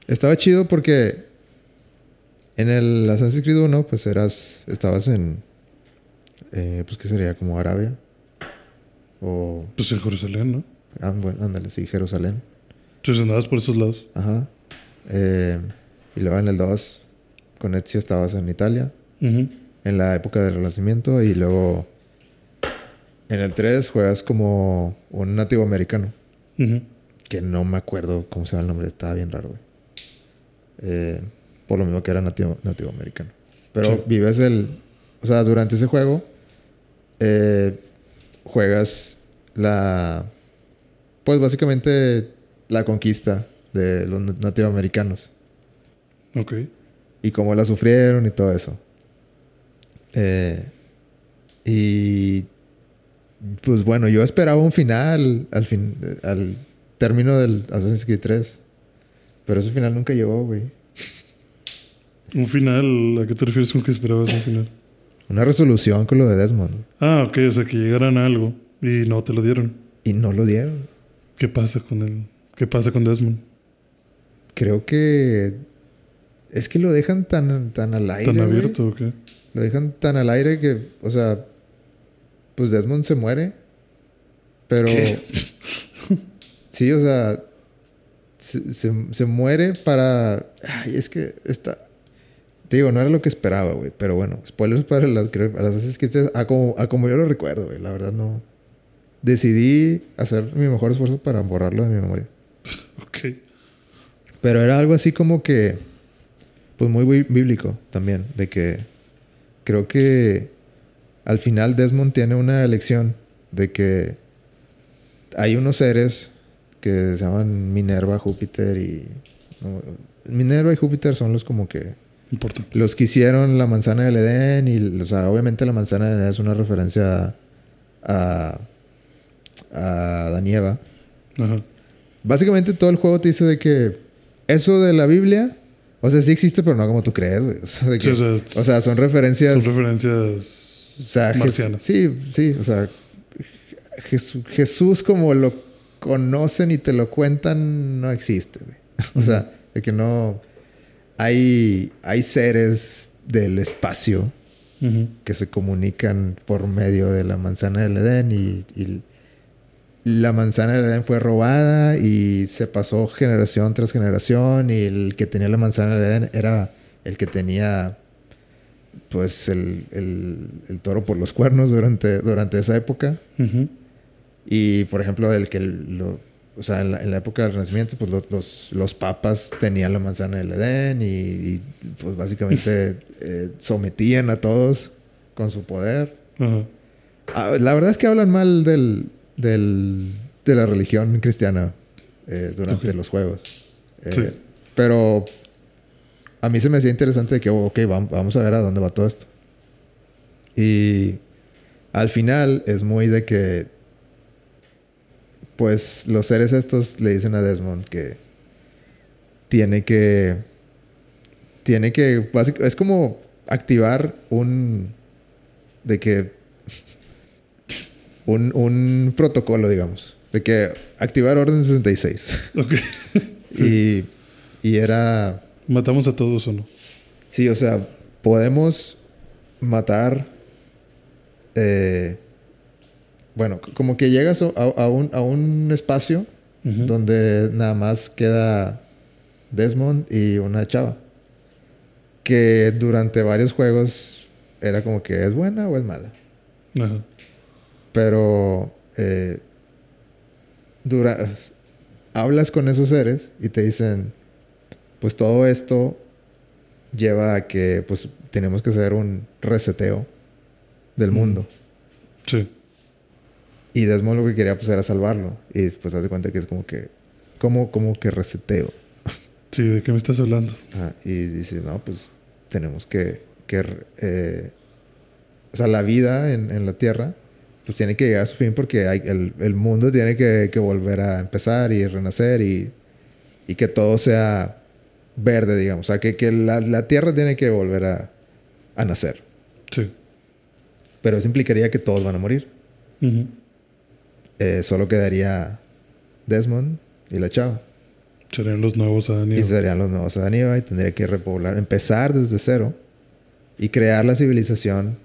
estaba chido porque en el Assassin's Creed 1, pues eras. Estabas en. eh, pues, ¿qué sería? Como Arabia. O. Pues en Jerusalén, ¿no? ah, bueno, Ándale, sí, Jerusalén. Entonces andabas por esos lados. Ajá. Eh, y luego en el 2, con Ezio estabas en Italia, Ujú. en la época del Renacimiento, y luego en el 3 juegas como un nativo americano, Ujú. que no me acuerdo cómo se llama el nombre, estaba bien raro, güey. Eh, por lo mismo que era nativo, nativo americano. Pero Sí. vives el. O sea, durante ese juego, eh, juegas la. Pues básicamente la conquista de los nativoamericanos. Ok. y cómo la sufrieron y todo eso. Eh, y pues bueno, yo esperaba un final al fin, al término del Assassin's Creed 3. Pero ese final nunca llegó, güey. Un final, ¿a qué te refieres con que esperabas un final? Una resolución con lo de Desmond. Ah, ok, o sea que llegaran a algo y no te lo dieron. Y no lo dieron. ¿Qué pasa con él? ¿Qué pasa con Desmond? Creo que es que lo dejan tan, tan al aire. ¿Tan güey. abierto o qué? Lo dejan tan al aire que, o sea, pues Desmond se muere. Pero. ¿Qué? Sí, o sea. Se, se- se muere para. Ay, es que está. Te digo, no era lo que esperaba, güey. Pero bueno, spoilers para las, para las Assassin's Creed, a como, a como yo lo recuerdo, güey. La verdad no. Decidí hacer mi mejor esfuerzo para borrarlo de mi memoria. Ok. Pero era algo así como que, pues muy bí- bíblico también, de que creo que al final Desmond tiene una elección de que hay unos seres que se llaman Minerva, Júpiter y... no, Minerva y Júpiter son los como que... Importante. Los que hicieron la manzana del Edén y, o sea, obviamente la manzana del Edén es una referencia a... a Adán y Eva. Ajá. Básicamente todo el juego te dice de que eso de la Biblia, o sea, sí existe, pero no como tú crees, güey. O sea, Sí, o sea, o sea, son referencias. Son referencias o sea, Jes- marcianas. sí, sí, o sea, Jesús, Jesús como lo conocen y te lo cuentan, no existe, güey. O sea, de que no. Hay, hay seres del espacio que se comunican por medio de la manzana del Edén y, y la manzana del Edén fue robada y se pasó generación tras generación y el que tenía la manzana del Edén era el que tenía pues el, el- el toro por los cuernos durante, durante esa época. Y por ejemplo el que lo o sea en la, en la época del Renacimiento pues los, los, los papas tenían la manzana del Edén y, y, pues básicamente eh, sometían a todos con su poder Ajá. Ah, La verdad es que hablan mal del, del- de la religión cristiana eh, durante los juegos. Eh, Sí. Pero a mí se me hacía interesante que, ok, vam- vamos a ver a dónde va todo esto. Y al final es muy de que, pues los seres estos le dicen a Desmond que tiene que, tiene que, es como activar un, de que un, un protocolo, digamos. De que activar orden 66. Ok. Sí. y, y era... ¿Matamos a todos o no? Sí, o sea, podemos matar... eh, bueno, como que llegas a, a un, a un espacio donde nada más queda Desmond y una chava. Que durante varios juegos era como que es buena o es mala. Ajá. Pero eh, dura, hablas con esos seres y te dicen, pues todo esto lleva a que pues tenemos que hacer un reseteo del Mm. mundo. Sí. Y Desmond lo que quería pues era salvarlo. Y pues haz de cuenta que es como que, ¿cómo, cómo que reseteo? Sí, ¿de qué me estás hablando? Ajá, Y dices, no, pues tenemos que, que eh, o sea, la vida en, en la Tierra, pues tiene que llegar a su fin porque hay, el, el mundo tiene que, que volver a empezar y renacer y, y que todo sea verde, digamos. O sea, que, que la, la Tierra tiene que volver a, a nacer. Sí. Pero eso implicaría que todos van a morir. Ujú. Eh, solo quedaría Desmond y la chava. Serían los nuevos Adán y serían los nuevos Adán y Eva y tendría que repoblar, empezar desde cero y crear la civilización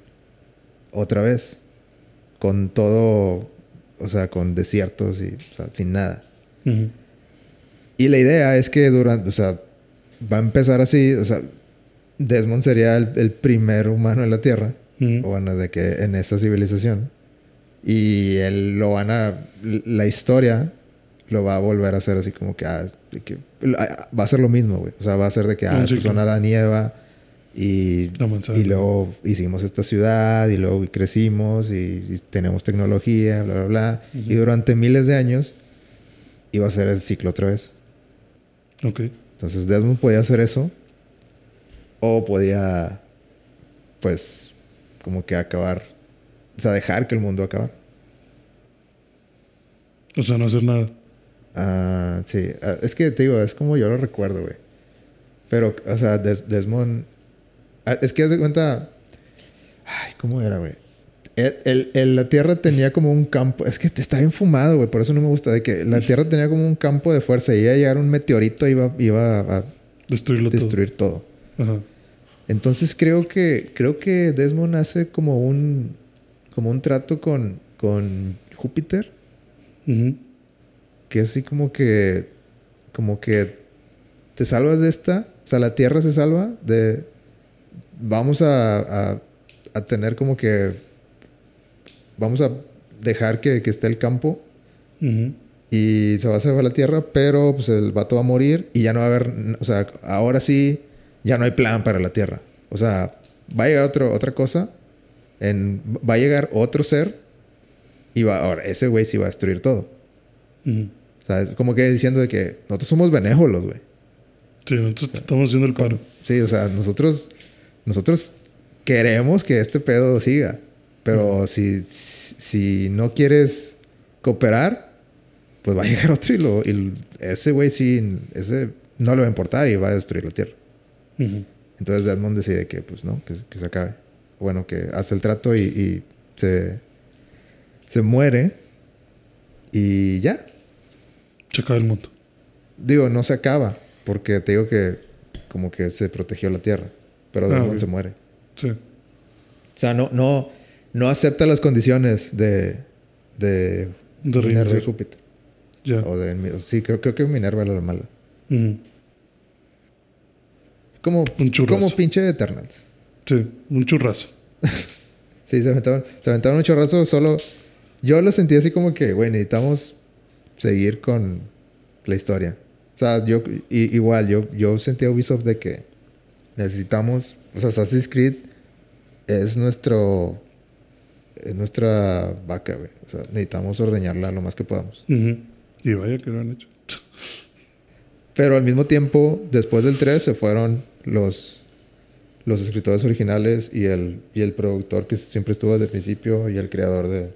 otra vez. Con todo, o sea, con desiertos y o sea, sin nada. Y la idea es que durante, o sea, va a empezar así, o sea, Desmond sería el, el primer humano en la Tierra, o bueno, de que en esa civilización. Y él lo van a, la historia lo va a volver a hacer así como que, ah, que ah, va a ser lo mismo, güey. O sea, va a ser de que, ah, Un estos ciclo. son Adán y y, La luego hicimos esta ciudad y luego crecimos y, y tenemos tecnología, bla, bla, bla. Y durante miles de años iba a ser el ciclo otra vez. Ok. Entonces Desmond podía hacer eso o podía, pues, como que acabar, o sea, dejar que el mundo acabara. O sea, no hacer nada. Ah, sí, Ah, es que te digo, es como yo lo recuerdo, güey. Pero, o sea, Des- Desmond, ah, es que haz de cuenta, ay, ¿cómo era, güey? El, el- el- la Tierra tenía como un campo, es que te está bien fumado, güey, por eso no me gusta, de que la Tierra tenía como un campo de fuerza y iba a llegar un meteorito y iba, iba a Destruirlo destruir todo. todo. Ajá. Entonces creo que creo que Desmond hace como un como un trato con con Júpiter. Que así como que como que te salvas de esta, o sea, la Tierra se salva de vamos a, a, a tener como que vamos a dejar que, que esté el campo y se va a salvar la Tierra, pero pues el vato va a morir y ya no va a haber, o sea, ahora sí, ya no hay plan para la Tierra. O sea, va a llegar otro, otra cosa, en, va a llegar otro ser y va, ahora ese güey sí va a destruir todo. O sea, es como que diciendo de que nosotros somos benévolos, güey. Sí, nosotros estamos haciendo el paro. Sí, o sea, nosotros, nosotros queremos que este pedo siga. Pero si, si no quieres cooperar, pues va a llegar otro y, lo, y ese güey sí, ese no le va a importar y va a destruir la Tierra. Entonces Desmond decide que, pues no, que, que se acabe. Bueno, que hace el trato y, y se, se muere y ya. Se acaba el mundo. Digo, no se acaba, porque te digo que como que se protegió la Tierra, pero Ah, Desmond ok. se muere. Sí. O sea, no, no, no acepta las condiciones de, de, De Minerva y. Júpiter. Ya. O de, sí, creo, creo que Minerva era la mala. Como pinche Eternals. Sí, un churrazo. Sí, se aventaron, se aventaron un chorrazo solo. Yo lo sentí así como que, güey, necesitamos seguir con la historia. O sea, yo i- igual, yo, yo sentí a Ubisoft de que necesitamos, o sea, Assassin's Creed es nuestro, es nuestra vaca, güey. O sea, necesitamos ordeñarla lo más que podamos. Y vaya que lo han hecho. Pero al mismo tiempo, después del 3 se fueron los, los escritores originales y el, y el productor que siempre estuvo desde el principio y el creador de,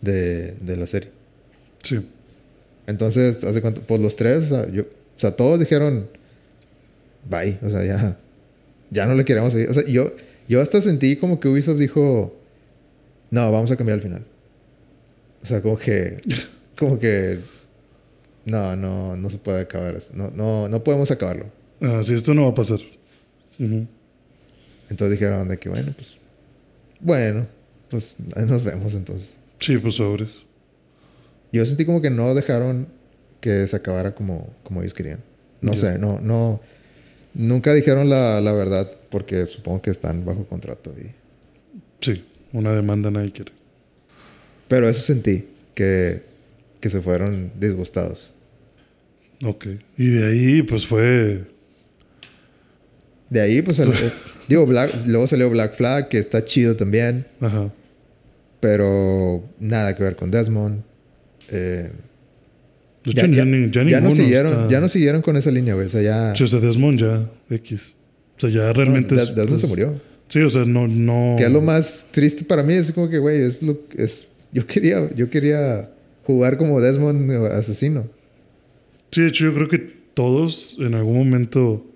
de, de la serie. Sí. Entonces, hace cuánto, pues los tres, o sea, yo, o sea, todos dijeron, bye, o sea, ya, ya no le queremos seguir. O sea, yo, yo hasta sentí como que Ubisoft dijo, no, vamos a cambiar al final. O sea, como que, como que, no, no, no se puede acabar. No, no, no podemos acabarlo. Ah, sí, esto no va a pasar. Ujú. Entonces dijeron de que, bueno, pues, bueno, pues ahí nos vemos entonces. Sí, pues sobres. Yo sentí como que no dejaron que se acabara como, como ellos querían. No sé, no, no. Nunca dijeron la, la verdad porque supongo que están bajo contrato. Y... Sí, una demanda nadie quiere. Pero eso sentí, que, que se fueron disgustados. Ok. Y de ahí, pues fue. De ahí, pues, el- digo, Black, luego salió Black Flag, que está chido también, Ajá. pero nada que ver con Desmond. Eh, De ya, hecho, ya- ya, ya no siguieron, está- ya no siguieron con esa línea, güey. O sea, ya. Sí, o sea, Desmond ya, X. O sea, ya realmente no, es. Des- Desmond pues, se murió. Sí, o sea, no. no Que es lo más triste para mí. Es como que, güey, es lo es. Yo quería, yo quería jugar como Desmond eh, asesino. Sí, de hecho, yo creo que todos en algún momento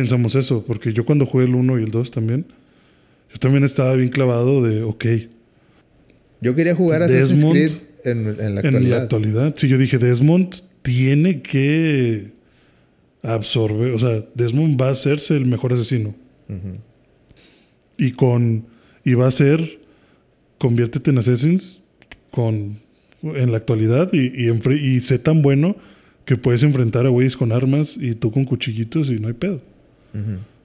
pensamos eso. Porque yo cuando jugué el 1 y el 2 también, yo también estaba bien clavado de, ok, Yo quería jugar Assassin's Desmond Creed en, en la en actualidad. la actualidad. Sí, yo dije, Desmond tiene que absorber, o sea, Desmond va a hacerse el mejor asesino. Y con, y va a ser, conviértete en Assassins con, en la actualidad y, y, enfre- y sé tan bueno que puedes enfrentar a güeyes con armas y tú con cuchillitos y no hay pedo.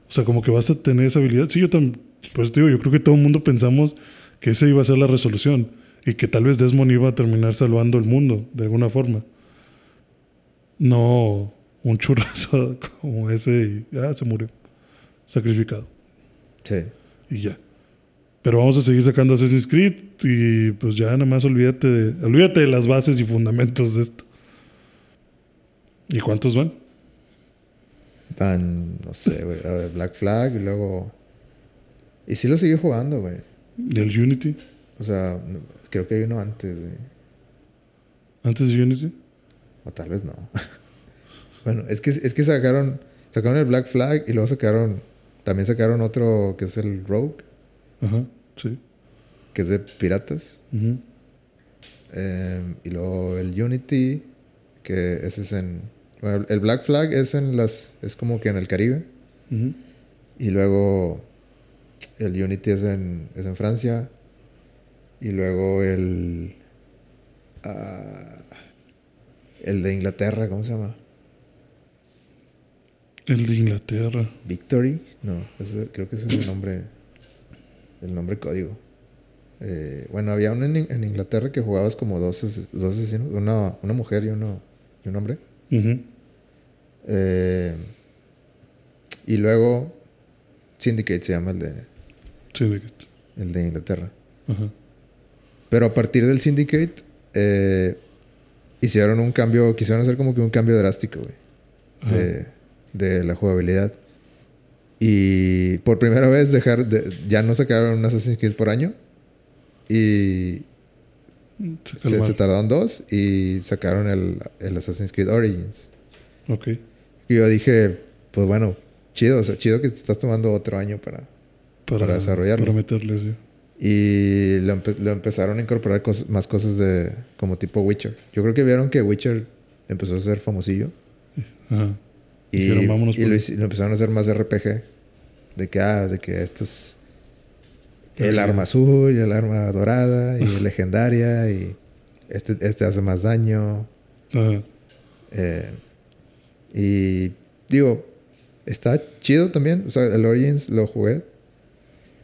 O sea, como que vas a tener esa habilidad. Sí, yo también, pues te digo, yo creo que todo el mundo pensamos que esa iba a ser la resolución y que tal vez Desmond iba a terminar salvando el mundo de alguna forma. No un churrazo como ese y ya se murió. Sacrificado. Sí. Y ya. Pero vamos a seguir sacando Assassin's Creed y pues ya nada más olvídate de, olvídate de las bases y fundamentos de esto. ¿Y cuántos van? Van, no sé, güey. a ver, Black Flag y luego. Y sí lo sigue jugando, güey. ¿Del Unity? O sea, creo que hay uno antes, güey. ¿Antes de Unity? O tal vez no. bueno, es que, es que sacaron. Sacaron el Black Flag y luego sacaron. También sacaron otro que es el Rogue, Ajá, sí. que es de piratas. Eh, y luego el Unity, que ese es en. El Black Flag es en las. Es como que en el Caribe. Y luego el Unity es en, es en Francia. Y luego el. ah, el de Inglaterra, ¿cómo se llama? El de Inglaterra. Victory. No, ese- creo que ese es el nombre. El nombre código. Eh, bueno, había uno en, en Inglaterra que jugabas como dos, dos asesinos, una, una mujer y uno, y un hombre. Ujú. Eh, y luego Syndicate se llama el de, Syndicate. el de Inglaterra. Ajá. Pero a partir del Syndicate eh, hicieron un cambio, quisieron hacer como que un cambio drástico, güey, de, de la jugabilidad. Y por primera vez dejar de- ya no sacaron un Assassin's Creed por año. Y Se se tardaron dos y sacaron el, el Assassin's Creed Origins. Ok. Y yo dije, pues bueno, chido, o sea, chido que te estás tomando otro año para... Para desarrollarlo. Para meterle así. Y lo, empe- lo empezaron a incorporar cos- más cosas de como tipo Witcher. Yo creo que vieron que Witcher empezó a ser famosillo. Ajá. Y, Dijeron, "Vámonos y lo, ahí". hici- lo empezaron a hacer más RPG. De que, ah, de que esto es el arma azul y el arma dorada y legendaria y este, este hace más daño. Ajá. Eh, y digo, está chido también. O sea, el Origins lo jugué.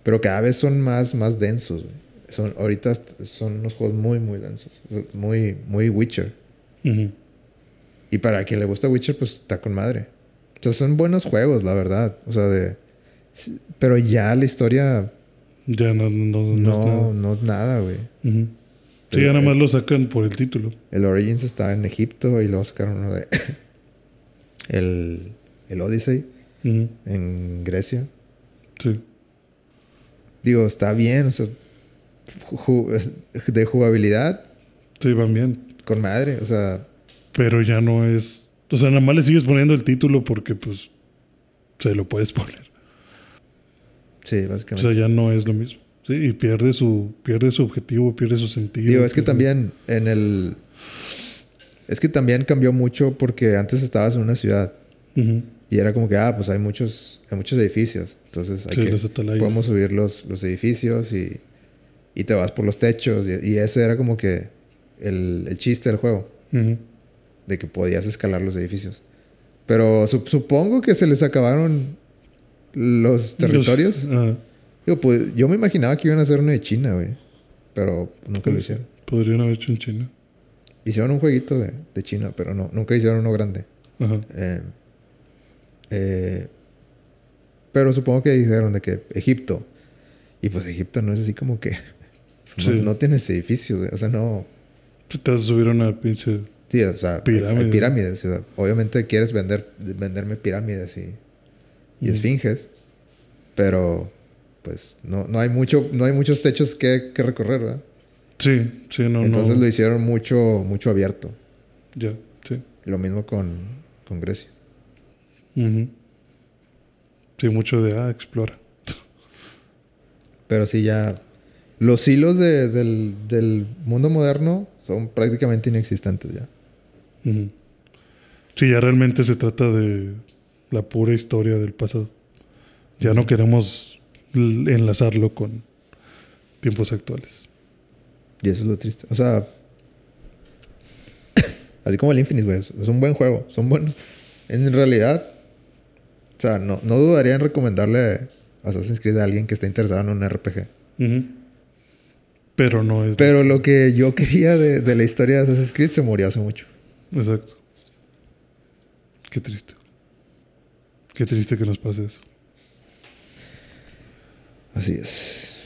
Pero cada vez son más, más densos. güey. Son, ahorita son unos juegos muy, muy densos. Muy, muy Witcher. Y para quien le gusta Witcher, pues está con madre. O sea, son buenos juegos, la verdad. O sea, de... Pero ya la historia... Ya no, no, no, es No, es nada, güey. Sí, ya nada más lo sacan por el título. El Origins está en Egipto y luego sacaron uno de... el, el Odyssey en Grecia. Sí. Digo, está bien, o sea, ju- de jugabilidad Sí, van bien. con madre, o sea, Pero ya no es. O sea, nada más le sigues poniendo el título porque, pues, se lo puedes poner. sí, O básicamente. sea, ya no es lo mismo. Sí, y pierde su, pierde su objetivo, pierde su sentido. Digo, es que pierde- también en el... Es que también cambió mucho porque antes estabas en una ciudad y era como que, ah, pues hay muchos, hay muchos edificios, entonces hay Sí, que... Podemos subir los, los edificios y, y te vas por los techos y, y ese era como que el, el chiste del juego. De que podías escalar los edificios. Pero su- supongo que se les acabaron los territorios. Los-. Digo, pues, yo me imaginaba que iban a hacer uno de China, güey. Pero nunca lo Pues, hicieron. Podrían haber hecho en China. Hicieron un jueguito de, de China, pero no, nunca hicieron uno grande. Ajá. Eh, eh, pero supongo que dijeron de que Egipto. Y pues Egipto no es así como que... No, Sí. no tienes edificios. O sea, no... Si Te vas a subir una pinche. Sí, o sea, Pirámide. hay pirámides. o sea, obviamente quieres vender, venderme pirámides y, y Mm. esfinges, pero pues no, no hay mucho, no hay muchos techos que, que recorrer, ¿verdad? Sí, sí, no, Entonces no. lo hicieron mucho, mucho abierto. Ya, sí. Lo mismo con, con Grecia. Sí, mucho de, ah, explora. Pero sí ya. Los hilos de- del, del mundo moderno son prácticamente inexistentes ya. Ujú. Sí, ya realmente se trata de la pura historia del pasado. Ya no queremos enlazarlo con tiempos actuales. Y eso es lo triste. O sea. así como el Infinite, güey. Es un buen juego. Son buenos. En realidad. O sea, no, no dudaría en recomendarle Assassin's Creed a alguien que esté interesado en un RPG. Pero no es... Pero lo que yo quería de, de la historia de Assassin's Creed se murió hace mucho. Exacto. Qué triste. Qué triste que nos pase eso. Así es.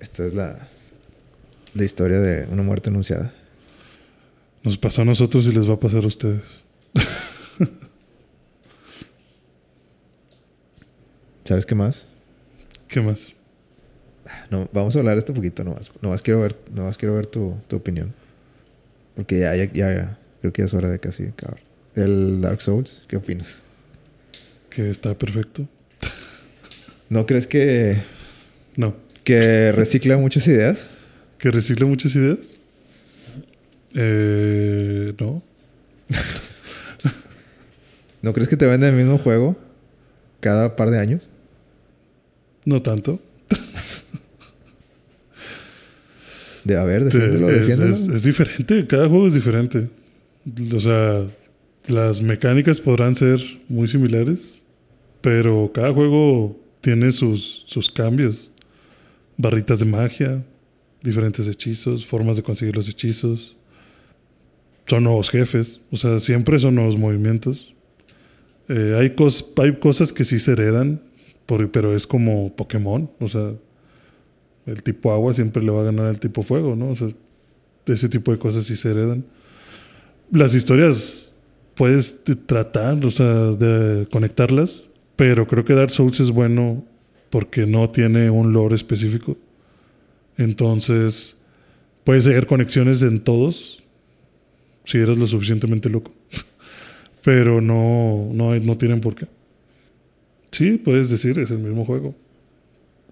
Esta es la, la historia de una muerte anunciada. Nos pasó a nosotros y les va a pasar a ustedes. ¿Sabes qué más? ¿Qué más? No, vamos a hablar de esto un poquito nomás. Nomás quiero ver, nomás quiero ver tu, tu opinión. Porque ya, ya, ya, creo que ya es hora de casi acabar. El Dark Souls, ¿qué opinas? Que está perfecto. ¿No crees que, No. que recicla muchas ideas? ¿Que recicla muchas ideas? Eh, no. ¿No crees que te vende el mismo juego cada par de años? No tanto. De a ver, defiéndelo, es, es- es diferente, cada juego es diferente. O sea, las mecánicas podrán ser muy similares, pero cada juego tiene sus, sus cambios. Barritas de magia, diferentes hechizos, formas de conseguir los hechizos. Son nuevos jefes, o sea, siempre son nuevos movimientos. Eh, hay, cos- hay cosas que sí se heredan, por- pero es como Pokémon, o sea, el tipo agua siempre le va a ganar al tipo fuego, ¿no? O sea, ese tipo de cosas sí se heredan. Las historias puedes tratar, o sea, de conectarlas, pero creo que Dark Souls es bueno porque no tiene un lore específico. Entonces, puedes hacer conexiones en todos si eres lo suficientemente loco. Pero no, no, no tienen por qué. Sí, puedes decir, es el mismo juego.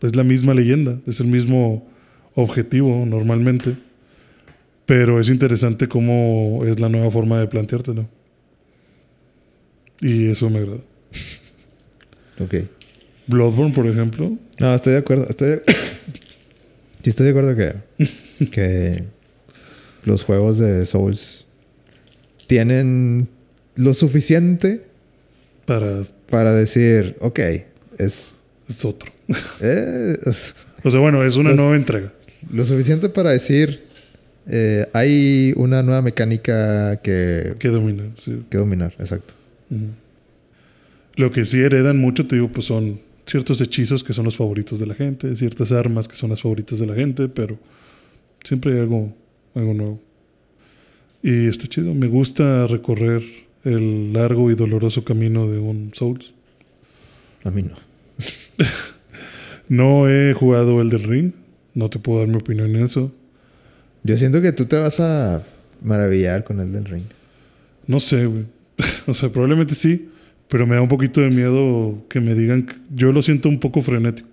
Es la misma leyenda, es el mismo objetivo normalmente. Pero es interesante cómo es la nueva forma de planteártelo. Y eso me agrada. Ok. Bloodborne, por ejemplo, No, estoy de acuerdo. Estoy de... sí, estoy de acuerdo que, que los juegos de Souls tienen lo suficiente para para decir, ok, es, es otro. eh, es O sea, bueno, es una Los- nueva entrega. lo suficiente para decir, eh, hay una nueva mecánica que, Que dominan. sí. que dominar, exacto. Lo que sí heredan mucho, te digo, pues son ciertos hechizos que son los favoritos de la gente, ciertas armas que son las favoritas de la gente, pero siempre hay algo, algo nuevo. Y está chido. Me gusta recorrer el largo y doloroso camino de un Souls. A mí no. No he jugado el del Ring. No te puedo dar mi opinión en eso. Yo siento que tú te vas a maravillar con el del ring. No sé, güey. o sea, probablemente sí, pero me da un poquito de miedo que me digan yo lo siento un poco frenético.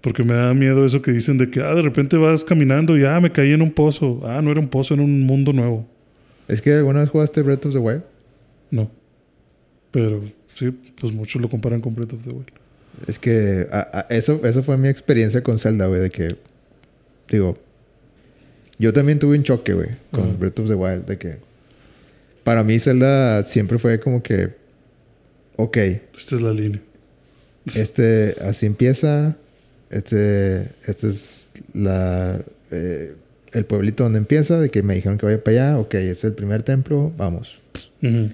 Porque me da miedo eso que dicen de que, ah, de repente vas caminando y, ah, me caí en un pozo. Ah, no era un pozo, era un mundo nuevo. ¿Es que alguna vez jugaste Breath of the Wild? No. Pero sí, pues muchos lo comparan con Breath of the Wild. Es que a- a- eso, eso fue mi experiencia con Zelda, güey, de que, digo, yo también tuve un choque, güey, con Ajá. Breath of the Wild, de que para mí Zelda siempre fue como que, ok, Esta es la línea. este, así empieza, este, este es la, eh, el pueblito donde empieza, de que me dijeron que vaya para allá, ok, este es el primer templo, vamos. Ujú.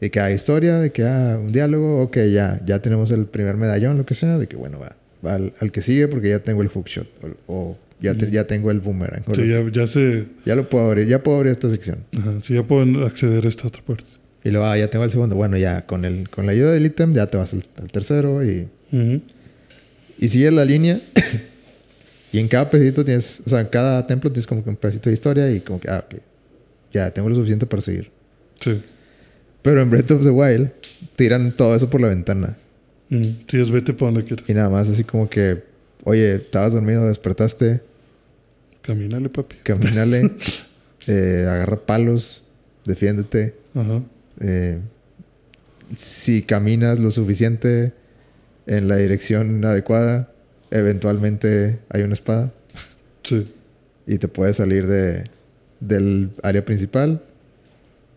De que hay historia, de que hay un diálogo, ok, ya, ya tenemos el primer medallón, lo que sea, de que bueno, va, va al, al que sigue porque ya tengo el hookshot o, o ya, te- ya tengo el boomerang. Sí, ya, ya se... ya lo puedo abrir, ya puedo abrir esta sección. Ajá, sí, ya pueden acceder a esta otra parte. Y luego, ah, ya tengo el segundo. Bueno, ya con, el, con la ayuda del ítem ya te vas al, al tercero y, Ujú. y sigues la línea. y en cada pedacito tienes, o sea, en cada templo tienes como que un pedacito de historia y como que, ah, ok, ya tengo lo suficiente para seguir. Sí. Pero en Breath of the Wild tiran todo eso por la ventana. Sí, es vete para donde quieras. Y nada más así como que, oye, estabas dormido, despertaste, Camínale, papi. camínale, eh, agarra palos, defiéndete. Ajá. Eh, si caminas lo suficiente en la dirección adecuada, eventualmente hay una espada Sí. y te puedes salir de, del área principal.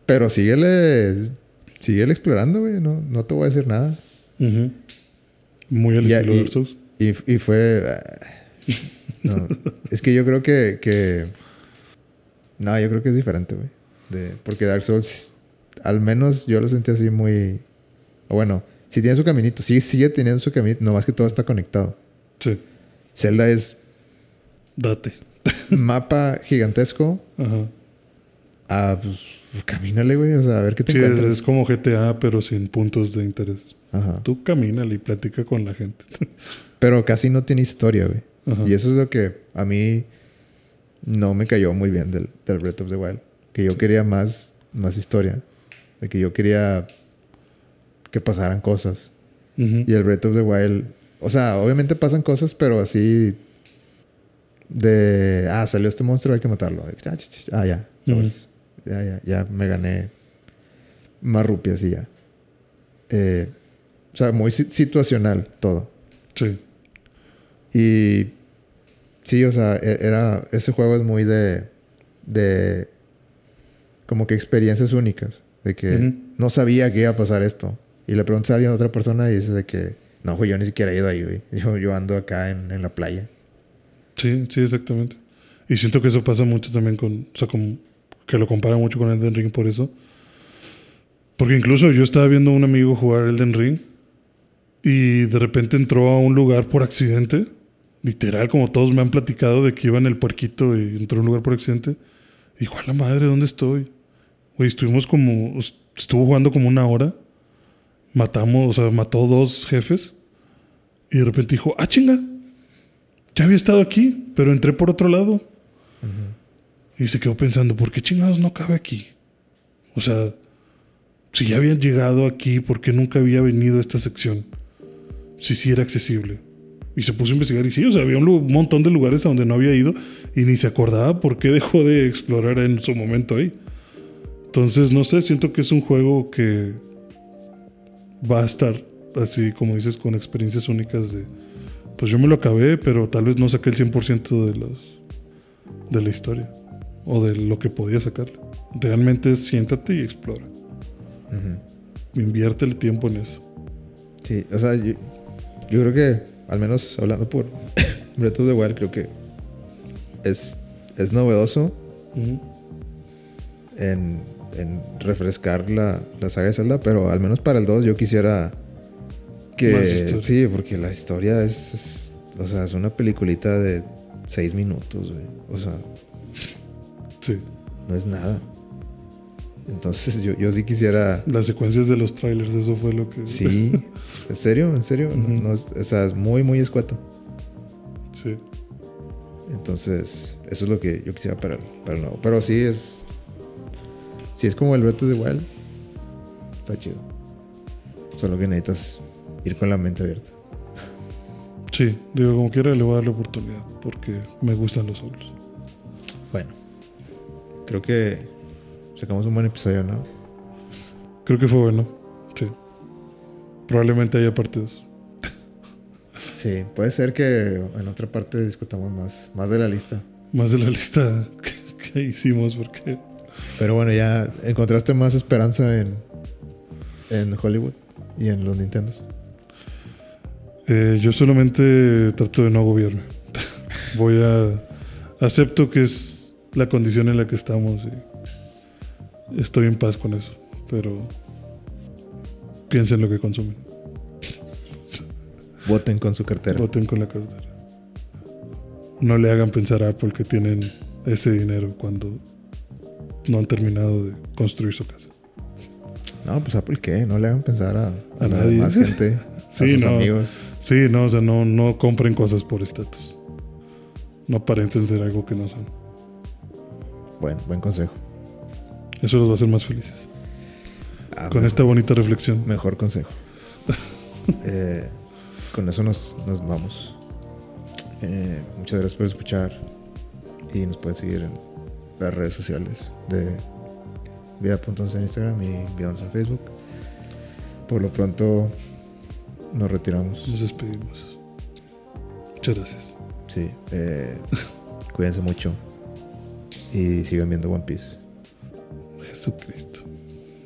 Pero síguele, síguele explorando, güey. No, no te voy a decir nada. Muy al estilo y- de Souls. Y, y fue... ah, no, es que yo creo que, que... No, yo creo que es diferente, güey. De- Porque Dark Souls, al menos yo lo sentí así muy... Bueno, sí tiene su caminito. Sí, sigue teniendo su caminito. Nomás que todo está conectado. Sí. Zelda es Date. mapa gigantesco. Ajá. Ah, pues camínale, güey. O sea, a ver qué te Sí, encuentras. es como GTA, pero sin puntos de interés. Ajá. Tú camínale y platica con la gente. Pero casi no tiene historia, güey. Ajá. Y eso es lo que a mí no me cayó muy bien del, del Breath of the Wild. Que yo quería más, más historia. De que yo quería que pasaran cosas. Y el Breath of the Wild... O sea, obviamente pasan cosas, pero así... De... Ah, salió este monstruo, hay que matarlo. Ah, ya. Ya, ya. Ya me gané más rupias y ya. Eh, o sea, muy si- situacional todo. Sí. Y sí, o sea, e- era ese juego es muy de de como que experiencias únicas, de que no sabía que iba a pasar esto. Y le preguntas a alguien a otra persona y dice de que no, güey, yo ni siquiera he ido ahí, güey. Yo, yo ando acá en, en la playa. Sí, sí, exactamente. Y siento que eso pasa mucho también con, o sea, como que lo compara mucho con Elden Ring por eso. Porque incluso yo estaba viendo a un amigo jugar Elden Ring y de repente entró a un lugar por accidente. Literal, como todos me han platicado de que iba en el puerquito y entró a un lugar por accidente. A la madre, ¿dónde estoy? Güey, estuvimos como, estuvo jugando como una hora. Matamos, o sea, mató dos jefes. Y de repente dijo, ah, chinga, ya había estado aquí, pero entré por otro lado. Y se quedó pensando, ¿por qué chingados no cabe aquí? O sea, si ya habían llegado aquí, ¿por qué nunca había venido a esta sección? Si sí era accesible. Y se puso a investigar y sí, o sea, había un montón de lugares a donde no había ido y ni se acordaba por qué dejó de explorar en su momento ahí. Entonces, no sé, siento que es un juego que va a estar así, como dices, con experiencias únicas de, pues yo me lo acabé, pero tal vez no saqué el 100% de, los, de la historia o de lo que podía sacar. Realmente siéntate y explora. Invierte el tiempo en eso. Sí, o sea, yo, creo que, al menos hablando por Breath of the Wild, creo que es, es novedoso en, en, refrescar la, la, saga de Zelda, pero al menos para el 2 yo quisiera que... Sí, porque la historia es, O sea, es una peliculita de 6 minutos, güey. O sea... Sí. No es nada. Entonces yo, yo sí quisiera... Las secuencias de los trailers, eso fue lo que... Sí, ¿en serio? ¿En serio? no, o sea, es muy, muy escueto. Sí. Entonces, eso es lo que yo quisiera para, para el nuevo. Pero sí es... Si es como el reto de igual, está chido. Solo que necesitas ir con la mente abierta. Sí, digo, como quiera le voy a dar la oportunidad, porque me gustan los Souls. Bueno, creo que Sacamos un buen episodio, ¿no? Creo que fue bueno. Sí. Probablemente haya partidos. Sí, puede ser que en otra parte discutamos más, más de la lista. Más de la lista que, hicimos, porque. Pero bueno, ya encontraste más esperanza en, en Hollywood y en los Nintendos. Eh, yo solamente trato de no agobiarme. Voy a. Acepto que es la condición en la que estamos y estoy en paz con eso, pero piensen lo que consumen. Voten con su cartera. Voten con la cartera. No le hagan pensar a Apple que tienen ese dinero cuando no han terminado de construir su casa. No, pues Apple qué, no le hagan pensar a, a, nadie. más gente, sí, a sus amigos. Sí, no, o sea, no, no compren cosas por estatus. No aparenten ser algo que no son. Bueno, buen consejo. Eso los va a hacer más felices. Ah, con esta bonita reflexión. Mejor consejo. Eh, con eso nos, vamos. Eh, muchas gracias por escuchar. Y nos puedes seguir en las redes sociales de Vida.11 en Instagram y Vida en Facebook. Por lo pronto nos retiramos. Nos despedimos. Muchas gracias. Sí. Eh, cuídense mucho. Y sigan viendo One Piece. Jesucristo.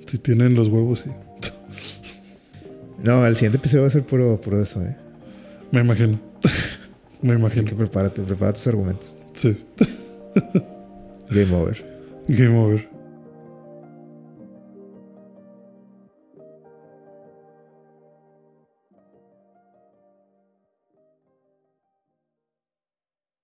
Si tienen los huevos, sí. No, el siguiente episodio va a ser puro, puro eso, ¿eh? Me imagino. Me imagino. Así que prepárate, prepara tus argumentos. Sí. Game over. Game over.